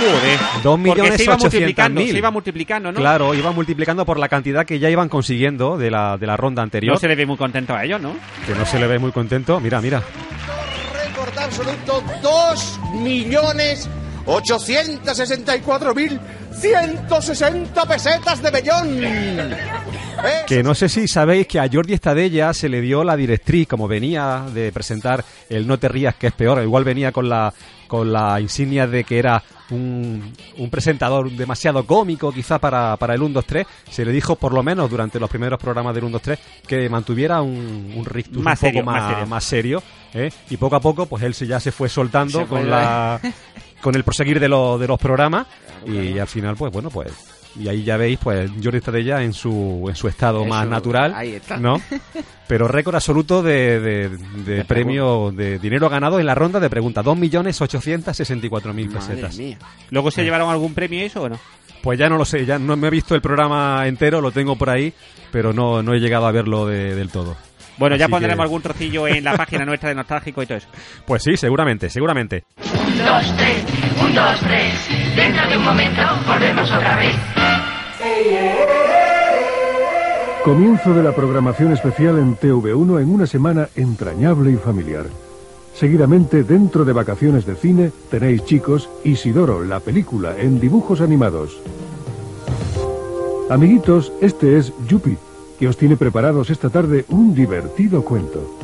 Joder. 2 Porque millones se iba 800 multiplicando, mil. se iba multiplicando, ¿no? Claro, iba multiplicando por la cantidad que ya iban consiguiendo de la, de la ronda anterior. No se le ve muy contento a ellos, ¿no? Que no se le ve muy contento. Mira, mira. Récord absoluto, 2 millones 864 mil 160 pesetas de bellón. Que no sé si sabéis que a Jordi Estadella se le dio la directriz, como venía de presentar el No te rías que es peor, igual venía con la con la insignia de que era un, un presentador demasiado cómico quizá para, para el 1, 2, 3, se le dijo por lo menos durante los primeros programas del 1, 2, 3 que mantuviera un, un rictus Más un serio, poco más más, serio. más serio, ¿eh? y poco a poco pues él se, ya se fue soltando Se con la- la con el proseguir de, los de los programas y al final pues bueno pues y ahí ya veis pues Jordi Estadella en su en su estado más natural ahí está. no pero récord absoluto de, de, de premio de dinero ganado en la ronda de preguntas 2.864.000 pesetas ¿Luego se llevaron algún premio eso o no? pues ya no lo sé ya no me he visto el programa entero lo tengo por ahí pero no, no he llegado a verlo de- del todo Bueno, ya pondremos que- algún trocillo en la página nuestra de Nostálgico y todo eso. pues sí seguramente seguramente Un, dos, tres, un, dos, tres. Dentro de un momento volvemos otra vez. Comienzo de la programación especial en TV1 en una semana entrañable y familiar. Seguidamente, dentro de vacaciones de cine, tenéis chicos Isidoro, la película en dibujos animados. Amiguitos, este es Yupi, que os tiene preparados esta tarde un divertido cuento.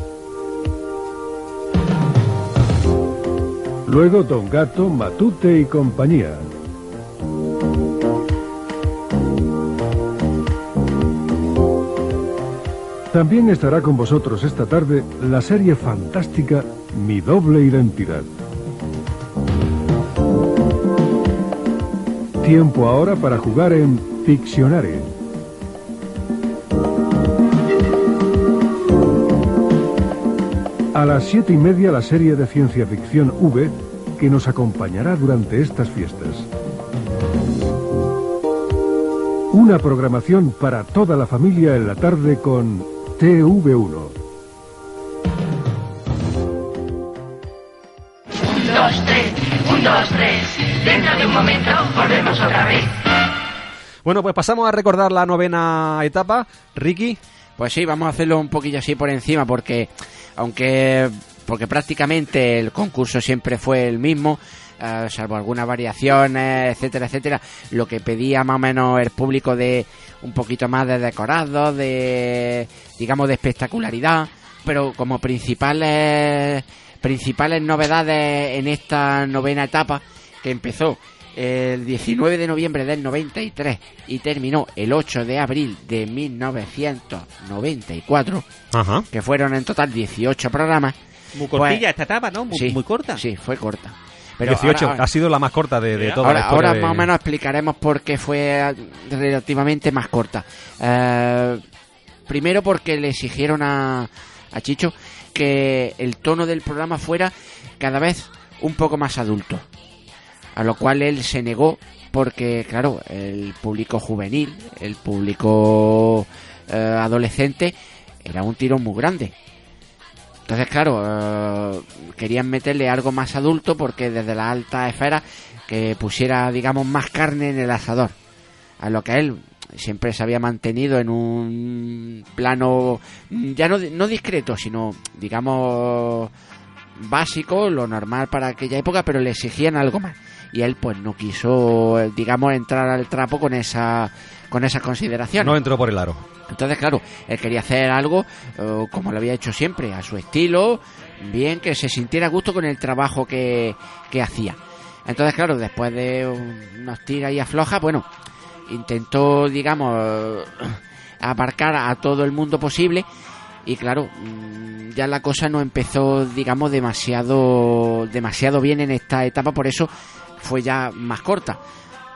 Luego Don Gato, Matute y compañía. También estará con vosotros esta tarde la serie fantástica Mi doble identidad. Tiempo ahora para jugar en Pictionary. A las siete y media la serie de ciencia ficción V que nos acompañará durante estas fiestas. Una programación para toda la familia en la tarde con TV1. Un, dos, tres, un, dos, tres. Dentro de un momento volvemos otra vez. bueno pues pasamos a recordar la novena etapa Ricky Pues sí, vamos a hacerlo un poquillo así por encima porque aunque porque prácticamente el concurso siempre fue el mismo, eh, salvo algunas variaciones, etcétera, etcétera, lo que pedía más o menos el público de un poquito más de decorado, de digamos de espectacularidad, pero como principales principales novedades en esta novena etapa que empezó el 19 de noviembre del 93 y terminó el 8 de abril de 1994, Ajá. que fueron en total 18 programas. Muy Pues- cortilla esta etapa, ¿no? Muy, sí, muy corta. Sí, fue corta. Pero 18 ahora- ha sido la más corta de, de toda ahora, la historia ahora más o menos explicaremos por qué fue relativamente más corta. Eh, primero porque le exigieron a, a Chicho que el tono del programa fuera cada vez un poco más adulto. A lo cual él se negó porque, claro, el público juvenil, el público eh, adolescente, era un tirón muy grande. Entonces, claro, eh, querían meterle algo más adulto porque desde la alta esfera que pusiera, digamos, más carne en el asador. A lo que él siempre se había mantenido en un plano mm, ya no, no discreto, sino, digamos, básico, lo normal para aquella época, pero le exigían algo más. Y él, pues, no quiso, eh, digamos, entrar al trapo con esa con esas consideraciones. no entró por el aro Entonces, claro, él quería hacer algo eh, como lo había hecho siempre, a su estilo, bien, que se sintiera a gusto con el trabajo que, que hacía. Entonces, claro, después de un- unos tiras y afloja, bueno, intentó, digamos, eh, abarcar a todo el mundo posible. Y claro, mm, ya la cosa no empezó, digamos, demasiado, demasiado bien en esta etapa, por eso fue ya más corta.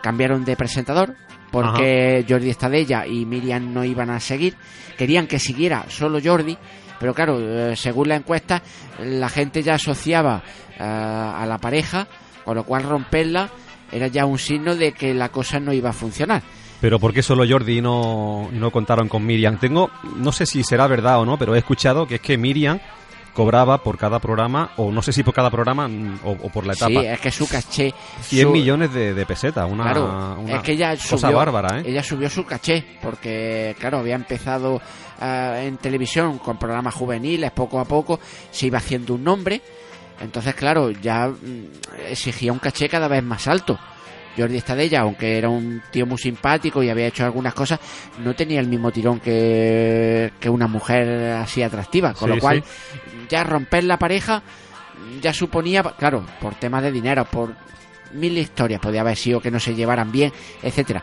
Cambiaron de presentador, porque Jordi Estadella y Miriam no iban a seguir. Querían que siguiera solo Jordi, Pero claro, eh, según la encuesta, la gente ya asociaba eh, a la pareja, con lo cual romperla era ya un signo de que la cosa no iba a funcionar. Pero ¿por qué solo Jordi y no, no contaron con Miriam? Tengo, no sé si será verdad o no, pero he escuchado que es que Miriam cobraba por cada programa, o no sé si por cada programa mm, o, o por la etapa, Sí, es que su caché... 100 su- millones de, de pesetas. Una, claro, una es que ella cosa subió, bárbara, ¿eh? ella subió su caché, porque claro, había empezado ah, en televisión con programas juveniles, poco a poco se iba haciendo un nombre, entonces claro, ya mm, exigía un caché cada vez más alto. Jordi Estadella, aunque era un tío muy simpático y había hecho algunas cosas, no tenía el mismo tirón que, que una mujer así atractiva, con Sí, lo cual sí. Ya romper la pareja ya suponía, claro, por temas de dinero, por mil historias, podía haber sido que no se llevaran bien, etcétera.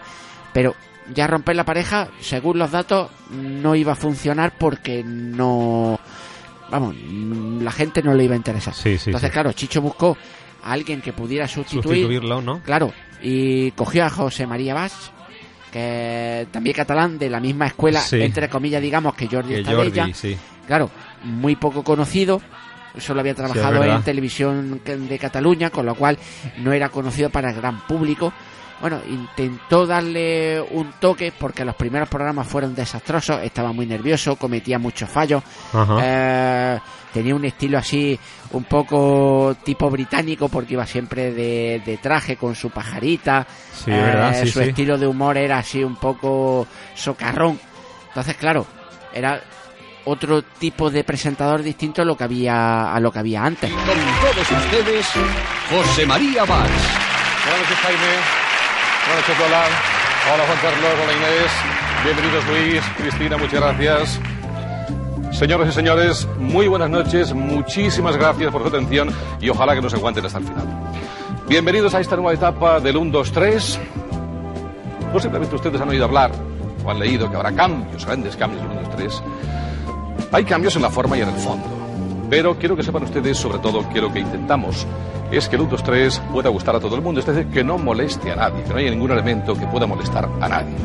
Pero ya romper la pareja, según los datos, no iba a funcionar porque no, vamos, la gente no le iba a interesar. Sí, sí, Entonces, sí. claro, Chicho buscó a alguien que pudiera sustituir, Sustituirlo, ¿no? claro, y cogió a José María Bas, que también catalán de la misma escuela, entre comillas, digamos, que Jordi Que Estadella. Jordi, sí. Claro, muy poco conocido. Solo había trabajado en televisión de Cataluña, con lo cual no era conocido para el gran público. Bueno, intentó darle un toque porque los primeros programas fueron desastrosos, estaba muy nervioso, cometía muchos fallos, eh, tenía un estilo así un poco tipo británico porque iba siempre de, de traje con su pajarita, Sí, sí, su sí. estilo de humor era así un poco socarrón. Entonces, claro, era otro tipo de presentador distinto a lo que había a lo que había antes. Con todos ustedes, José María Valls. Buenas noches, Jaime. Buenas noches, Lola. Hola, Juan Carlos. Hola, Inés. Bienvenidos, Luis. Cristina, muchas gracias. Señoras y señores, muy buenas noches. Muchísimas gracias por su atención y ojalá que nos aguanten hasta el final. Bienvenidos a esta nueva etapa del 1, 2, 3. Posiblemente ustedes han oído hablar o han leído que habrá cambios, grandes cambios en el 1, 2, 3. Hay cambios en la forma y en el fondo. Pero quiero que sepan ustedes, sobre todo, que lo que intentamos es que el 1, 2, 3 pueda gustar a todo el mundo, es decir, que no moleste a nadie, que no haya ningún elemento que pueda molestar a nadie.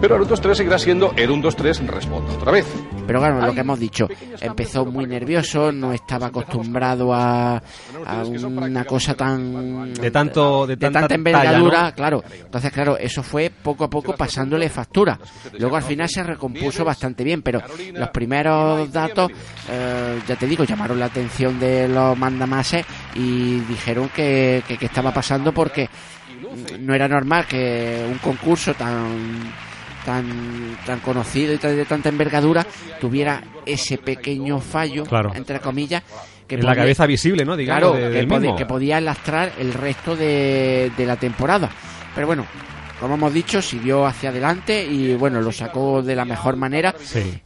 Pero el 1, 2, 3 seguirá siendo el 1, 2, 3 responda otra vez. Pero claro, lo que hemos dicho, empezó muy nervioso, no estaba acostumbrado a, a una cosa tan De tanto, de, de tanta tanta envergadura, talla, ¿no? claro. Entonces, claro, eso fue poco a poco pasándole factura. Luego al final se recompuso bastante bien, pero los primeros datos, eh, ya te digo, llamaron la atención de los mandamases y dijeron que, que, que estaba pasando porque no era normal que un concurso tan tan tan conocido y tan- de tanta envergadura tuviera ese pequeño fallo Claro. entre comillas que En la podía- cabeza visible, ¿no? Digamos, claro, de- que, mismo. que podía lastrar el resto de, de la temporada. Pero bueno, como hemos dicho, siguió hacia adelante y bueno, lo sacó de la mejor manera. Sí.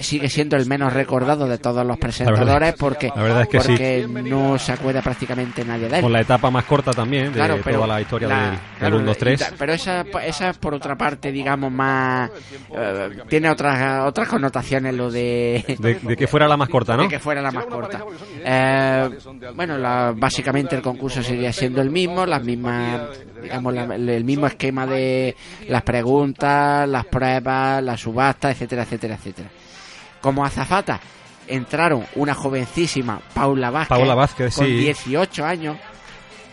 Sigue siendo el menos recordado de todos los presentadores porque, la verdad es que sí. porque no se acuerda prácticamente nadie de él. Con la etapa más corta también de Claro, pero toda la historia la- del, claro, 1, 2, y 3. ta- Pero esa, esa es por otra parte, digamos, más. eh, tiene otras otras connotaciones lo de. De, de que fuera la más corta, ¿no? de que fuera la más corta. Eh, bueno, la- básicamente el concurso seguía siendo el mismo, las mismas, digamos, la- el mismo esquema de las preguntas, las pruebas, las subastas, etcétera, etcétera, etcétera. Como azafata entraron una jovencísima Paula Vázquez, Paula Vázquez, con sí. 18 años,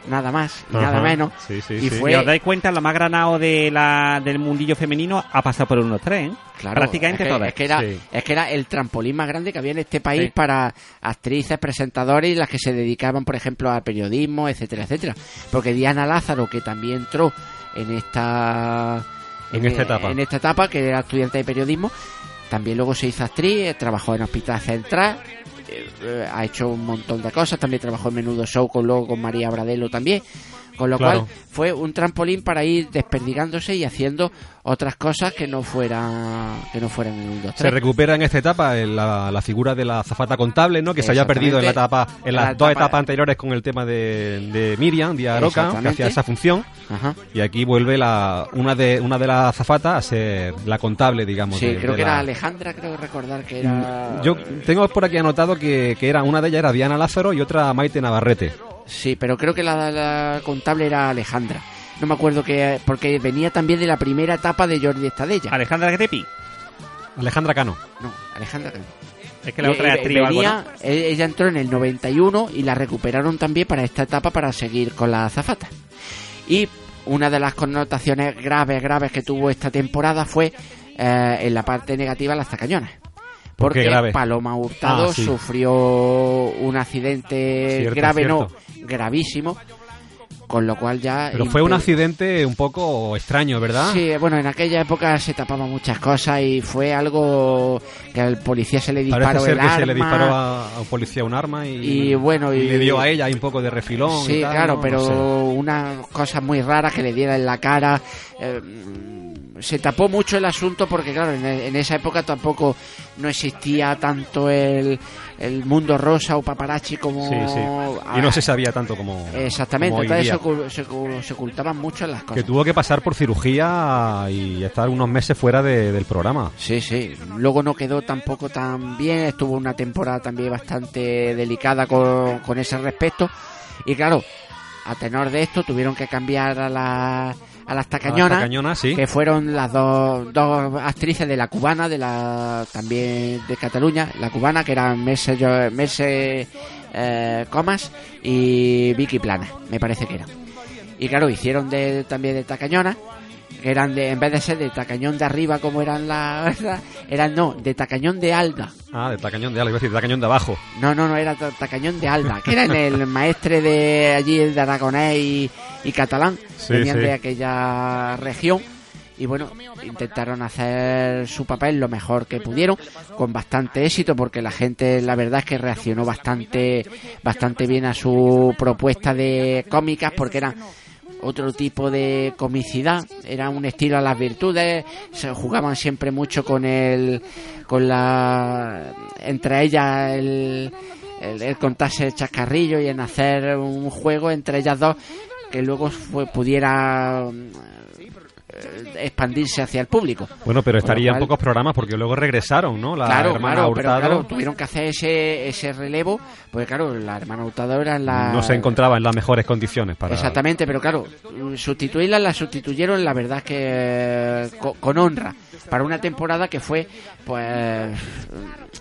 nada más y Ajá. nada menos. Sí, sí, y sí. fue Si os dais cuenta, lo más granado de la, del mundillo femenino ha pasado por unos tres, ¿eh? Claro, Prácticamente es que, todas. es que era, Sí. es que era el trampolín más grande que había en este país Sí. para actrices, presentadores y las que se dedicaban, por ejemplo, al periodismo, etcétera, etcétera. Porque Diana Lázaro, que también entró en esta En esta etapa. en esta etapa, que era estudiante de periodismo, también luego se hizo actriz, eh, trabajó en Hospital Central, eh, eh, ha hecho un montón de cosas, también trabajó en Menudo Show con luego con María Bradelo también. Con lo Claro. cual fue un trampolín para ir desperdigándose y haciendo otras cosas que no fueran que no fueran en un 2 Se recupera en esta etapa la, la figura de la azafata contable, ¿no? Que se había perdido en la etapa, en las La dos etapa- etapas anteriores con el tema de, de Miriam, Díaz Aroca, que hacía esa función. Ajá. Y aquí vuelve la, una de una de las azafatas a ser la contable, digamos. Sí, de- creo de que la- era Alejandra, creo recordar que era... Yo tengo por aquí anotado que, que era una de ellas era Diana Lázaro y otra Maite Navarrete. Sí, pero creo que la, la contable era Alejandra. No me acuerdo que... Porque venía también de la primera etapa de Jordi Estadella. Alejandra Grepi. Alejandra Cano. No, Alejandra Cano. Es que la Y- otra o algo, venía, e- ella entró en el 91 y la recuperaron también para esta etapa para seguir con la azafata. Y una de las connotaciones graves, graves que tuvo esta temporada fue eh, en la parte negativa las tacañonas. ¿Por qué Porque grave? Paloma Hurtado Ah, sí. sufrió un accidente Cierto, grave, cierto. no, gravísimo, con lo cual ya... Pero fue un accidente un poco extraño, ¿verdad? Sí, bueno, en aquella época se tapaban muchas cosas y fue algo que al policía se le disparó Parece ser el que arma. se le disparó a, a un policía un arma y, Y bueno, y- le dio a ella un poco de refilón. Sí, y tal, claro, ¿no? pero No sé. unas cosas muy raras que le diera en la cara. eh, se tapó mucho el asunto porque, claro, en, en esa época tampoco no existía tanto el, el mundo rosa o paparazzi como. Sí, sí. Y no se sabía tanto como. Exactamente, como entonces se, se ocultaban mucho las cosas. Que tuvo que pasar por cirugía y estar unos meses fuera de- del programa. Sí, sí. Luego no quedó tampoco tan bien. Estuvo una temporada también bastante delicada con, con ese respecto. Y claro, a tenor de esto tuvieron que cambiar a, la, a las tacañonas. tacañonas, sí. Que fueron las dos, dos actrices de la cubana, de la también de Cataluña. La cubana, que eran Merce, eh, Comas y Vicky Plana, me parece que eran. Y claro, hicieron de, también de tacañona, que eran de, en vez de ser de tacañón de arriba como eran las, eran no, de tacañón de alda. Ah, de tacañón de algo, iba a decir, de tacañón de abajo. No, no, no, era ta- tacañón de alda, que eran el maestre de allí, de Aragonés y, y catalán, Sí, venían sí. de aquella región. Y bueno, intentaron hacer su papel lo mejor que pudieron, con bastante éxito, porque la gente, la verdad es que reaccionó bastante, bastante bien a su propuesta de cómicas, porque eran otro tipo de comicidad, era un estilo a las virtudes, se jugaban siempre mucho con el, con la, entre ellas el, el, contarse el chascarrillo y en hacer un juego entre ellas dos que luego fue, pudiera expandirse hacia el público. Bueno, pero Con lo estaría en cual- pocos programas porque luego regresaron, ¿no? La claro, hermana claro, pero Hurtado claro, tuvieron que hacer ese, ese relevo, porque claro, la hermana Hurtado era la... no se encontraba en las mejores condiciones para. Exactamente, pero claro, sustituirla la sustituyeron, la verdad es que eh, co- con, honra, para una temporada que fue, pues,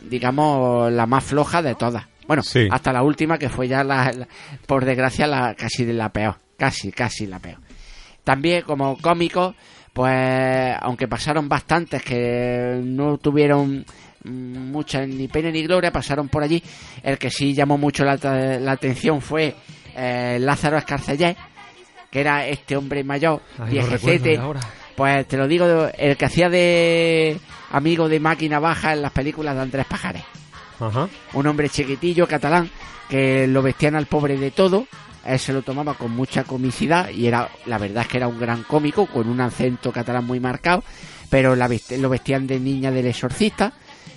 digamos, la más floja de todas. Bueno, Sí. hasta la última que fue ya, la, la- por desgracia, la casi de la peor, casi, casi la peor. También como cómicos, pues, aunque pasaron bastantes que no tuvieron mucha ni pena ni gloria, pasaron por allí. El que sí llamó mucho la, la atención fue eh, Lázaro Escarcellé, que era este hombre mayor, Ay, viejecete. Pues te lo digo, el que hacía de amigo de máquina baja en las películas de Andrés Pajares. Ajá. Un hombre chiquitillo catalán que lo vestían al pobre de todo. Él se lo tomaba con mucha comicidad y era, la verdad es que era un gran cómico con un acento catalán muy marcado, pero la lo vestían de niña del exorcista,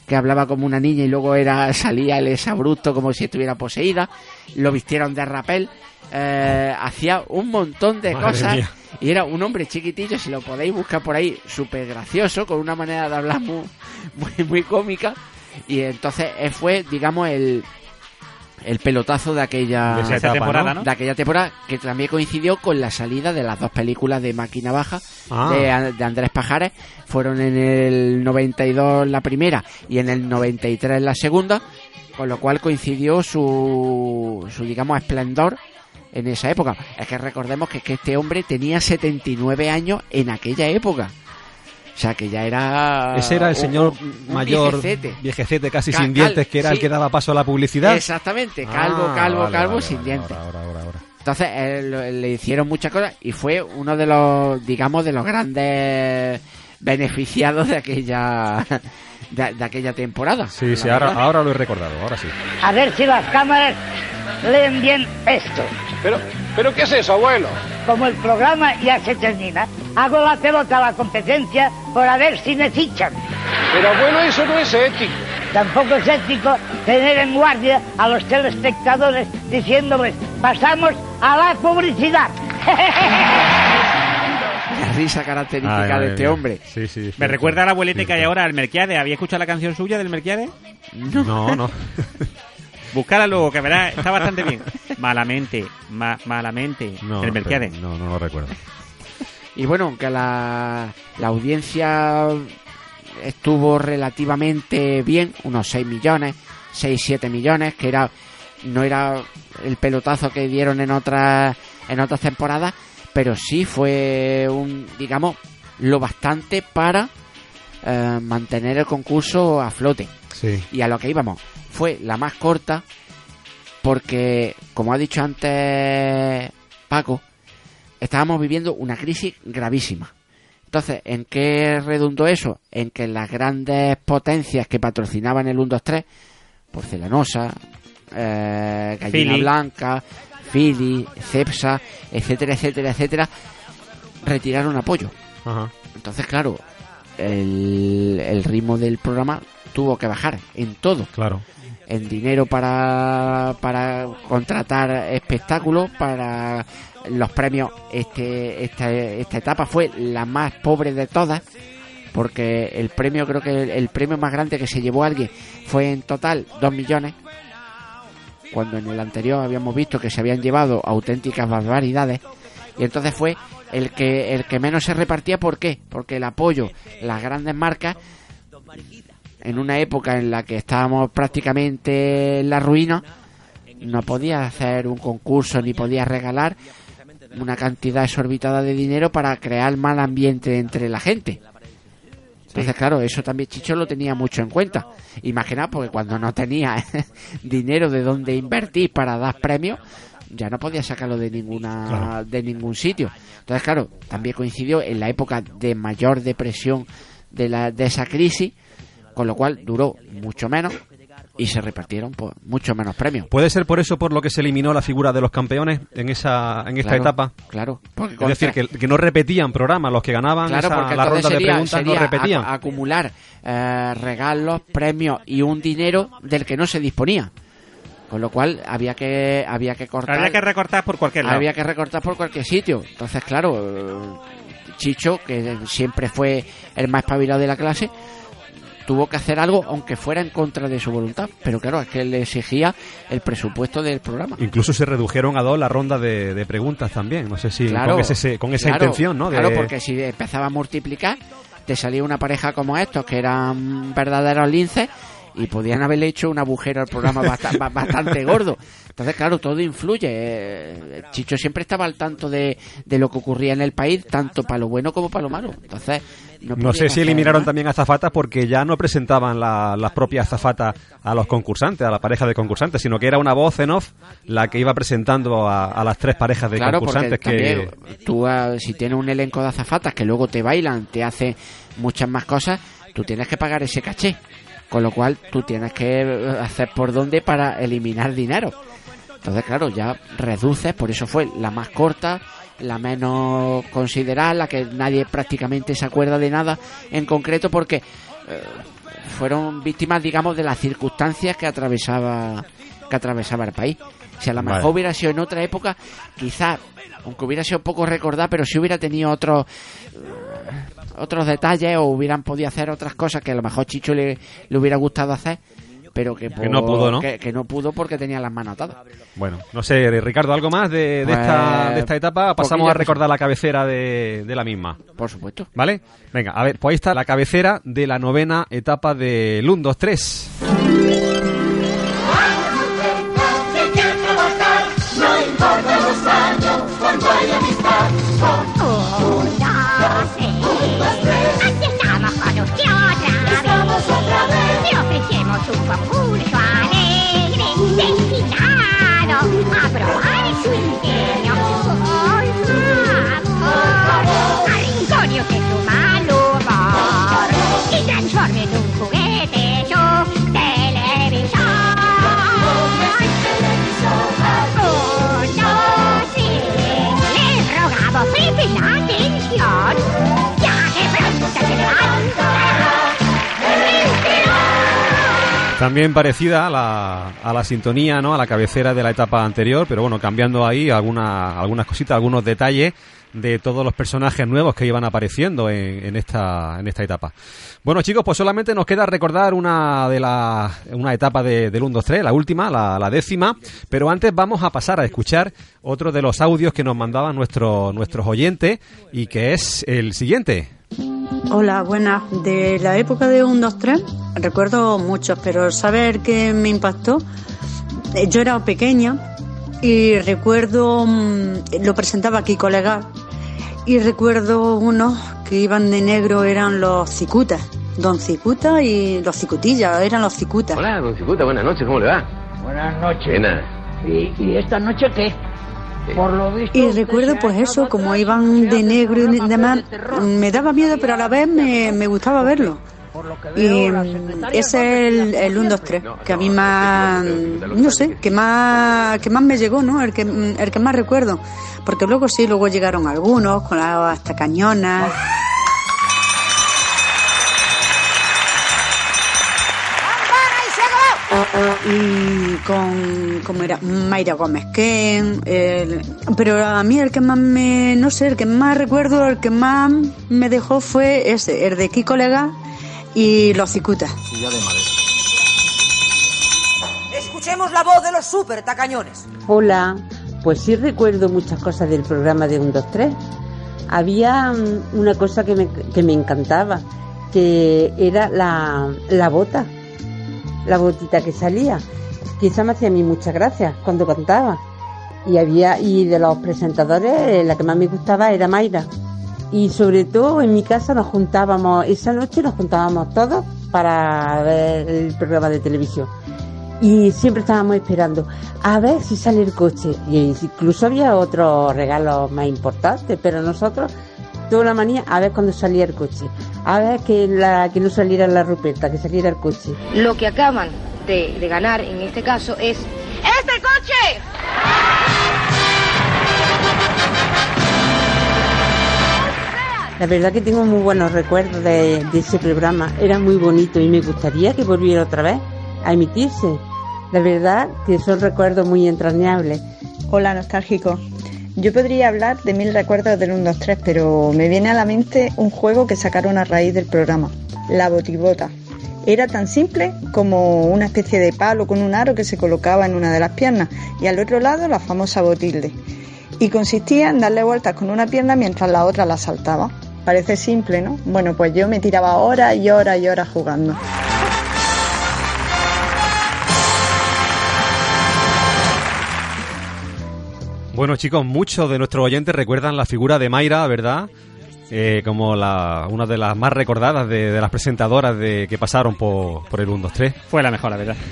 que hablaba como una niña y luego era salía el exabrupto como si estuviera poseída. Lo vistieron de rapel, eh, hacía un montón de Madre cosas mía. y era un hombre chiquitillo, si lo podéis buscar por ahí, súper gracioso, con una manera de hablar muy, muy, muy cómica. Y entonces él fue, digamos, el, el pelotazo de aquella, De etapa, temporada, ¿no? de aquella temporada, que también coincidió con la salida de las dos películas de Máquina Baja Ah. de, de Andrés Pajares. Fueron en el 92 la primera y en el 93 la segunda, con lo cual coincidió su, su digamos, esplendor en esa época. Es que recordemos que, que este hombre tenía 79 años en aquella época. O sea que ya era. Ese era el señor un- un mayor, viejecete. viejecete, casi Ca- sin dientes, que era el que daba paso a la publicidad. Exactamente, calvo, Ah, calvo, vale, calvo, vale, sin vale, dientes. ahora, ahora, ahora. Entonces eh, le hicieron muchas cosas y fue uno de los, digamos, de los grandes beneficiados de aquella de, de aquella temporada. Sí, sí, ahora, verdad. ahora lo he recordado, ahora sí. A ver si las cámaras leen bien esto. Pero, pero ¿qué es eso, abuelo? Como el programa ya se termina, hago la pelota a la competencia por a ver si me fichan. Pero abuelo, eso no es ético. Tampoco es ético tener en guardia a los telespectadores diciéndoles, pasamos a la publicidad. La risa característica Ay, de este mía. hombre. Sí, sí. Me recuerda a la abuelete que hay ahora al Merquiade. ¿Había escuchado la canción suya del Merquiade? No, no. Buscala luego, que verás, está bastante bien. Malamente, ma- malamente, No, el Merquiade. no, no lo recuerdo. Y bueno, que la, la audiencia estuvo relativamente bien, unos 6 millones, 6, 7 millones, que era no era el pelotazo que dieron en otras en otras temporadas, pero sí fue un digamos lo bastante para eh, mantener el concurso a flote. Sí. Y a lo que íbamos, fue la más corta porque, como ha dicho antes Paco, estábamos viviendo una crisis gravísima. Entonces, ¿en qué redundó eso? En que las grandes potencias que patrocinaban el 1, 2, 3, Porcelanosa, eh, Gallina Philly. Blanca, Philly, Cepsa, etcétera, etcétera, etcétera, retiraron apoyo. Ajá. Entonces, claro, el, el ritmo del programa tuvo que bajar en todo. Claro. En dinero para, para contratar espectáculos, para los premios. Este, esta, esta etapa fue la más pobre de todas, porque el premio, creo que el, el premio más grande que se llevó alguien fue en total 2 millones, cuando en el anterior habíamos visto que se habían llevado auténticas barbaridades. Y entonces fue el que, el que menos se repartía. ¿Por qué? Porque el apoyo, las grandes marcas, en una época en la que estábamos prácticamente en la ruina, no podía hacer un concurso ni podía regalar una cantidad exorbitada de dinero para crear mal ambiente entre la gente. Entonces, claro, eso también Chicho lo tenía mucho en cuenta. Imagina, porque cuando no tenía dinero de dónde invertir para dar premios, ya no podía sacarlo de ninguna Claro. de ningún sitio. Entonces, claro, también coincidió en la época de mayor depresión de la de esa crisis, con lo cual duró mucho menos y se repartieron pues, mucho menos premios. ¿Puede ser por eso por lo que se eliminó la figura de los campeones en esa en esta Claro, etapa? Claro. Porque Es decir, que, que no repetían programas, los que ganaban Claro, esa- porque la ronda de sería- preguntas no repetían. acu- acumular eh, regalos, premios y un dinero del que no se disponía. Con lo cual había que había que cortar. Había que recortar por cualquier lado. Había que recortar por cualquier sitio. Entonces, claro, eh, Chicho, que siempre fue el más espabilado de la clase, tuvo que hacer algo aunque fuera en contra de su voluntad. Pero claro, es que le exigía el presupuesto del programa. Incluso se redujeron a dos la ronda de, de preguntas también. No sé si Claro, con, ese- con esa claro, intención, ¿no? De- Claro, porque si empezaba a multiplicar, te salía una pareja como estos, que eran verdaderos linces, y podían haberle hecho un agujero al programa basta- ba- bastante gordo. Entonces, claro, todo influye. Eh, Chicho siempre estaba al tanto de, de lo que ocurría en el país, tanto para lo bueno como para lo malo. Entonces, no, No sé si eliminaron más. también azafatas porque ya no presentaban la- las propias azafatas a los concursantes, a la pareja de concursantes, sino que era una voz en off la que iba presentando a, a las tres parejas de Claro, porque concursantes que... tú, ah, si tienes un elenco de azafatas que luego te bailan, te hacen muchas más cosas, tú tienes que pagar ese caché. Con lo cual, tú tienes que eh, hacer por dónde para eliminar dinero. Entonces, claro, ya reduces, por eso fue la más corta, la menos considerada, la que nadie prácticamente se acuerda de nada en concreto, porque eh, fueron víctimas, digamos, de las circunstancias que atravesaba que atravesaba el país. Si a lo Vale. mejor hubiera sido en otra época, quizás, aunque hubiera sido poco recordada, pero si hubiera tenido otros eh, otros detalles o hubieran podido hacer otras cosas que a lo mejor Chicho le, le hubiera gustado hacer, pero que, Que no pudo, ¿no? Que, que no pudo porque tenía las manos atadas. Bueno, no sé, Ricardo, ¿algo más de, de Pues, esta, de esta etapa? Pasamos a recordar la cabecera de, de la misma. Por supuesto. ¿Vale? Venga, a ver, pues ahí está la cabecera de la novena etapa del 1, 2, 3. No importa los años, cuando hay amistad. Un, dos, un concurso alegre, destinado a probar También parecida a la, a la sintonía, ¿no? A la cabecera de la etapa anterior, pero bueno, cambiando ahí alguna, algunas cositas, algunos detalles de todos los personajes nuevos que iban apareciendo en, en esta, en esta etapa. Bueno, chicos, pues solamente nos queda recordar una de las, una etapa de, del 1, 2, 3, la última, la, la décima, pero antes vamos a pasar a escuchar otro de los audios que nos mandaban nuestros, nuestros oyentes y que es el siguiente. Hola, buenas. De la época de 1, 2, 3, recuerdo muchos, pero saber que me impactó, Eh, yo era pequeña y recuerdo, mm, lo presentaba aquí colega, y recuerdo unos que iban de negro, eran los cicutas, don Cicuta y los cicutillas, eran los cicutas. Hola, don Cicuta, buenas noches, ¿cómo le va? Buenas noches. Buenas. ¿Y, y esta noche qué? Por lo visto. Y recuerdo pues eso, como iban de negro y demás, me daba miedo, pero a la vez me, me gustaba verlo. Y mm, ese es el, el 1, 2, 3, que a mí más, no sé, que más, que más me llegó, ¿no? El que, el que más recuerdo. Porque luego sí, luego llegaron algunos, con las hasta cañonas. y con como era Mayra Gómez Ken el- pero a mí el que más me no sé el que más recuerdo el que más me dejó fue ese el de Kiko Lega y los cicutas Escuchemos la voz de los super tacañones. Hola, pues sí recuerdo muchas cosas del programa de 1, 2, 3. Había mm, una cosa que me, que me encantaba, que era la, la bota, la botita que salía. Quizá me hacía a mí muchas gracias cuando cantaba. Y había, y de los presentadores, eh, la que más me gustaba era Mayra. Y sobre todo en mi casa nos juntábamos, esa noche nos juntábamos todos para ver el programa de televisión. Y siempre estábamos esperando a ver si sale el coche. Y incluso había otros regalos más importantes pero nosotros toda la manía a ver cuando salía el coche. A ver que que no saliera la ruperta que saliera el coche. Lo que acaban de, de ganar en este caso es ¡Este coche! La verdad que tengo muy buenos recuerdos de, de ese programa era muy bonito y me gustaría que volviera otra vez a emitirse la verdad que son recuerdos muy entrañables Hola, nostálgico. Yo podría hablar de mil recuerdos del 1, 2, 3, pero me viene a la mente un juego que sacaron a raíz del programa, la botibota. Era tan simple como una especie de palo con un aro que se colocaba en una de las piernas y al otro lado la famosa botilde. Y consistía en darle vueltas con una pierna mientras la otra la saltaba. Parece simple, ¿no? Bueno, pues yo me tiraba horas y horas y horas jugando. Bueno, chicos, muchos de nuestros oyentes recuerdan la figura de Mayra, ¿verdad? Eh, como la, una de las más recordadas de, de las presentadoras de, que pasaron por, por el 1, 2, 3. Fue la mejor, la verdad.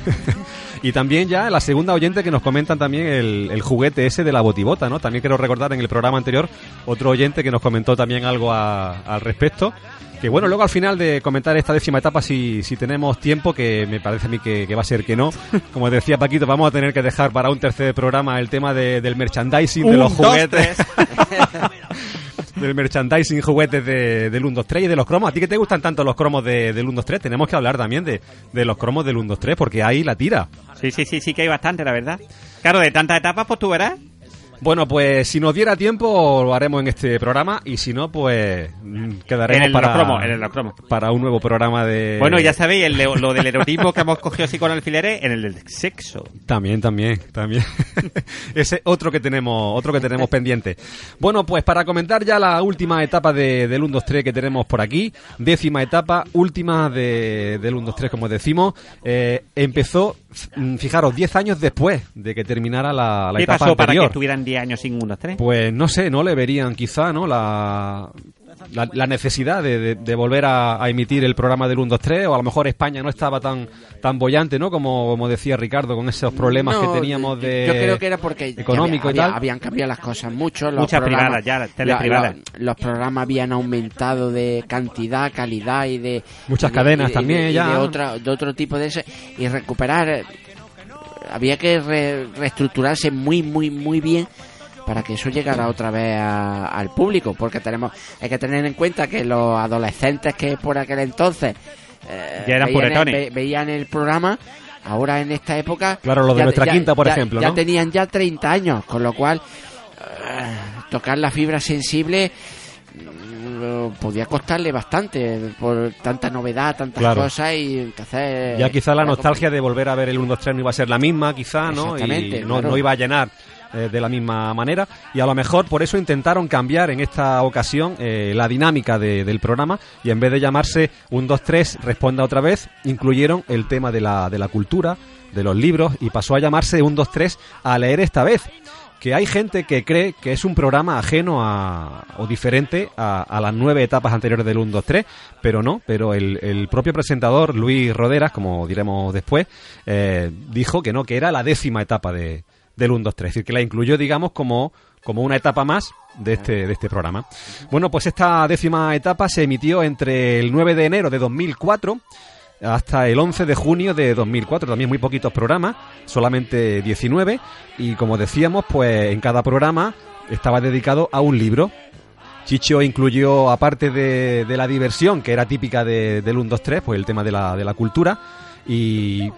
Y también ya la segunda oyente que nos comentan también el, el juguete ese de la botibota, ¿no? También quiero recordar en el programa anterior otro oyente que nos comentó también algo a- al respecto. Que bueno, luego al final de comentar esta décima etapa, si, si tenemos tiempo, que me parece a mí que, que va a ser que no. Como decía Paquito, vamos a tener que dejar para un tercer programa el tema de- del merchandising, de Un, los dos, juguetes. del merchandising, juguetes de, del 1, 2, 3 y de los cromos. ¿A ti que te gustan tanto los cromos de, del 1, 2, 3? Tenemos que hablar también de, de los cromos del 1, 2, 3 porque ahí la tira. Sí, sí, sí, sí que hay bastante, la verdad. Claro, de tantas etapas, pues tú verás. Bueno, pues si nos diera tiempo lo haremos en este programa y si no, pues mm, quedaremos En el para, en el para un nuevo programa de... Bueno, ya sabéis, el lo del erotismo que hemos cogido así con alfileres, en el del sexo. También, también, también. Ese otro que tenemos, otro que tenemos pendiente. Bueno, pues para comentar ya la última etapa de, del 1, 2, 3 que tenemos por aquí, décima etapa, última de, del 1, 2, 3 como decimos, eh, empezó, fijaros, 10 años después de que terminara la, la ¿Qué etapa pasó para que anterior. estuvieran 10 años sin 1, 2, 3? Pues no sé, no le verían quizá, ¿no? La, la, la necesidad de, de- de volver a, a emitir el programa del 1, 2, 3 o a lo mejor España no estaba tan tan bollante, ¿no? Como, como decía Ricardo, con esos problemas No, que teníamos de Yo creo que era porque económico había- y tal. habían cambiado las cosas mucho. Los Muchas programas- privadas ya, las teles la- privadas. la- los programas habían aumentado de cantidad, calidad y de... Muchas y de- cadenas y de- también y de, ya. otra, de otro tipo de ese. Y recuperar... Había que re- reestructurarse muy, muy, muy bien para que eso llegara otra vez a- al público, porque tenemos hay que tener en cuenta que los adolescentes que por aquel entonces eh, Ya eran veían, el, ve- veían el programa, ahora en esta época Claro, los de ya- nuestra ya- quinta, por ya- ejemplo, ya tenían ya 30 años, con lo cual eh, tocar la fibra sensible mm, podía costarle bastante por tanta novedad, tantas Claro. cosas y entonces Ya quizá la nostalgia de volver a ver el 1, 2, 3 no iba a ser la misma, quizá, ¿no? Exactamente, Y no, claro. no iba a llenar eh, de la misma manera. Y a lo mejor por eso intentaron cambiar en esta ocasión eh, la dinámica de- del programa. Y en vez de llamarse un 2 3 responda otra vez incluyeron el tema de la, de la cultura de los libros y pasó a llamarse un 2 3 a leer esta vez. Que hay gente que cree que es un programa ajeno a, o diferente a, a las nueve etapas anteriores del 1, 2, 3, pero no, pero el, el propio presentador, Luis Roderas, como diremos después, eh, dijo que no, que era la décima etapa de, del 1, 2, 3, es decir, que la incluyó, digamos, como, como una etapa más de este, de este programa. Bueno, pues esta décima etapa se emitió entre el 9 de enero de 2004 hasta el 11 de junio de 2004. También muy poquitos programas, solamente 19. Y como decíamos, pues en cada programa estaba dedicado a un libro. Chicho incluyó, aparte de, de la diversión, que era típica de, del 1, 2, 3, pues el tema de la, de la cultura. Y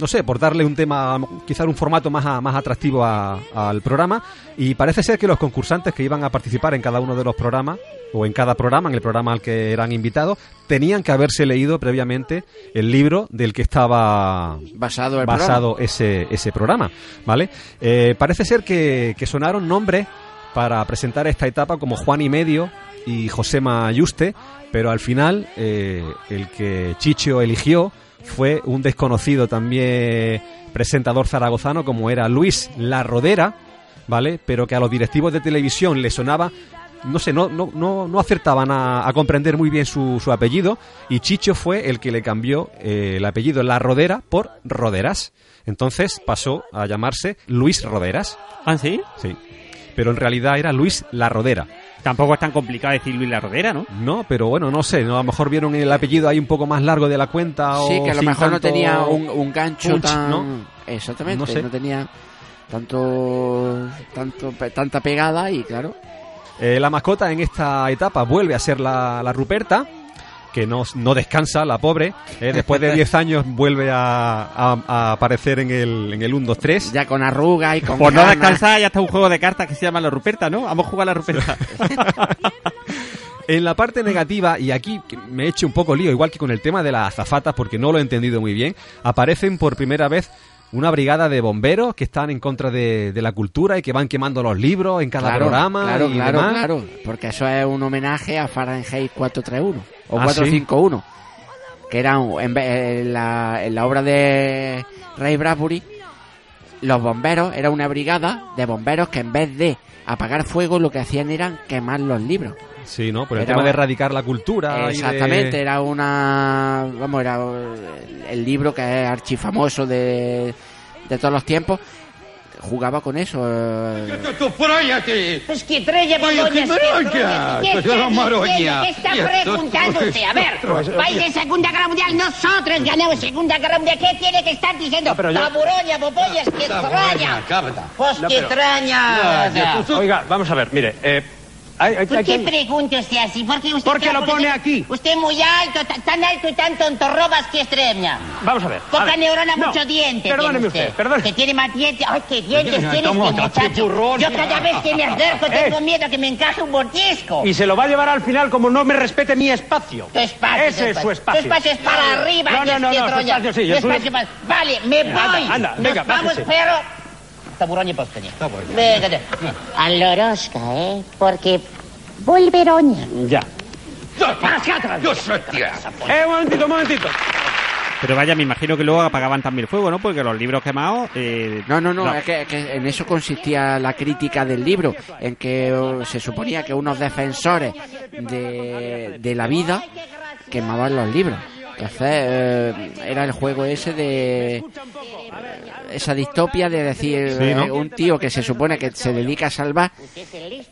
no sé, por darle un tema, quizá un formato más, a- más atractivo a- al programa. Y parece ser que los concursantes que iban a participar en cada uno de los programas, o en cada programa, en el programa al que eran invitados, tenían que haberse leído previamente el libro del que estaba Basado el basado ese, ese programa, ¿vale? Eh, parece ser que, que sonaron nombres para presentar esta etapa como Juan y Medio y José Mayuste, pero al final eh, el que Chicho eligió fue un desconocido también presentador zaragozano como era Luis La Rodera, ¿vale? Pero que a los directivos de televisión le sonaba no sé, no, no, no, no acertaban a, a comprender muy bien su, su apellido y Chicho fue el que le cambió eh, el apellido La Rodera por Roderas. Entonces pasó a llamarse Luis Roderas. ¿Ah, sí? Sí. Pero en realidad era Luis La Rodera. Tampoco es tan complicado decir Luis La Rodera, ¿no? No, pero bueno, no sé, ¿no? a lo mejor vieron el apellido ahí un poco más largo de la cuenta Sí, o que a lo mejor no tenía un, un gancho punch, tan... ¿no? Exactamente, No no, sé. tenía tanto, tanto tanta pegada y claro... Eh, la mascota en esta etapa vuelve a ser la, la Ruperta, que no, no descansa, la pobre. eh, después de 10 años vuelve a, a- a aparecer en el, en el 1, 2, 3. Ya con arruga y con... Por no descansar, ya está un juego de cartas que se llama La Ruperta, ¿no? Vamos a jugar a la Ruperta. En la parte negativa, y aquí me he hecho un poco lío, igual que con el tema de las azafatas, porque no lo he entendido muy bien, aparecen por primera vez una brigada de bomberos que están en contra de, de la cultura y que van quemando los libros en cada Claro, programa. Claro, y claro, demás. claro. Porque eso es un homenaje a Fahrenheit 431 o Ah, 451. Que era en, en la, en la obra de Ray Bradbury, los bomberos, era una brigada de bomberos que en vez de apagar fuego lo que hacían eran quemar los libros. Sí, ¿no? Por el Era tema de erradicar la cultura. y de- Exactamente, era una. Vamos, era el, el libro que es archifamoso de, de todos los tiempos. Jugaba con eso. eh. Pues que es maroña. ¿Qué está preguntando usted? A ver, oye. de Segunda Guerra Mundial, nosotros ganamos Segunda Guerra Mundial. ¿Qué tiene que estar diciendo? Taburoña, popollas, que extraña. Pues que sea. Oiga, vamos a ver, mire. Eh, hay- ¿Por qué pregunta usted así? Usted Porque está lo pone usted- aquí. Usted muy alto, ta- tan alto y tan tontorrobas que extraña. Vamos a ver. a Poca ver. neurona, No, mucho diente. Perdóneme tiene usted, perdóneme. Que tiene más dientes. ¡Ay, qué dientes tiene este qué muchacho! Yo cada vez que me acerco tengo miedo a que me encaje un mordisco. Y se lo va a llevar al final como no me respete mi espacio. Tu espacio, Ese tu es su espacio. Tu espacio es para arriba. No, no, no, no, espacio sí, Vale, me voy. Anda, venga, vamos, pero... Taburoña posteña. Venga, a Lorosca, ¿eh? Porque... Volveroña. Ya. Yo soy tía. Eh, un momentito, un momentito. Pero vaya, me imagino que luego apagaban también el fuego, ¿no? Porque los libros quemados... eh, No, no, no, Es, que, es que en eso consistía la crítica del libro, en que se suponía que unos defensores de, de la vida quemaban los libros. Entonces eh, era el juego ese de esa distopia de decir Sí, ¿no? eh, un tío que se supone que se dedica a salvar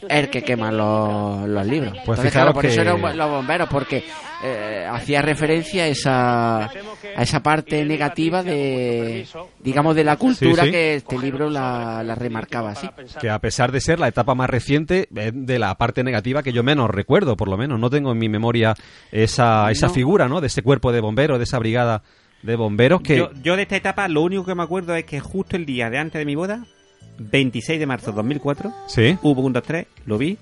el que quema los, los libros. Pues Entonces, claro, por que- eso eran los bomberos, porque eh, hacía referencia a esa, a esa parte negativa de, digamos, de la cultura Sí, sí. que este libro la, la remarcaba así. Que a pesar de ser la etapa más reciente, de la parte negativa que yo menos recuerdo, por lo menos. No tengo en mi memoria esa, esa No. figura, ¿no? De ese cuerpo de bomberos, de esa brigada de bomberos que... Yo, yo de esta etapa lo único que me acuerdo es que justo el día de antes de mi boda, 26 de marzo de 2004, Sí. hubo un 2-3, lo vi,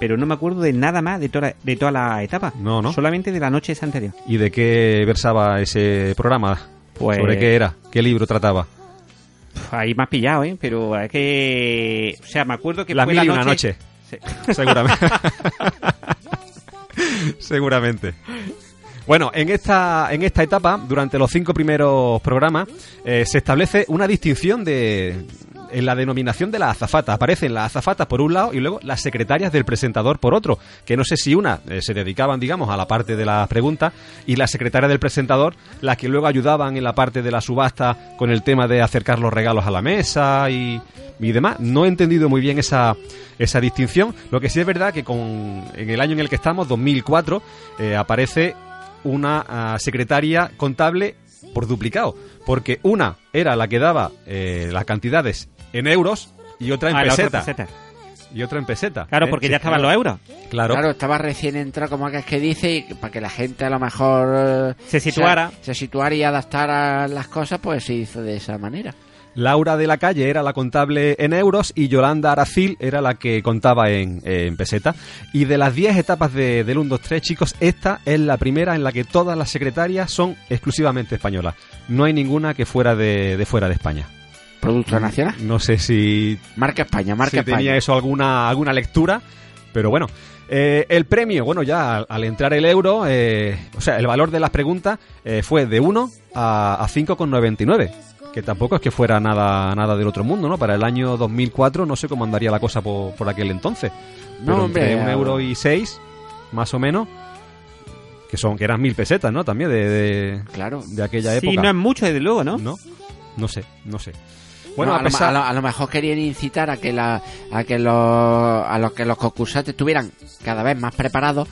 pero no me acuerdo de nada más de toda, de toda la etapa. No, no. Solamente de la noche esa anterior. ¿Y de qué versaba ese programa? Pues- ¿Sobre qué era? ¿Qué libro trataba? Ahí has pillado, ¿eh? Pero es que... O sea, me acuerdo que Las fue mil la y una noche. Seguramente. Seguramente. Bueno, en esta, en esta etapa, durante los cinco primeros programas, eh, se establece una distinción de, en la denominación de las azafatas. Aparecen las azafatas por un lado y luego las secretarias del presentador por otro. Que no sé si una eh, se dedicaban, digamos, a la parte de las preguntas y la secretaria del presentador, las que luego ayudaban en la parte de la subasta con el tema de acercar los regalos a la mesa y, y demás. No he entendido muy bien esa, esa distinción. Lo que sí es verdad que con, en el año en el que estamos, 2004, eh, aparece una ah, secretaria contable por duplicado. Porque una era la que daba eh, las cantidades en euros y otra en Ah, otra peseta. peseta. Y otra en peseta. Claro, ¿eh? porque Sí, ya estaban claro. los euros. Claro. Claro, estaba recién entrado, como que es que dice, y para que la gente a lo mejor eh, Se situara. Se, se situara y adaptara las cosas, pues se hizo de esa manera. Laura de la Calle era la contable en euros y Yolanda Aracil era la que contaba en, en peseta. Y de las 10 etapas de, del 1, 2, 3, chicos, esta es la primera en la que todas las secretarias son exclusivamente españolas. No hay ninguna que fuera de, de fuera de España. ¿Producto nacional? No sé si Marca España, marca si España. tenía eso alguna, alguna lectura, pero bueno. Eh, el premio, bueno, ya al, al entrar el euro, eh, o sea, el valor de las preguntas eh, fue de 1 a, a 5,99. Que tampoco es que fuera nada, nada del otro mundo, ¿no? Para el año 2004 no sé cómo andaría la cosa por, por aquel entonces. No, Pero hombre, entre un euro y seis, más o menos, que son que eran mil pesetas, ¿no? También de, de, Claro. de aquella Sí, época. no es mucho, desde luego, ¿no? No, no sé, no sé. Bueno, No, a a, lo, pesar... a lo- a lo mejor querían incitar a que la, a que los a los que los concursantes estuvieran cada vez más preparados,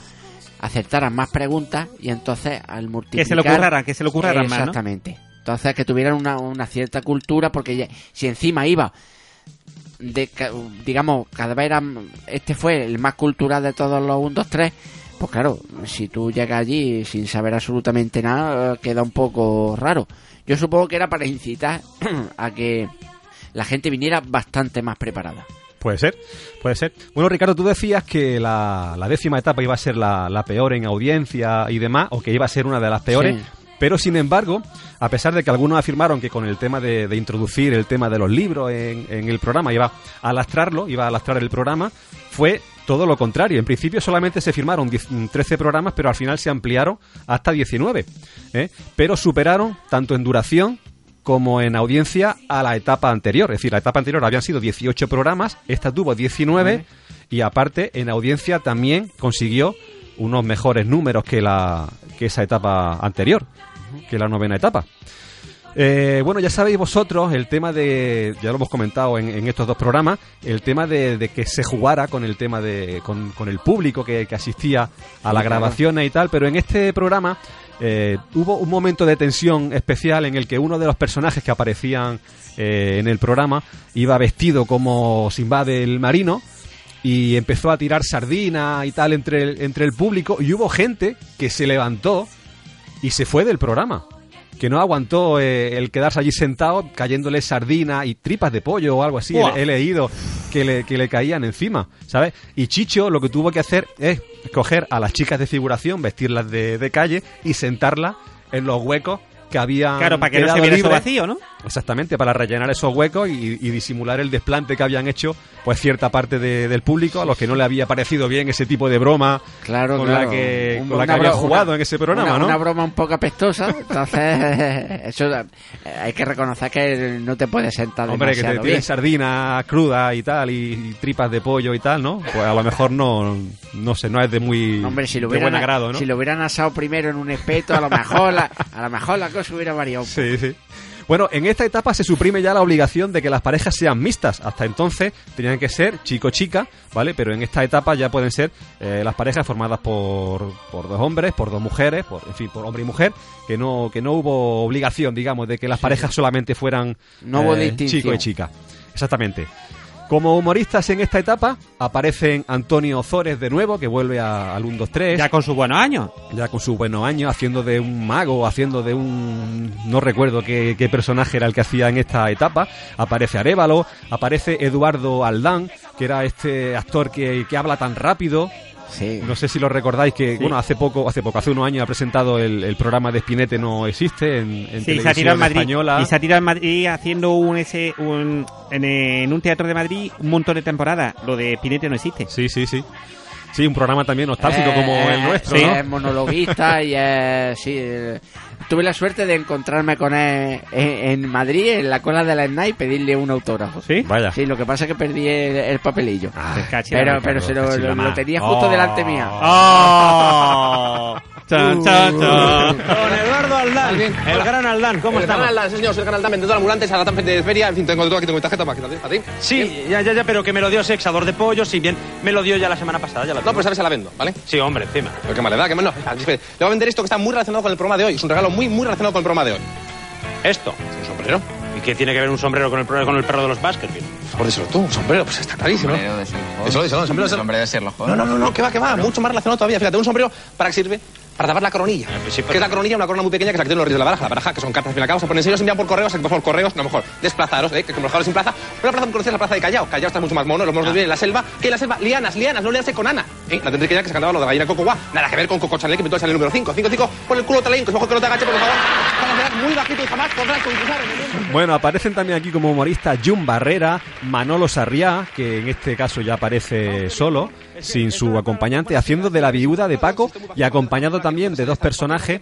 acertaran más preguntas y entonces al multiplicar Que se le ocurraran, que se le ocurraran más, ¿no? Entonces que tuvieran una, una cierta cultura porque ya- si encima iba de digamos cada vez era este fue el más cultural de todos los 1 2 3 pues claro, si tú llegas allí sin saber absolutamente nada, queda un poco raro. Yo supongo que era para incitar a que la gente viniera bastante más preparada. Puede ser, puede ser. Bueno, Ricardo, tú decías que la, la décima etapa iba a ser la, la peor en audiencia y demás, o que iba a ser una de las peores. Sí. Pero sin embargo, a pesar de que algunos afirmaron que con el tema de, de introducir el tema de los libros en, en el programa iba a lastrarlo, iba a lastrar el programa, fue todo lo contrario. En principio solamente se firmaron 10 13 programas, pero al final se ampliaron hasta 19. ¿eh? Pero superaron, tanto en duración como en audiencia, a la etapa anterior. Es decir, la etapa anterior habían sido 18 programas, esta tuvo 19 y aparte en audiencia también consiguió unos mejores números que, la, que esa etapa anterior, que la novena etapa. Eh, bueno, ya sabéis vosotros el tema de, ya lo hemos comentado en, en estos dos programas, el tema de, de que se jugara con el tema de, con, con el público que, que asistía a las grabaciones y tal, pero en este programa eh, hubo un momento de tensión especial en el que uno de los personajes que aparecían eh, en el programa iba vestido como Sinbad el marino y empezó a tirar sardina y tal entre el, entre el público y hubo gente que se levantó y se fue del programa. Que no aguantó eh, el quedarse allí sentado cayéndole sardina y tripas de pollo o algo así. He, he leído que le, que le caían encima, ¿sabes? Y Chicho lo que tuvo que hacer es coger a las chicas de figuración, vestirlas de, de calle y sentarlas en los huecos que habían Claro, para que no se viera eso vacío, ¿no? Exactamente, para rellenar esos huecos y, y disimular el desplante que habían hecho pues cierta parte de- del público a los que no le había parecido bien ese tipo de broma Claro, con claro. la que, Un- con la que una había bro- jugado una- en ese programa, una, ¿no? Una broma un poco apestosa, entonces eso eh, hay que reconocer que no te puedes sentar Hombre, que te bien. sardinas crudas y tal, y, y tripas de pollo y tal, ¿no? Pues a lo mejor no, no sé, no es de muy Hombre, si lo de hubieran, buen agrado, ¿no? si lo hubieran asado primero en un espeto, a lo mejor la, a lo mejor la cosa hubiera variado. Sí, sí. Bueno, en esta etapa se suprime ya la obligación de que las parejas sean mixtas. Hasta entonces tenían que ser chico-chica, ¿vale? Pero en esta etapa ya pueden ser eh, las parejas formadas por, por dos hombres, por dos mujeres, por, en fin, por hombre y mujer, que no, que no hubo obligación, digamos, de que las parejas solamente fueran eh, No hubo distinción. chico y chica. Exactamente. Como humoristas en esta etapa aparecen Antonio Ozores de nuevo, que vuelve a, al 1, 2, 3. Ya con sus buenos años. Ya con sus buenos años, haciendo de un mago, haciendo de un... No recuerdo qué, qué personaje era el que hacía en esta etapa. Aparece Arevalo, aparece Eduardo Aldán, que era este actor que, que habla tan rápido, Sí. No sé si lo recordáis que, bueno, hace poco, hace poco, hace unos años ha presentado el, el programa de Spinete No Existe en, en Sí, se ha tirado televisión en Madrid. española. Y se ha tirado en Madrid haciendo un, ese, un, en, en un teatro de Madrid un montón de temporadas. Lo de Pinete no existe. Sí, sí, sí. Sí, un programa también nostálgico como Eh, el nuestro, sí, ¿no? es monologuista y eh, sí. Eh, tuve la suerte de encontrarme con él en, en Madrid, en la cola de la ENA y pedirle un autógrafo. ¿Sí? Vaya. Sí, lo que pasa es que perdí el, el papelillo. cachila, pero pero se lo, lo- tenía justo Oh. delante mía. ¡Oh! Chan, chan, chan. Don Eduardo Aldán, el gran Aldán, ¿cómo el estamos? canal Aldán, sí, señor, soy el canal Aldán, vendedor ambulante, charlatán de feria, en fin, tengo todo aquí, tengo mi tarjeta para quitarle. ¿A ti? Sí, ya, ya, ya, pero que me lo dio sexador de pollo, si bien me lo dio ya la semana pasada, ya la No, pues sabes, se la vendo, ¿vale? Sí, hombre, encima. Pero qué mala edad, qué mal. No, es que le voy a vender esto que está muy relacionado con el programa de hoy. Es un regalo muy, muy relacionado con el programa de hoy. Esto. Un sombrero. ¿Y qué tiene que ver un sombrero con el, con el perro de los Baskerville? Por díselo tú, un sombrero, pues está clarísimo. Sombrero de Sherlock Holmes. Eso, eso, un sombrero de Sherlock- de Sherlock No, Holmes. no, no, no, que va, que va, mucho más relacionado todavía. Fíjate, un sombrero, ¿para qué sirve? Para tapar la coronilla. sí, ¿Qué pero- es la coronilla? Una corona muy pequeña que es la que tienen los reyes de la baraja. La baraja, que son cartas acá, se ponen sellos, se envían por correos, por correos, no, mejor, desplazaros, ¿eh? que como los jugadores sin plaza. Una plaza conocida es la plaza de Callao. Callao está mucho más mono, los monos viven en la selva. ¿Qué en la selva? Lianas, lianas, no liarse con Ana. ¿eh? La tendré que ya que se cantaba lo de la gallina Coco Guá. Nada que ver con Coco Chanel, que inventó el número 5. 5, 5, pon el culo talín, que es mejor que no te agache, por favor. Para quedar muy bajito y jamás podrás concursar en el mundo. Bueno, aparecen también aquí como humorista Jun Barrera, Manolo Sarriá, que en este caso ya aparece solo, sin su acompañante, haciendo de la viuda de Paco y acompañado también de dos personajes,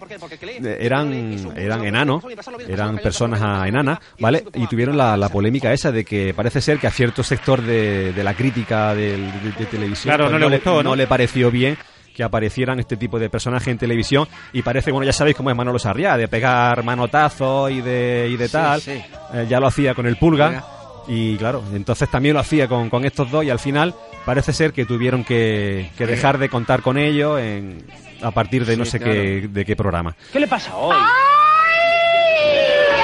eran, eran enanos, eran personas a- enanas, ¿vale? Y tuvieron la, la polémica esa de que parece ser que a cierto sector de, de la crítica de, de televisión Claro, pues no le gustó, ¿no? le pareció bien que aparecieran este tipo de personajes en televisión y parece, bueno, ya sabéis cómo es Manolo Sarriá, de pegar manotazos y de, y de Sí, tal. sí. Eh, ya lo hacía con el Pulga. Y claro, entonces también lo hacía con, con estos dos y al final parece ser que tuvieron que, que dejar de contar con ellos en, a partir de no sé claro. qué, de qué programa. ¿Qué le pasa hoy?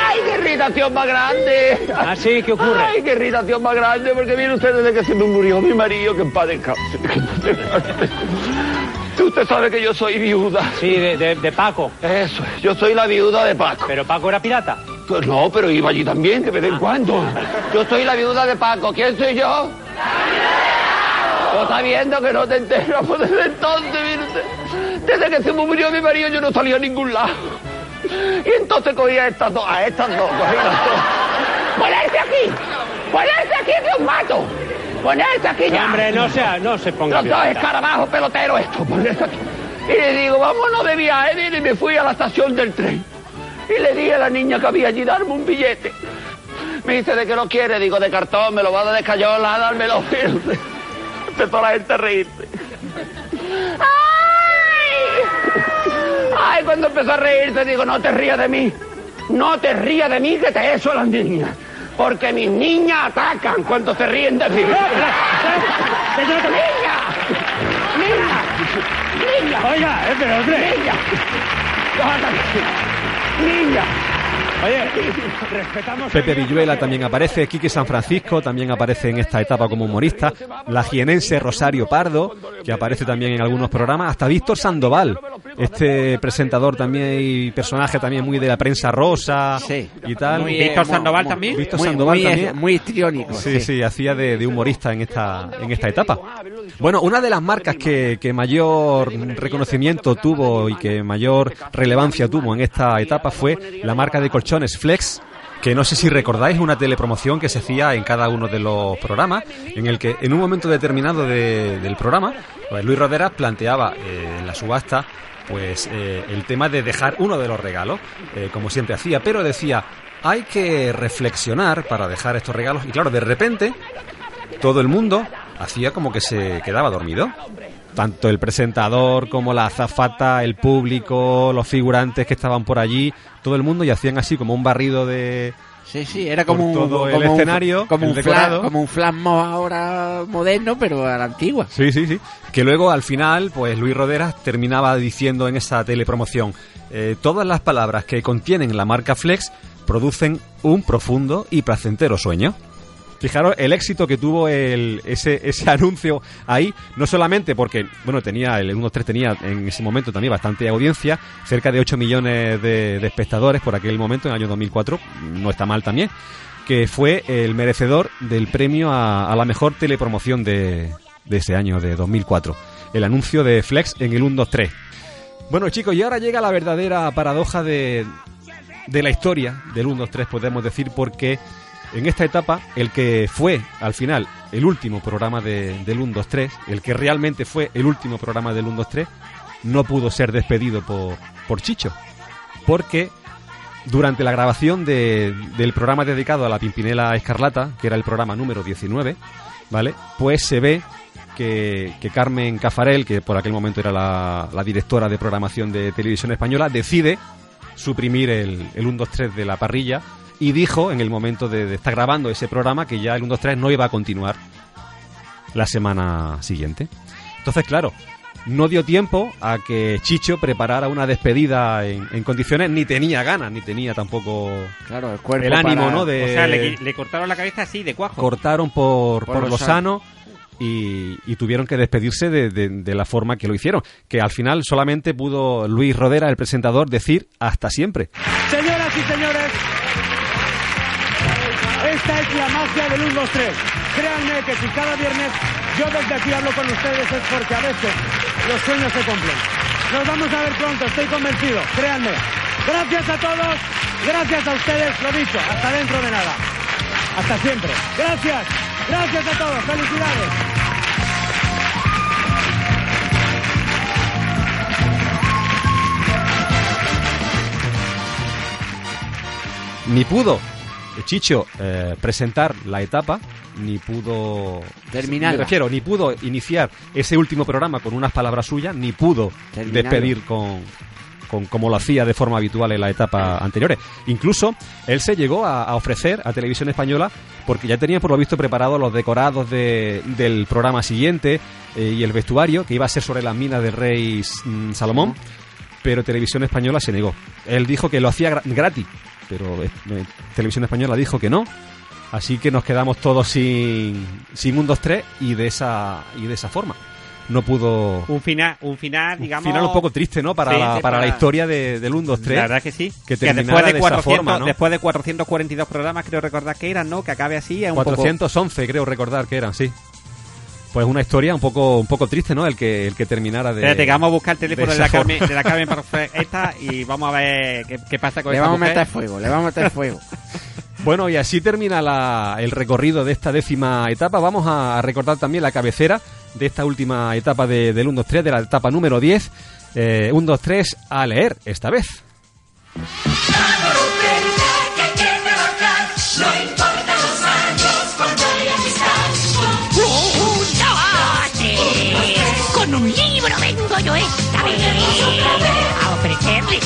¡Ay, qué irritación más grande! ¿Ah, sí? ¿Qué ocurre? ¡Ay, qué irritación más grande! Porque viene usted desde que se me murió mi marido, que en paz descanse. Usted sabe que yo soy viuda. Sí, de, de- de Paco. Eso es, yo soy la viuda de Paco. ¿Pero Paco era pirata? Pues no, pero iba allí también, de vez en cuando. Yo soy la viuda de Paco. ¿Quién soy yo? ¿No está viendo que no te enteras? Pues desde entonces, mire desde que se murió mi marido yo no salía a ningún lado. Y entonces cogía a estas dos, a estas dos, cogía las dos. ¡Ponerse aquí! ¡Ponerse aquí que os mato! ¡Ponerse aquí ya! Hombre, no sea, no se ponga Los dos violenta. escarabajos peloteros esto, aquí. Y le digo, vámonos de viaje, y me fui a la estación del tren. Y le dije a la niña que había allí, darme un billete. Me dice, ¿de qué lo quiere? Digo, de cartón, me lo va a dar de cayola, dármelo. Empezó la gente a reírse. ¡Ay! ¡Ay! Cuando empezó a reírse, digo, no te rías de mí. No te rías de mí, que te eso a las niñas. Porque mis niñas atacan cuando se ríen de mí. ¡Niña! ¡Niña! ¡Niña! Oiga, eh, pero hombre. ¡Niña! ¡Niña! Oye, respetamos... Pepe Villuela también aparece, Quique San Francisco también aparece en esta etapa como humorista, la jienense Rosario Pardo, que aparece también en algunos programas, hasta Víctor Sandoval, este presentador también y personaje también muy de la prensa rosa y tal. Muy, Víctor Sandoval también. Víctor muy- Sandoval muy, también. Muy histriónico. Sí, sí, hacía de, de humorista en esta, en esta etapa. Bueno, una de las marcas que, que mayor reconocimiento tuvo y que mayor relevancia tuvo en esta etapa fue la marca de colchones Flex, que no sé si recordáis una telepromoción que se hacía en cada uno de los programas, en el que en un momento determinado de- del programa, pues Luis Roderas planteaba eh, en la subasta pues eh, el tema de dejar uno de los regalos, eh, como siempre hacía, pero decía, hay que reflexionar para dejar estos regalos, y claro, de repente todo el mundo hacía como que se quedaba dormido. Tanto el presentador como la azafata, el público, los figurantes que estaban por allí, todo el mundo y hacían así como un barrido de... Sí, sí, era como un, todo el como un- escenario, como el un decorado. flash, como un flash mob ahora moderno, pero a la antigua. Sí, sí, sí. Que luego al final, pues Luis Roderas terminaba diciendo en esa telepromoción, eh, todas las palabras que contienen la marca Flex producen un profundo y placentero sueño. Fijaros el éxito que tuvo el, ese, ese anuncio ahí, no solamente porque, bueno, tenía, el 1-3 tenía en ese momento también bastante audiencia, cerca de 8 millones de, de espectadores por aquel momento, en el año 2004, no está mal también, que fue el merecedor del premio a, a la mejor telepromoción de, ese año, de 2004. El anuncio de Flex en el 1, 2, 3. Bueno chicos, y ahora llega la verdadera paradoja de, de la historia del 1, 2, 3, podemos decir, porque en esta etapa, el que fue al final el último programa de- del 1, 2, 3, el que realmente fue el último programa del 1, 2, 3, no pudo ser despedido por, por Chicho. Porque durante la grabación de- del programa dedicado a la Pimpinela Escarlata, que era el programa número 19, ¿vale? Pues se ve que, que Carmen Cafarel, que por aquel momento era la, la directora de programación de televisión española, decide suprimir el, el 1, 2, 3 de la parrilla y dijo en el momento de, de estar grabando ese programa que ya el 1, 2, 3 no iba a continuar la semana siguiente. Entonces, claro, no dio tiempo a que Chicho preparara una despedida en, en condiciones, ni tenía ganas, ni tenía tampoco Claro, el cuerpo el ánimo, para- ¿no? De, O sea, le, le cortaron la cabeza así, de cuajo. cortaron por, Por por lo lo sano. sano y, y tuvieron que despedirse de, de- de la forma que lo hicieron. Que al final solamente pudo Luis Rodera, el presentador, decir hasta siempre. Señoras y señores, esta es la magia del 1, 2, 3. Créanme que si cada viernes yo desde aquí hablo con ustedes es porque a veces los sueños se cumplen. Nos vamos a ver pronto, estoy convencido, créanme. Gracias a todos, gracias a ustedes, lo dicho, hasta dentro de nada. Hasta siempre. Gracias, gracias a todos, felicidades. Ni pudo Chicho eh, presentar la etapa, ni pudo Terminarla. Me refiero, ni pudo iniciar ese último programa con unas palabras suyas, ni pudo Terminarlo. despedir con, con como lo hacía de forma habitual en la etapa anteriores. Incluso él se llegó a, a ofrecer a Televisión Española porque ya tenía por lo visto preparados los decorados de- del programa siguiente eh, y el vestuario que iba a ser sobre las minas del rey mm, Salomón, pero Televisión Española se negó. Él dijo que lo hacía gra- gratis, pero eh, eh, Televisión Española dijo que no. Así que nos quedamos todos sin, sin un 2-3 y de esa y de esa forma. No pudo Un final, un final, digamos... final un poco triste, ¿no? Para, Sí, la, sí, para la para- historia de, del 1, 2, 3. La verdad que sí. Que Que después de, de, 400, esa forma, ¿no? después de 442 programas, creo recordar que eran, ¿no? Que acabe así es un poco... 411, creo recordar que eran, sí. Pues una historia un poco un poco triste, ¿no? El que el que terminara de Espérate, que vamos a buscar el teléfono de, la Carmen, de la Carmen esta y vamos a ver qué, qué pasa con Le esta vamos a meter fuego, le vamos a meter fuego. Bueno, y así termina la- el recorrido de esta décima etapa. Vamos a recordar también la cabecera de esta última etapa de, del 1, 2, 3, de la etapa número 10. Eh, 1, 2, 3, a leer esta vez.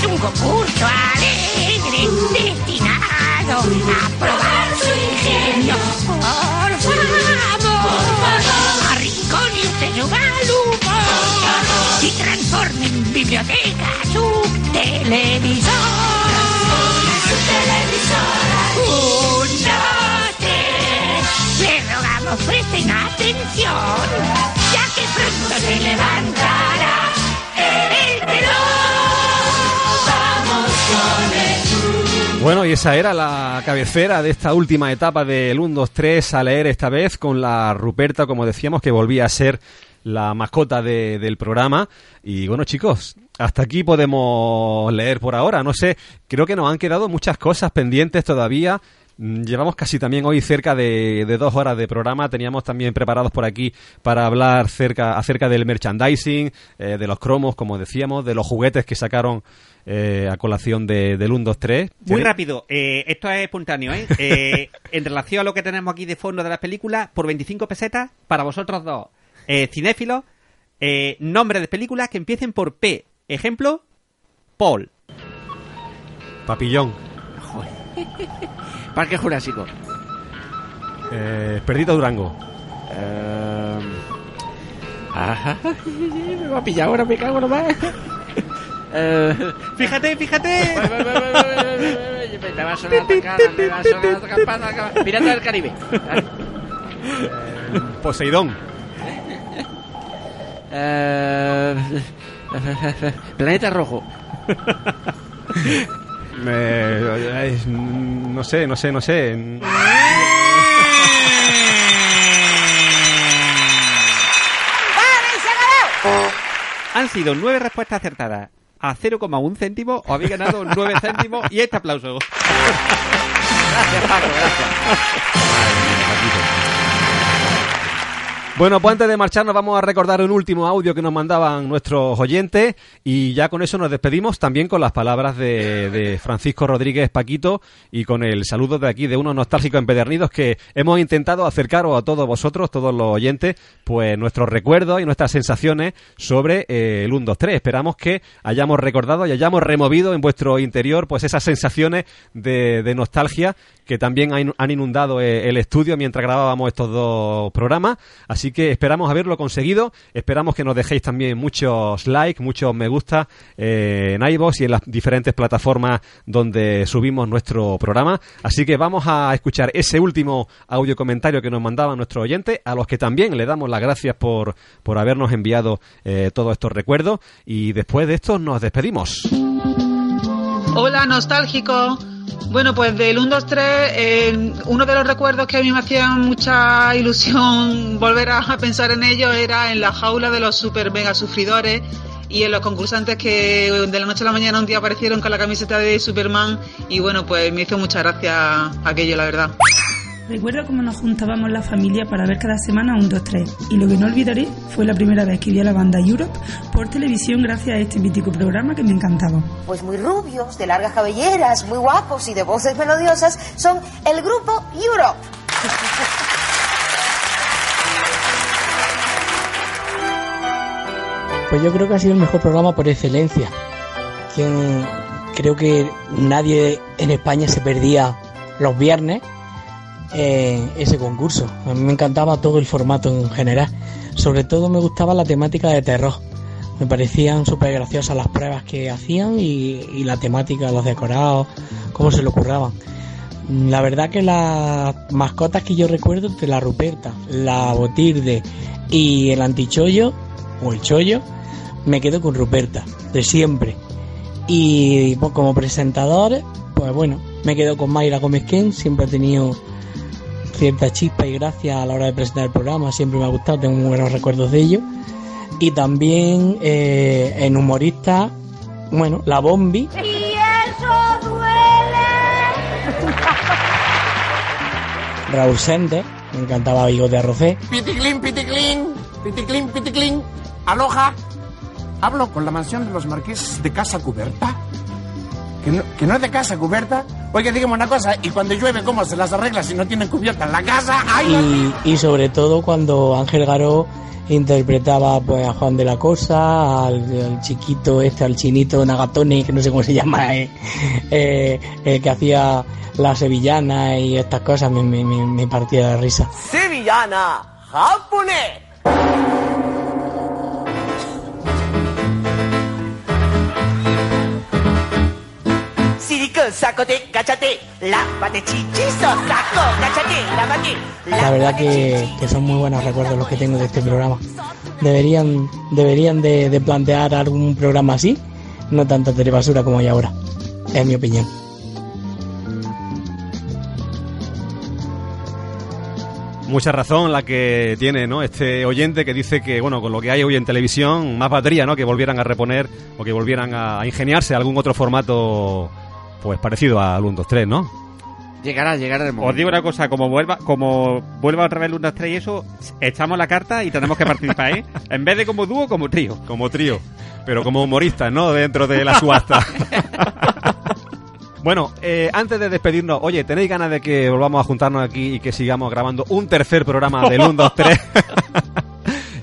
Un concurso alegre destinado a probar su ingenio. Por favor, arrincone usted su mal y transformen biblioteca su televisor. Un, dos, tres. Le rogamos presten atención, ya que pronto se levantará Bueno, y esa era la cabecera de esta última etapa del 1, 2, 3 a leer esta vez con la Ruperta, como decíamos, que volvía a ser la mascota de- del programa. Y bueno, chicos, hasta aquí podemos leer por ahora. No sé, creo que nos han quedado muchas cosas pendientes todavía. Mm, Llevamos casi también hoy cerca de, dos horas de programa. Teníamos también preparados por aquí para hablar cerca, acerca del merchandising, eh, de los cromos, como decíamos, de los juguetes que sacaron eh, a colación de, del 1, 2, 3. Muy rápido, eh, esto es espontáneo, ¿eh? Eh, En relación a lo que tenemos aquí de fondo de las películas, por 25 pesetas, para vosotros dos, cinéfilos, nombres de películas que empiecen por P. Ejemplo, Paul. Papillón. Parque Jurásico. Perdito Durango. Ajá. Me va a pillar ahora, me cago nomás. Eh, Fíjate, fíjate. me va a sonar la cara, va a sonar la campana. Pirata del Caribe. Poseidón. Eh, Planeta Rojo. Me- es- no sé, no sé, no sé. Han sido nueve respuestas acertadas a 0,1 céntimo o habéis ganado 9 céntimos y este aplauso. Gracias, Paco, Bueno, pues antes de marcharnos vamos a recordar un último audio que nos mandaban nuestros oyentes y ya con eso nos despedimos también con las palabras de, de Francisco Rodríguez Paquito y con el saludo de aquí de unos nostálgicos empedernidos que hemos intentado acercaros a todos vosotros, todos los oyentes, pues nuestros recuerdos y nuestras sensaciones sobre eh, el 1, 2, 3. Esperamos que hayamos recordado y hayamos removido en vuestro interior pues esas sensaciones de, de nostalgia que también han inundado eh, el estudio mientras grabábamos estos dos programas. Así que esperamos haberlo conseguido. Esperamos que nos dejéis también muchos likes, muchos me gusta eh, en iVoox y en las diferentes plataformas donde subimos nuestro programa. Así que vamos a escuchar ese último audio comentario que nos mandaban nuestros oyentes, a los que también le damos las gracias por, por habernos enviado eh, todos estos recuerdos. Y después de esto nos despedimos. Hola, nostálgico. Bueno, pues del 1, 2, 3, eh, uno de los recuerdos que a mí me hacía mucha ilusión volver a, pensar en ello era en la jaula de los super mega sufridores y en los concursantes que de la noche a la mañana un día aparecieron con la camiseta de Superman y bueno, pues me hizo mucha gracia aquello, la verdad. Recuerdo cómo nos juntábamos la familia para ver cada semana un 2-3 y lo que no olvidaré fue la primera vez que vi a la banda Europe por televisión gracias a este mítico programa que me encantaba. Pues muy rubios, de largas cabelleras, muy guapos y de voces melodiosas, son el grupo Europe. Pues yo creo que ha sido el mejor programa por excelencia. Quien creo que nadie en España se perdía los viernes ese concurso. A mí me encantaba todo el formato en general. Sobre todo me gustaba la temática de terror. Me parecían súper graciosas las pruebas que hacían y, la temática, los decorados, cómo se lo curraban. La verdad que las mascotas que yo recuerdo de la Ruperta, la Botirde y el Antichollo, o el Chollo, me quedo con Ruperta, de siempre. Y pues, como presentador, pues bueno, me quedo con Mayra Gómez Ken, siempre he tenido cierta chispa y gracia a la hora de presentar el programa, siempre me ha gustado, tengo muy buenos recuerdos de ello. Y también eh, en humorista, bueno, la Bombi, Y eso duele. Raúl Sender, me encantaba Bigote Arrocé. Piticlin, piticlin, piticlin, piticlin. Aloha. Hablo con la mansión de los marqueses de Casa Cubierta. Que no, que no es de casa cubierta. Oiga, dígame una cosa, y cuando llueve, ¿cómo se las arregla si no tienen cubierta en la casa? ¡Ay, y, y sobre todo cuando Ángel Garó interpretaba pues a Juan de la Cosa, al, al chiquito este, al chinito Nagatone, que no sé cómo se llama, eh, eh, el que hacía la sevillana y estas cosas, me, me, me- me partía de risa. Sevillana, japonés. Sácote, cáchate, lávate chichizo, saco, cáchate, lávate. La verdad que, que son muy buenos recuerdos los que tengo de este programa. Deberían, deberían de, de plantear algún programa así, no tanta telebasura como hay ahora, es mi opinión. Mucha razón la que tiene, ¿no? Este oyente que dice que, bueno, con lo que hay hoy en televisión, más valdría, ¿no? Que volvieran a reponer o que volvieran a ingeniarse algún otro formato, pues parecido al 1, 2, 3, ¿no? Llegará, llegará el momento. Os digo una cosa, como vuelva, como vuelva otra vez el 1, 2, 3 y eso, echamos la carta y tenemos que participar, ¿eh? En vez de como dúo, como trío. Como trío. Pero como humoristas, ¿no? Dentro de la subasta. Bueno, eh, antes de despedirnos, oye, ¿tenéis ganas de que volvamos a juntarnos aquí y que sigamos grabando un tercer programa del 1, 2, 3?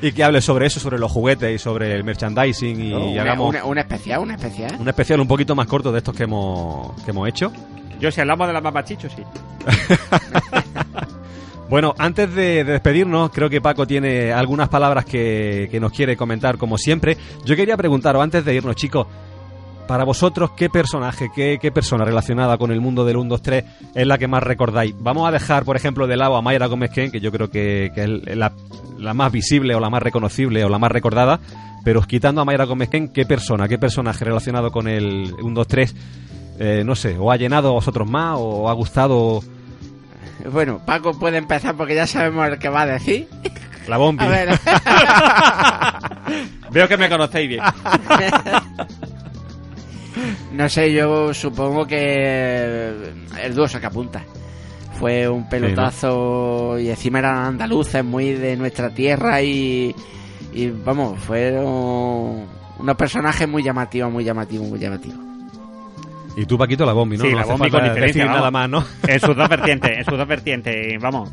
Y que hable sobre eso, sobre los juguetes y sobre el merchandising y Oh, una, hagamos una- una especial, una especial. un especial un poquito más corto de estos que hemos, que hemos hecho. Yo, si hablamos de la mamachicho, sí. Bueno, antes de, de despedirnos, creo que Paco tiene algunas palabras que, que nos quiere comentar, como siempre. Yo quería preguntaros, antes de irnos, chicos, para vosotros, ¿qué personaje, qué, qué persona relacionada con el mundo del 1, 2, 3 es la que más recordáis? Vamos a dejar, por ejemplo, de lado a Mayra Gómez Ken, que yo creo que, que es la, la más visible o la más reconocible o la más recordada, pero quitando a Mayra Gómez Ken, ¿qué persona, qué personaje relacionado con el 1, 2, 3, eh, no sé, o ha llenado a vosotros más o ha gustado Bueno, Paco puede empezar porque ya sabemos el que va a decir. la bombi? Veo que me conocéis bien. No sé, yo supongo que el dúo sacapunta. Fue un pelotazo y encima eran andaluces, muy de nuestra tierra y, y vamos, fueron unos personajes muy llamativos, muy llamativos, muy llamativos. Y tú, Paquito, la bombi, ¿no? Sí, No la bombi con diferencia. decir nada más, ¿no? En sus dos vertientes, en sus dos vertientes, vamos.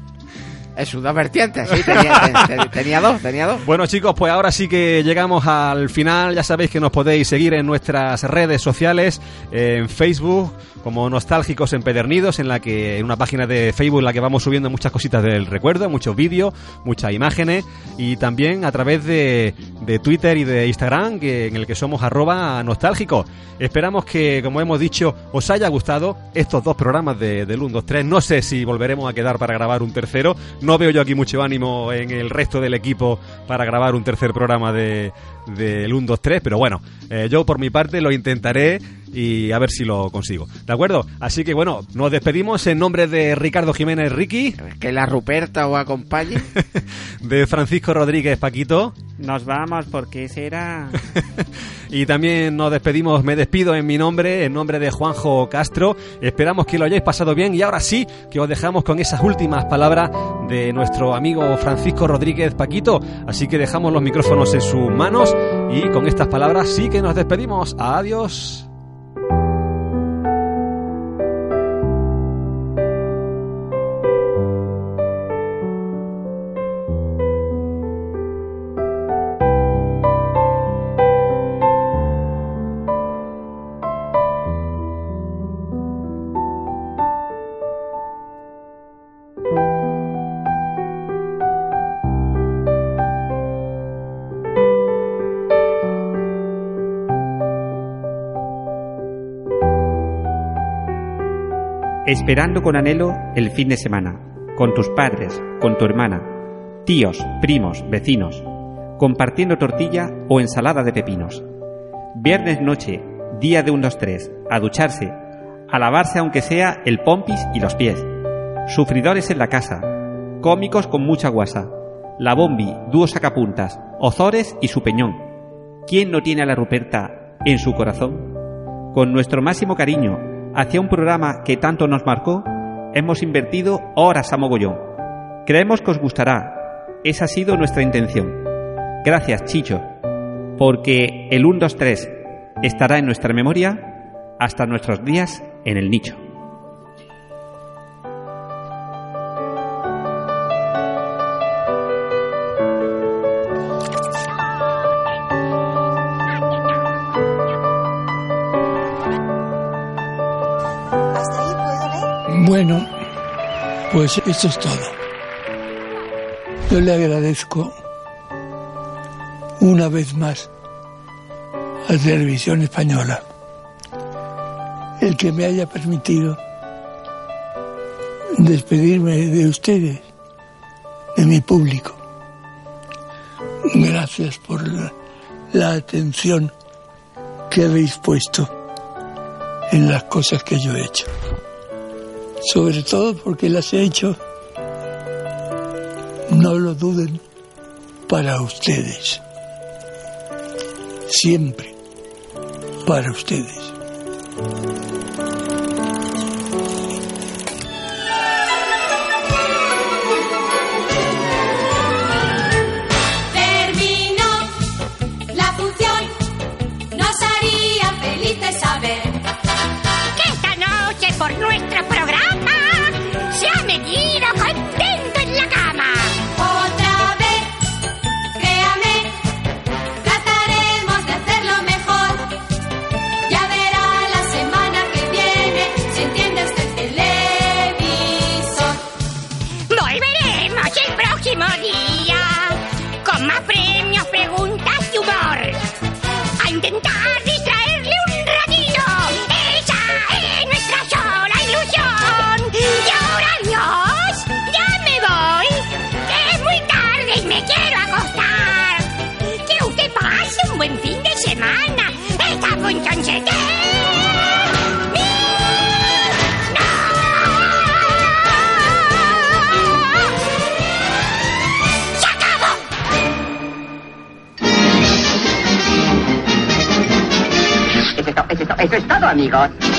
Sus dos vertientes, sí, tenía, ten- tenía dos, tenía dos. Bueno chicos, pues ahora sí que llegamos al final. Ya sabéis que nos podéis seguir en nuestras redes sociales, en Facebook como Nostálgicos Empedernidos, en la que en una página de Facebook en la que vamos subiendo muchas cositas del recuerdo, muchos vídeos, muchas imágenes y también a través de, de Twitter y de Instagram, que, en el que somos arroba nostálgicos. Esperamos que, como hemos dicho, os haya gustado estos dos programas de, del 1, 2, 3. No sé si volveremos a quedar para grabar un tercero. No veo yo aquí mucho ánimo en el resto del equipo para grabar un tercer programa de del 1, 2, 3, pero bueno, eh, yo por mi parte lo intentaré y a ver si lo consigo. ¿De acuerdo? Así que bueno, nos despedimos en nombre de Ricardo Jiménez Ricky, Que la Ruperta os acompañe. de Francisco Rodríguez Paquito. Nos vamos porque será... Y también nos despedimos, me despido en mi nombre, en nombre de Juanjo Castro. Esperamos que lo hayáis pasado bien y ahora sí que os dejamos con esas últimas palabras de nuestro amigo Francisco Rodríguez Paquito. Así que dejamos los micrófonos en sus manos y con estas palabras sí que nos despedimos. Adiós. Esperando con anhelo el fin de semana, con tus padres, con tu hermana, tíos, primos, vecinos, compartiendo tortilla o ensalada de pepinos. Viernes noche, día de un 2-3, a ducharse, a lavarse aunque sea el pompis y los pies. Sufridores en la casa, cómicos con mucha guasa, la bombi, dúo sacapuntas, ozores y su peñón. ¿Quién no tiene a la Ruperta en su corazón? Con nuestro máximo cariño hacia un programa que tanto nos marcó, hemos invertido horas a mogollón. Creemos que os gustará. Esa ha sido nuestra intención. Gracias, Chicho, porque el 1, 2, 3 estará en nuestra memoria hasta nuestros días en el nicho. Pues esto es todo. Yo le agradezco una vez más a Televisión Española el que me haya permitido despedirme de ustedes, de mi público. Gracias por la, la atención que habéis puesto en las cosas que yo he hecho. Sobre todo porque las he hecho, no lo duden, para ustedes. Siempre para ustedes. Eso es todo, amigos.